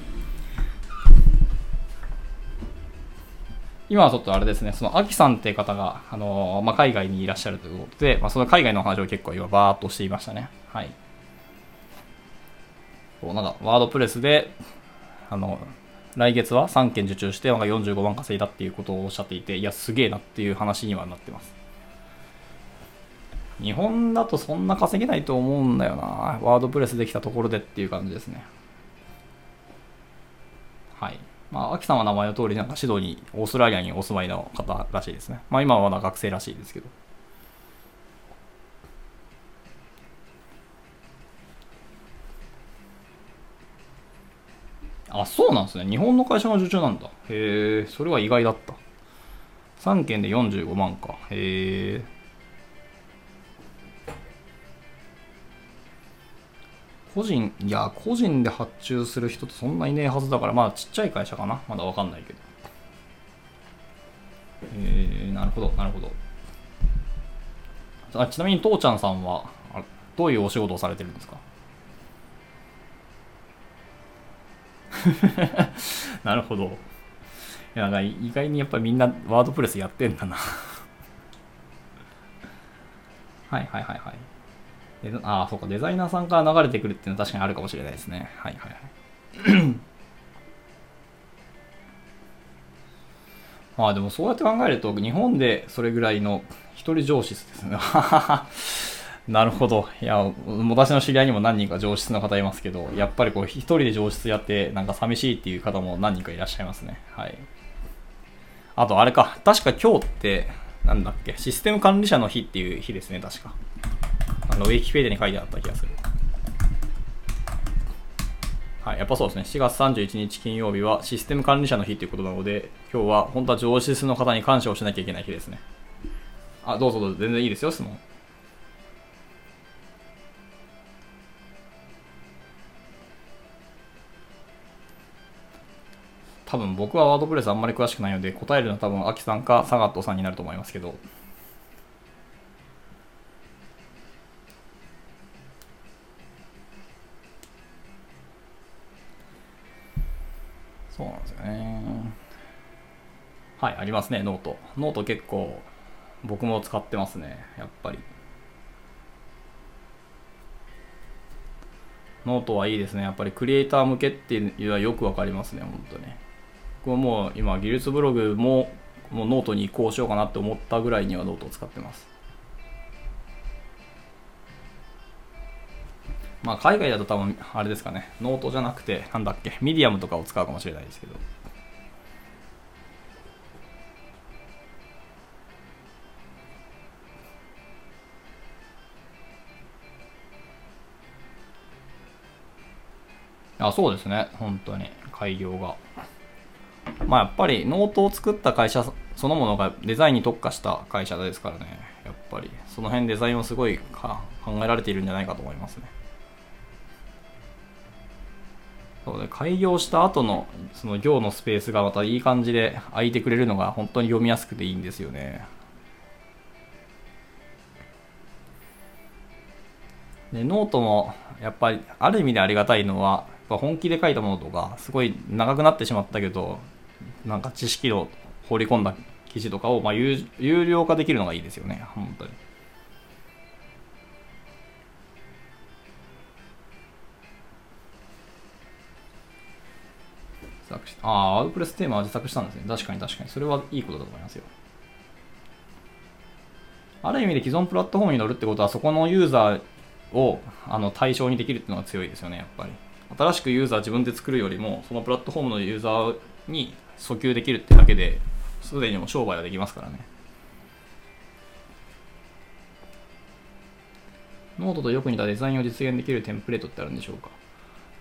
今はちょっとあれですね、その、アキさんって方が、あの、まあ、海外にいらっしゃるということで、まあ、その海外の話を結構今バーっとしていましたね。はい。こうなんかワードプレスで、あの、来月は3件受注して、なんか45万稼いだっていうことをおっしゃっていて、いや、すげえなっていう話にはなってます。日本だとそんな稼げないと思うんだよな。ワードプレスできたところでっていう感じですね。はい。まあ、アキさんは名前の通り、なんかシドニー、オーストラリアにお住まいの方らしいですね。まあ、今はまだ学生らしいですけど。あ、そうなんですね。日本の会社が受注なんだ。へえ、それは意外だった。3件で45万か。へえ。個人、いや、個人で発注する人ってそんないねえはずだから、まあちっちゃい会社かな。まだわかんないけど。えー、なるほど、なるほど。あちなみに、父ちゃんさんは、どういうお仕事をされてるんですか？なるほど。いや、意外にやっぱりみんなワードプレスやってんだなはいはいはいはい。ああ、そうか、デザイナーさんから流れてくるっていうのは確かにあるかもしれないですね。はいはいはい。ま あでもそうやって考えると、日本でそれぐらいの一人上司ですね。なるほど。いや、私の知り合いにも何人か上質の方いますけど、やっぱりこう、一人で上質やって、なんか寂しいっていう方も何人かいらっしゃいますね。はい。あと、あれか。確か今日って、なんだっけ、システム管理者の日っていう日ですね、確か。あの、ウィキペディアに書いてあった気がする。はい、やっぱそうですね。7月31日金曜日はシステム管理者の日っていうことなので、今日は本当は上質の方に感謝をしなきゃいけない日ですね。あ、どうぞどうぞ、全然いいですよ、質問。多分僕は WordPress あんまり詳しくないので答えるのは多分アキさんかサガットさんになると思いますけどそうなんですよね。はいありますね note。note 結構僕も使ってますねやっぱり。ノートはいいですねやっぱり。クリエイター向けっていうのはよくわかりますね本当ね僕はもう今技術ブログももうノートに移行しようかなって思ったぐらいにはノートを使ってます。まあ海外だと多分あれですかね。ノートじゃなくてなんだっけ。ミディアムとかを使うかもしれないですけど。あそうですね。本当に。改行が。まあやっぱりノートを作った会社そのものがデザインに特化した会社ですからね。やっぱり。その辺デザインをすごい考えられているんじゃないかと思いますね。そうで改行した後のその行のスペースがまたいい感じで空いてくれるのが本当に読みやすくていいんですよねでノートもやっぱりある意味でありがたいのは本気で書いたものとかすごい長くなってしまったけどなんか知識を放り込んだ記事とかをまあ有有料化できるのがいいですよね本当に。ああ、 WordPress テーマは自作したんですね。確かに確かに。それはいいことだと思いますよ。ある意味で既存プラットフォームに乗るってことは、そこのユーザーをあの対象にできるっていうのが強いですよね、やっぱり。新しくユーザー自分で作るよりもそのプラットフォームのユーザーに訴求できるってだけですでにも商売はできますからねノートとよく似たデザインを実現できるテンプレートってあるんでしょうか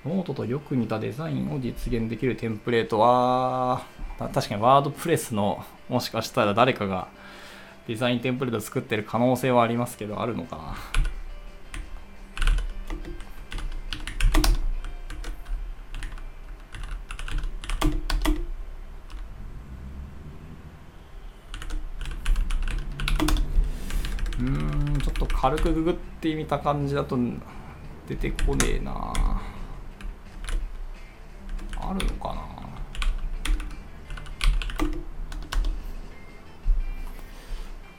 ノートとよく似たデザインを実現できるテンプレートは確かにワードプレスのもしかしたら誰かがデザインテンプレート作ってる可能性はありますけどあるのかな。うんちょっと軽くググってみた感じだと出てこねえな。あるのかな。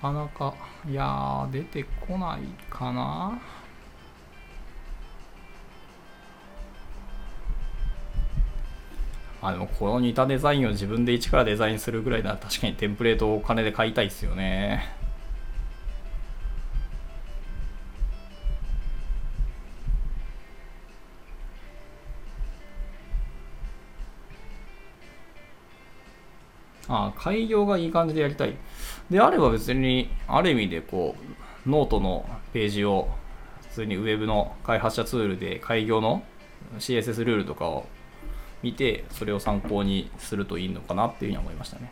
なかなかいや出てこないかな。あでもこの似たデザインを自分で一からデザインするぐらいなら確かにテンプレートをお金で買いたいですよね。あ改行がいい感じでやりたい。であれば別に、ある意味でこう、ノートのページを、普通にウェブの開発者ツールで開業の CSS ルールとかを見て、それを参考にするといいのかなっていうふうに思いましたね。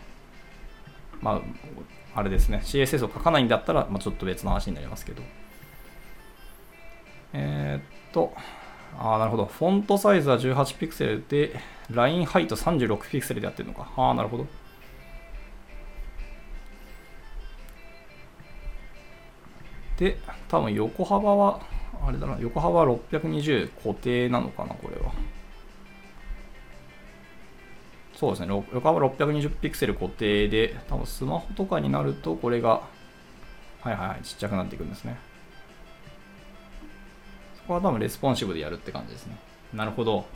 まあ、あれですね。CSS を書かないんだったら、まあ、ちょっと別の話になりますけど。えー、っと、ああ、なるほど。フォントサイズは18ピクセルで、ラインハイト36ピクセルでやってるのか。ああ、なるほど。で、多分横幅は、あれだな、横幅は620固定なのかな、これは。そうですね、横幅620ピクセル固定で、多分スマホとかになると、これが、はいはいはい、ちっちゃくなっていくんですね。そこは多分レスポンシブでやるって感じですね。なるほど。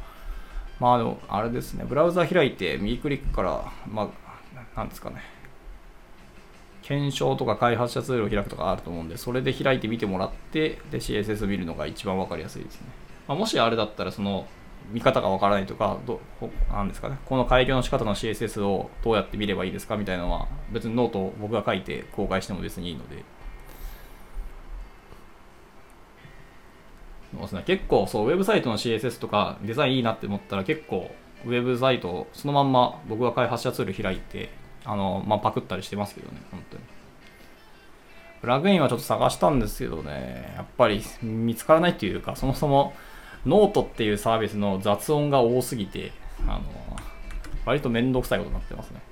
まあでも、あれですね、ブラウザ開いて、右クリックから、まあ、なんですかね、検証とか開発者ツールを開くとかあると思うんで、それで開いてみてもらって、で、CSS 見るのが一番わかりやすいですね。まあ、もしあれだったら、その、見方がわからないとか、どなんですかね、この改行の仕方の CSS をどうやって見ればいいですかみたいなのは、別にノートを僕が書いて公開しても別にいいので。そうですね、結構そう、ウェブサイトの CSS とかデザインいいなって思ったら結構、ウェブサイトをそのまんま僕が開発者ツール開いて、あの、まあ、パクったりしてますけどね、本当に。プラグインはちょっと探したんですけどね、やっぱり見つからないというか、そもそもノートっていうサービスの雑音が多すぎて、あの、割と面倒くさいことになってますね。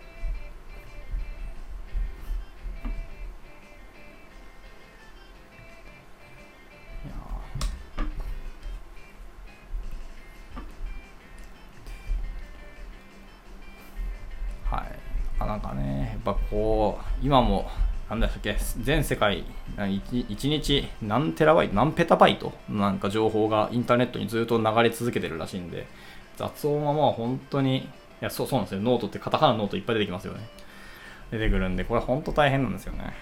なかね、やっぱこう、今もなんだっけ、全世界 1, 1日何テラバイト、何ペタバイトなんか情報がインターネットにずっと流れ続けてるらしいんで、雑音はまあ本当に、いや、そうそうなんですよ。ノートってカタカナノートいっぱい出てきますよね。出てくるんで、これ本当大変なんですよね。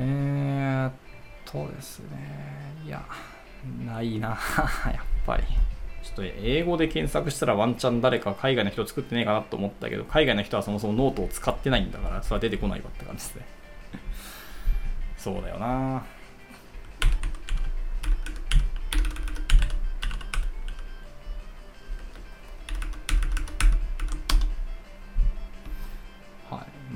えーっそうですね、いや。ないな やっぱり。ちょっと英語で検索したらワンチャン誰か海外の人作ってねえかなと思ったけど、海外の人はそもそもノートを使ってないんだから、それは出てこないわって感じですね。そうだよな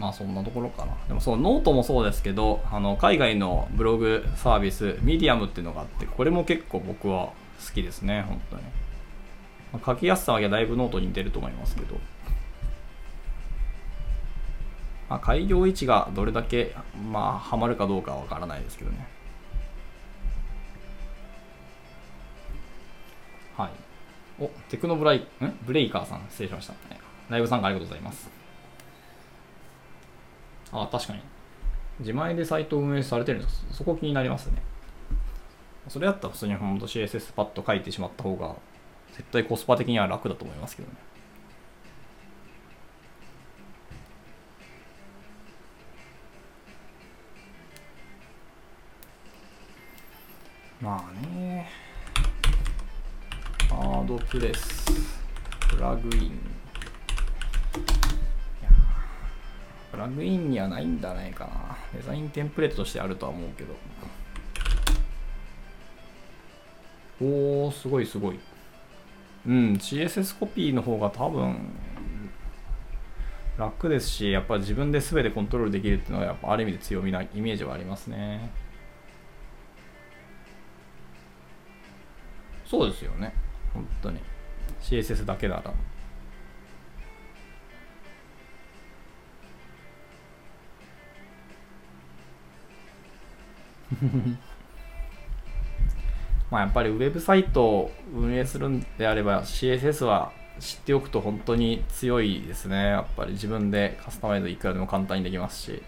まあそんなところかな。でもそう、ノートもそうですけど、あの、海外のブログサービス、ミディアムっていうのがあって、これも結構僕は好きですね、本当に。まあ、書きやすさはだいぶノートに似てると思いますけど。まあ、改行位置がどれだけ、まあ、ハマるかどうかはわからないですけどね。はい。お、テクノブライ、ん？ブレイカーさん、失礼しました。ライブ参加ありがとうございます。あ、確かに。自前でサイト運営されてるんですそこ気になりますね。それだったら普通に本当 CSS パッと書いてしまった方が、絶対コスパ的には楽だと思いますけどね。まあね。ハードプレス、プラグイン、プラグインにはないんじゃないかな。デザインテンプレートとしてあるとは思うけど。おー、すごいすごい。うん、CSS コピーの方が多分楽ですし、やっぱ自分で全てコントロールできるっていうのはやっぱある意味で強みなイメージはありますね。そうですよね。本当に。CSS だけなら。まあやっぱりウェブサイトを運営するんであれば CSS は知っておくと本当に強いですね。やっぱり自分でカスタマイズいくらでも簡単にできますし。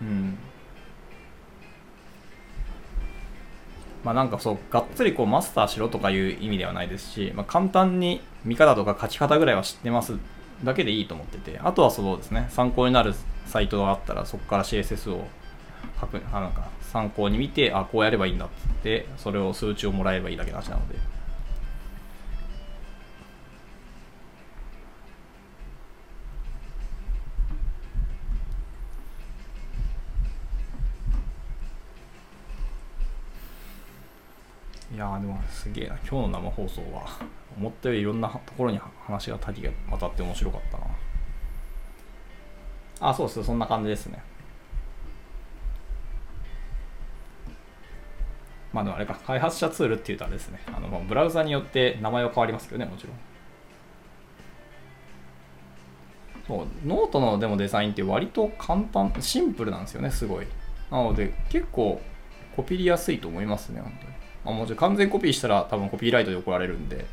うん。まあなんかそう、がっつりこうマスターしろとかいう意味ではないですし、まあ、簡単に見方とか書き方ぐらいは知ってますだけでいいと思ってて、あとはそうですね、参考になるサイトがあったらそこから CSS を書く、なんか参考に見て、あ、こうやればいいんだって、それを数値をもらえばいいだけの話なので。いやでもすげえな。今日の生放送は思ったよりいろんなところに話が多岐が渡って面白かったな。あそうです。そんな感じですね。まあでもあれか。開発者ツールっていうとあれですね。あのブラウザによって名前は変わりますけどねもちろん。そう。ノートのでもデザインって割と簡単シンプルなんですよねすごい。なので結構コピりやすいと思いますね本当に。まあ、もちろん完全コピーしたら多分コピーライトで怒られるんで、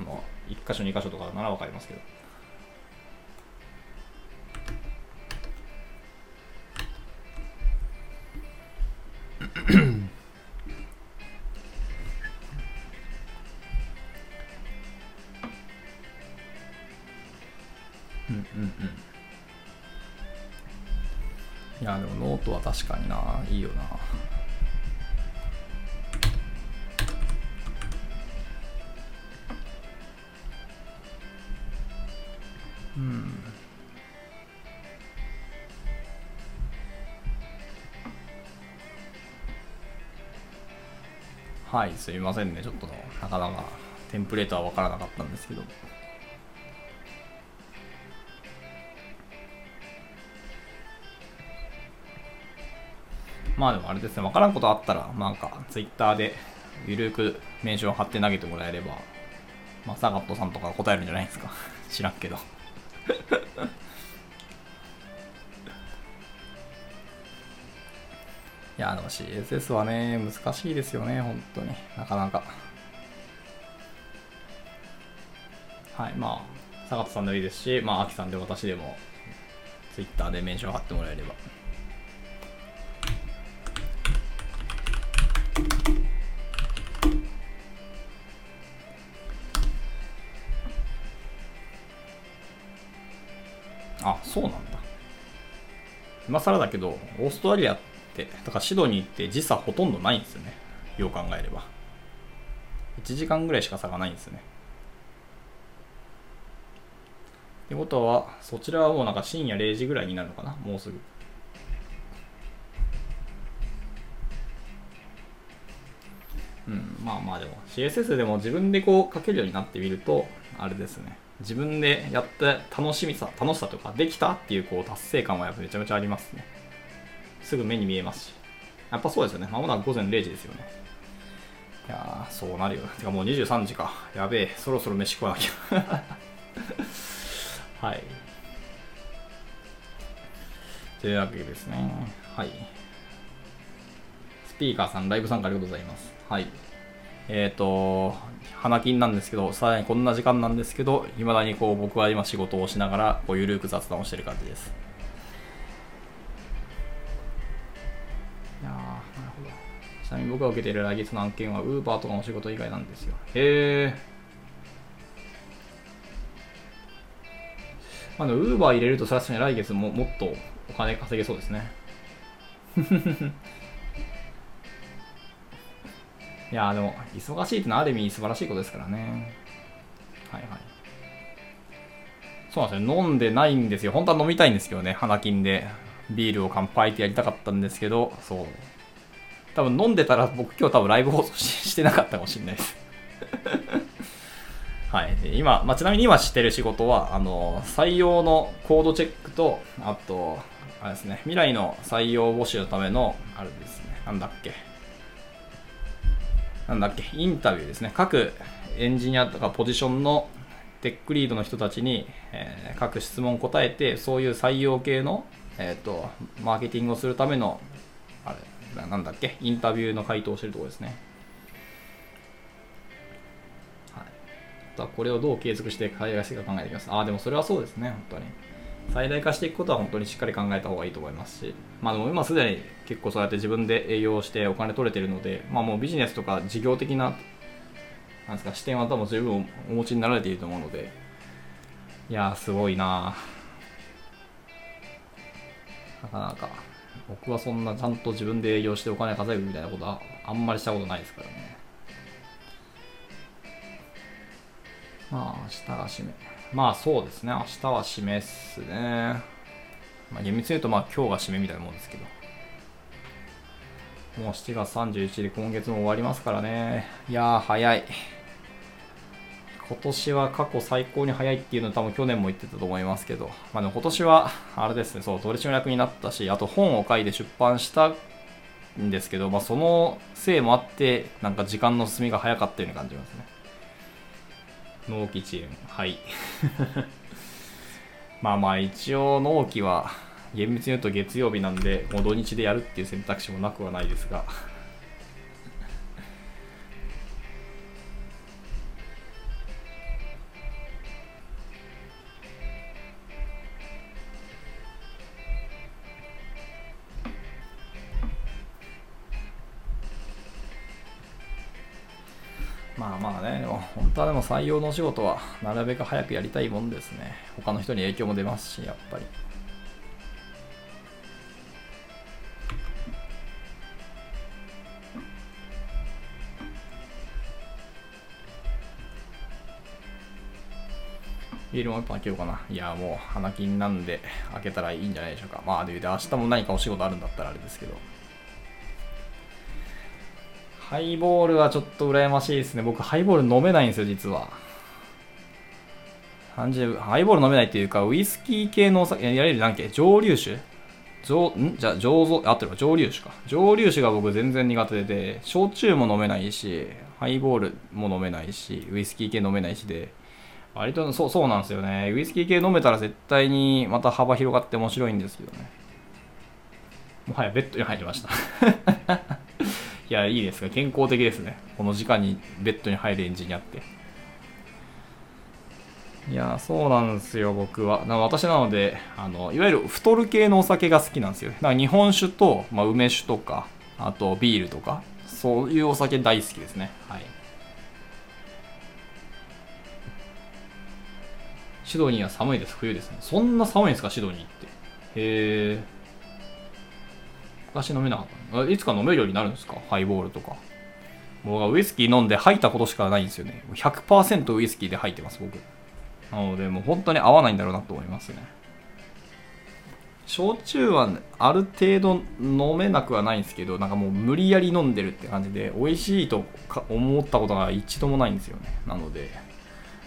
あの、1箇所2箇所とかならわかりますけど。うんうんうん。いやでもノートは確かにな。いいよな。うん、はいすいませんねちょっとなかなかテンプレートは分からなかったんですけどまあでもあれですね、分からんことあったら、なんか、ツイッターで、ゆるくメンション貼って投げてもらえれば、まあ、サガットさんとか答えるんじゃないですか。知らんけど。いや、あの CSS はね、難しいですよね、本当に。なかなか。はい、まあ、坂田さんでもいいですし、まあ、秋さんで私でも、ツイッターでメンション貼ってもらえれば。今更だけど、オーストラリアって、だからシドニーって時差ほとんどないんですよね。よう考えれば。1時間ぐらいしか差がないんですよね。ってことは、そちらはもうなんか深夜0時ぐらいになるのかな？もうすぐ。うん、まあまあでも CSS でも自分でこう書けるようになってみると、あれですね。自分でやって楽しみさ、楽しさとか、できたっていうこう達成感はやっぱめちゃめちゃありますね。すぐ目に見えますし。やっぱそうですよね。まもなく午前0時ですよね。いやー、そうなるよ。てかもう23時か。やべえ、そろそろ飯食わなきゃ。はい。というわけですね。はい。スピーカーさん、ライブ参加ありがとうございます。はい。えっ、ー、と、花金なんですけど、さらにこんな時間なんですけど、いまだにこう僕は今仕事をしながら、こうゆるく雑談をしてる感じです。いやなるほど。ちなみに僕が受けている来月の案件は、ウーバーとかの仕事以外なんですよ。へえ。まあ、ウーバー入れるとさすがに来月ももっとお金稼げそうですね。いやでも、忙しいってのはある意味素晴らしいことですからね。はいはい。そうなんですよ。飲んでないんですよ。本当は飲みたいんですけどね。花金でビールを乾杯ってやりたかったんですけど、そう。多分飲んでたら僕今日多分ライブ放送してなかったかもしれないです。はい。今、まあ、ちなみに今知ってる仕事は、あの、採用のコードチェックと、あと、あれですね、未来の採用募集のための、あれですね、なんだっけ。なんだっけ、インタビューですね。各エンジニアとかポジションのテックリードの人たちに、えー、各質問答えて、そういう採用系の、えっ、ー、と、マーケティングをするための、あれ、なんだっけ、インタビューの回答をしてるところですね。はい。これをどう継続して海外していくか考えていきます。ああ、でもそれはそうですね、本当に。最大化していくことは本当にしっかり考えた方がいいと思いますし、まあ、でも今すでに結構そうやって自分で営業してお金取れてるので、まあ、もうビジネスとか事業的ななんですか視点は多分十分お持ちになられていると思うのでいやーすごいななかなか僕はそんなちゃんと自分で営業してお金稼ぐみたいなことはあんまりしたことないですからね。まあ明日が締め。まあそうですね、明日は締めっすね。まあ、厳密に言うとまあ今日が締めみたいなもんですけど。もう7月31日で今月も終わりますからね。いやー早い。今年は過去最高に早いっていうのは多分去年も言ってたと思いますけど、まあでも今年はあれですね、そう、取締役になったし、あと本を書いて出版したんですけど、まあそのせいもあって、なんか時間の進みが早かったように感じますね。納期遅延はい。まあまあ一応納期は厳密に言うと月曜日なんでもう土日でやるっていう選択肢もなくはないですが。採用のお仕事はなるべく早くやりたいもんですね。他の人に影響も出ますし、やっぱり。ビールも一本開けようかな。いや、もう花金なんで開けたらいいんじゃないでしょうか。まあ、で、明日も何かお仕事あるんだったらあれですけど。ハイボールはちょっと羨ましいですね。僕、ハイボール飲めないんですよ、実は。ハイボール飲めないっていうか、ウイスキー系のお酒、いわゆる何け？蒸留酒？上、ん？じゃあ、醸造、あってるわ、蒸留酒か。蒸留酒が僕全然苦手で、焼酎も飲めないし、ハイボールも飲めないし、ウイスキー系飲めないしで、割とそうそうなんですよね。ウイスキー系飲めたら絶対にまた幅広がって面白いんですけどね。もはやベッドに入りましたいや、いいですか。健康的ですね。この時間にベッドに入るエンジンにあって。いや、そうなんですよ、僕は。な私なのであの、いわゆる太る系のお酒が好きなんですよ。だから日本酒と、まあ、梅酒とか、あとビールとか、そういうお酒大好きですね。はい。シドニーは寒いです。冬ですね。そんな寒いんですか、シドニーって。へえ。昔飲めなかったいつか飲めるようになるんですか？ハイボールとか。僕はウイスキー飲んで吐いたことしかないんですよね。100%ウイスキーで吐いてます、僕。なので、もう本当に合わないんだろうなと思いますね。焼酎はある程度飲めなくはないんですけど、なんかもう無理やり飲んでるって感じで、美味しいと思ったことが一度もないんですよね。なので、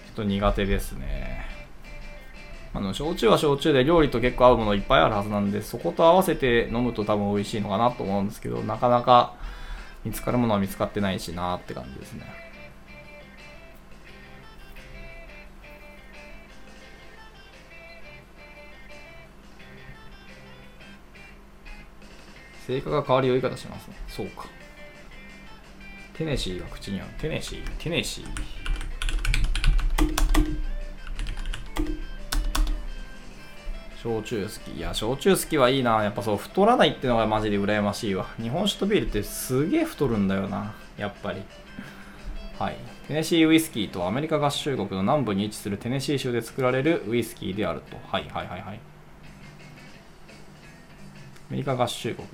ちょっと苦手ですね。あの焼酎は焼酎で料理と結構合うものいっぱいあるはずなんでそこと合わせて飲むと多分美味しいのかなと思うんですけどなかなか見つかるものは見つかってないしなって感じですね。性格が変わる酔い方しますね。そうか。テネシーが口に合う。テネシーテネシー。焼酎好き。いや、焼酎好きはいいな。やっぱそう、太らないってのがマジで羨ましいわ。日本酒とビールってすげえ太るんだよな。やっぱり。はい。テネシーウイスキーとアメリカ合衆国の南部に位置するテネシー州で作られるウイスキーであると。はいはいはいはい。アメリカ合衆国。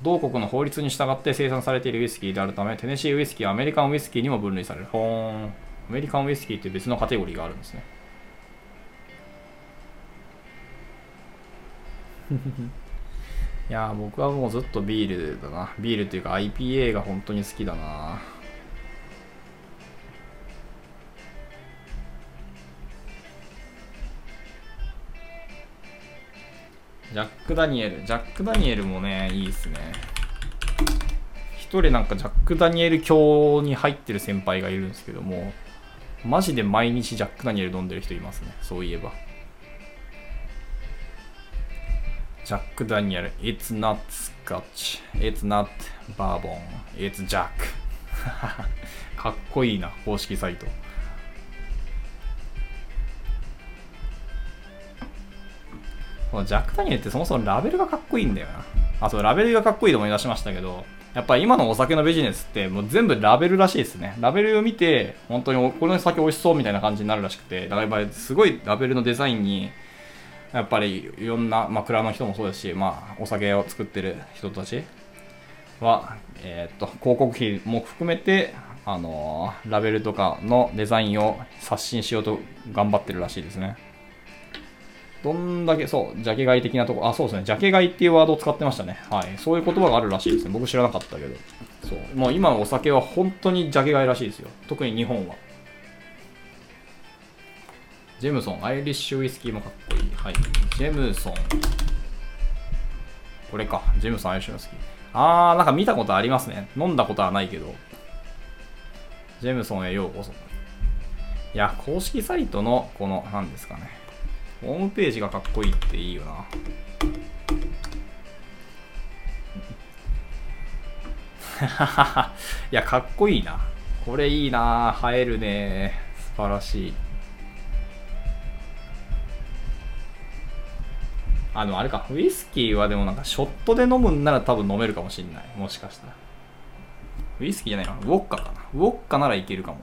同国の法律に従って生産されているウイスキーであるため、テネシーウイスキーはアメリカンウイスキーにも分類される。ほーん。アメリカンウイスキーって別のカテゴリーがあるんですね。いや僕はもうずっとビールだな。ビールっていうか IPA が本当に好きだな。ジャック・ダニエル。ジャック・ダニエルもね、いいっすね。一人なんかジャック・ダニエル教に入ってる先輩がいるんですけども、マジで毎日ジャック・ダニエル飲んでる人いますね。そういえば。ジャック・ダニエル It's not Scotch It's not Bourbon It's Jack. かっこいいな公式サイト。このジャック・ダニエルってそもそもラベルがかっこいいんだよな。あそうラベルがかっこいいと思い出しましたけどやっぱり今のお酒のビジネスってもう全部ラベルらしいですね。ラベルを見て、本当にこの酒美味しそうみたいな感じになるらしくて、だからやっぱりすごいラベルのデザインにやっぱりいろんな、まあ、蔵の人もそうですし、まあ、お酒を作ってる人たちは、えー、っと広告費も含めて、あのー、ラベルとかのデザインを刷新しようと頑張ってるらしいですね。どんだけ、そう、ジャケ買い的なとこ、あ、そうですね、ジャケ買いっていうワードを使ってましたね。はい。そういう言葉があるらしいですね。僕知らなかったけど。そう。もう今のお酒は本当にジャケ買いらしいですよ。特に日本は。ジェムソン、アイリッシュウイスキーもかっこいい。はい。ジェムソン。これか。ジェムソン、アイリッシュウイスキー。あー、なんか見たことありますね。飲んだことはないけど。ジェムソンへようこそ。いや、公式サイトの、この、何ですかね。ホームページがかっこいいっていいよな。いや、かっこいいな。これいいな。映えるね。素晴らしい。あの、あれか、ウイスキーはでもなんかショットで飲むんなら多分飲めるかもしんない。もしかしたら。ウイスキーじゃないかな。ウォッカかな。ウォッカならいけるかも。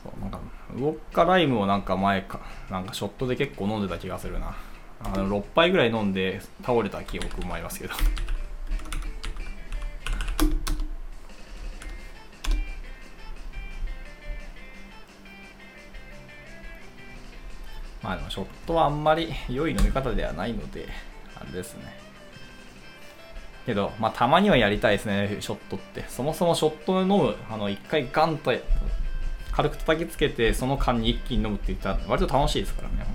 そう、なんか、ウォッカライムをなんか前か、なんかショットで結構飲んでた気がするな。あの、6杯ぐらい飲んで倒れた記憶もありますけど。まあでもショットはあんまり良い飲み方ではないので、あれですね。けど、まあたまにはやりたいですね、ショットって。そもそもショットで飲む、あの、一回ガンと軽く叩きつけてその間に一気に飲むって言ったら割と楽しいですからね本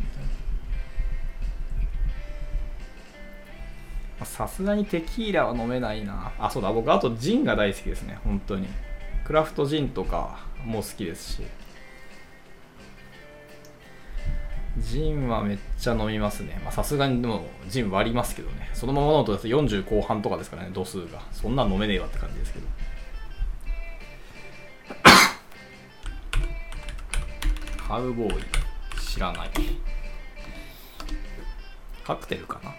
当に。さすがにテキーラは飲めないな。あそうだ。僕あとジンが大好きですね本当に。クラフトジンとかも好きですし。ジンはめっちゃ飲みますね。さすがにでもジン割りますけどね。そのまま飲むと40後半とかですからね、度数が。そんなん飲めねえわって感じですけど。カウボーイ知らないカクテルかな？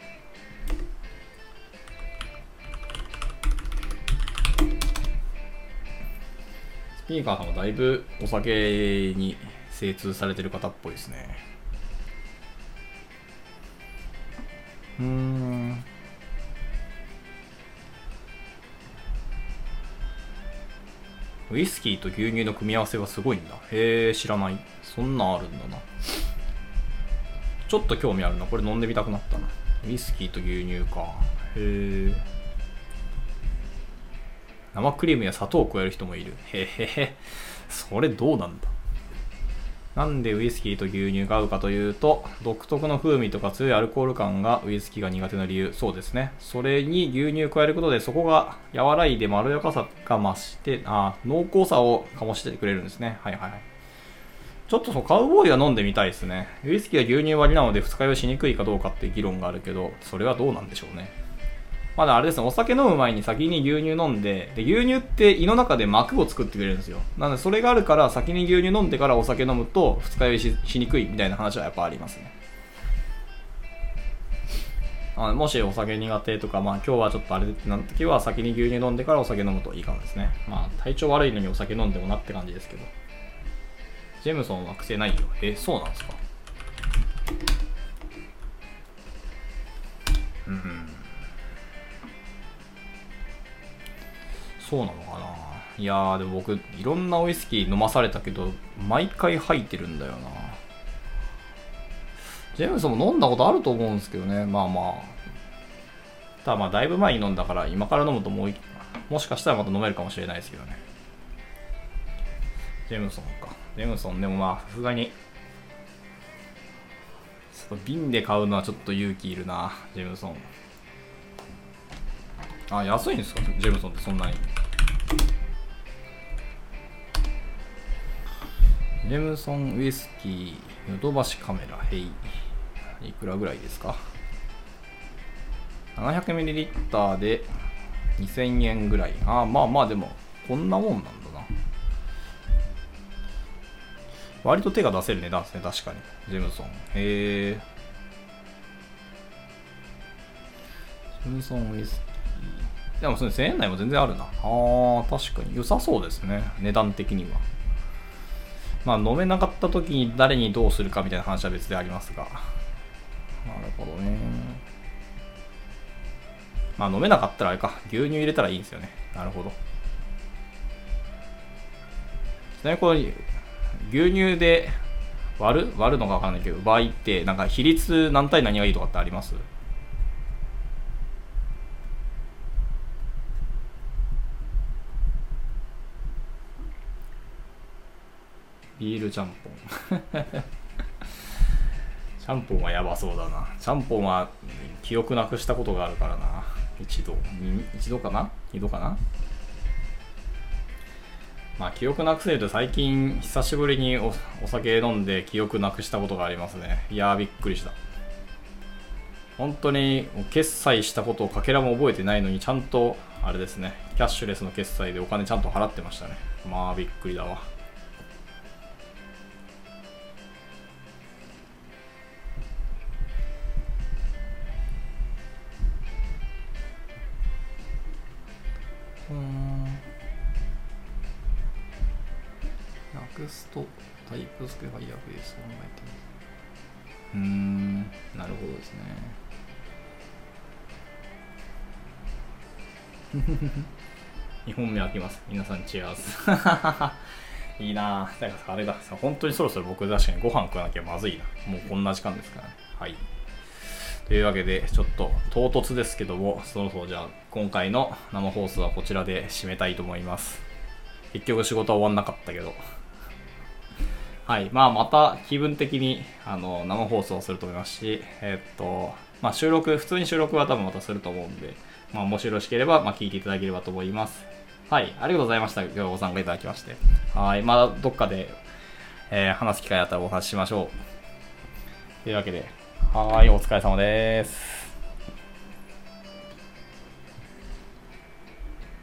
スピーカーさんはだいぶお酒に精通されてる方っぽいですねうんウイスキーと牛乳の組み合わせはすごいんだ。へえ、知らない。そんなんあるんだな。ちょっと興味あるな。これ飲んでみたくなったな。ウイスキーと牛乳か。へえ。生クリームや砂糖を加える人もいる。へへへ。それどうなんだ？なんでウイスキーと牛乳が合うかというと、独特の風味とか強いアルコール感がウイスキーが苦手な理由。そうですね。それに牛乳を加えることで、そこが和らいでまろやかさが増して、あ濃厚さを醸してくれるんですね。はいはいはい。ちょっとそのカウボーイは飲んでみたいですね。ウイスキーは牛乳割りなので二日酔いしにくいかどうかって議論があるけど、それはどうなんでしょうね。まだあれですね、お酒飲む前に先に牛乳飲んで、で牛乳って胃の中で膜を作ってくれるんですよ。なのでそれがあるから先に牛乳飲んでからお酒飲むと二日酔いししにくいみたいな話はやっぱありますね。あもしお酒苦手とか、まあ今日はちょっとあれってな時は先に牛乳飲んでからお酒飲むといいかもですね。まあ体調悪いのにお酒飲んでもなって感じですけど。ジェムソンは癖ないよ。え、そうなんですか？うん。そうなのかな。いやーでも僕いろんなウイスキー飲まされたけど毎回吐いてるんだよな。ジェームスも飲んだことあると思うんですけどね。まあまあ。ただまあだいぶ前に飲んだから今から飲むともうもしかしたらまた飲めるかもしれないですけどね。ジェームソンか。ジェームソンでもまあさすがに。瓶で買うのはちょっと勇気いるなジェームソンあ安いんですか？ジェムソンってそんなに？ジェムソンウイスキーヨドバシカメラヘイ。いくらぐらいですか？700ml で2000円ぐらい。あまあまあでもこんなもんなんだな。割と手が出せる値段ですね確かに。ジェムソン。へえジェムソンウイスキーでもそれ1000円台も全然あるなあ確かに良さそうですね値段的にはまあ、飲めなかった時に誰にどうするかみたいな話は別でありますが。なるほどね。まあ、飲めなかったらあれか。牛乳入れたらいいんですよね。なるほど。ちなみにこれ、牛乳で割る？割るのかわかんないけど、場合って、なんか比率何対何がいいとかってあります？ビールちゃんぽん。ちゃんぽんはやばそうだな。ちゃんぽんは記憶なくしたことがあるからな。一度。一度かな？二度かな？まあ記憶なくせると最近久しぶりにお酒飲んで記憶なくしたことがありますね。いやーびっくりした。本当に決済したことをかけらも覚えてないのにちゃんとあれですね。キャッシュレスの決済でお金ちゃんと払ってましたね。まあびっくりだわ。うん Next TypeScript Firebase 考えてうーんなるほどですね2本目開きます皆さんチェアーズいいなぁ。からさあれだ。本当にそろそろ僕確かにご飯食わなきゃまずいな。もうこんな時間ですからね。はい。というわけで、ちょっと唐突ですけども、そろそろじゃあ、今回の生放送はこちらで締めたいと思います。結局仕事は終わんなかったけど。はい。まあ、また気分的に、あの、生放送すると思いますし、えっと、まあ、収録、普通に収録は多分またすると思うんで、まあ、もしよろしければ、まあ、聞いていただければと思います。はい。ありがとうございました。今日はご参加いただきまして。はい。まだどっかで、えー、話す機会あったらお話ししましょう。というわけで、はい。お疲れ様です。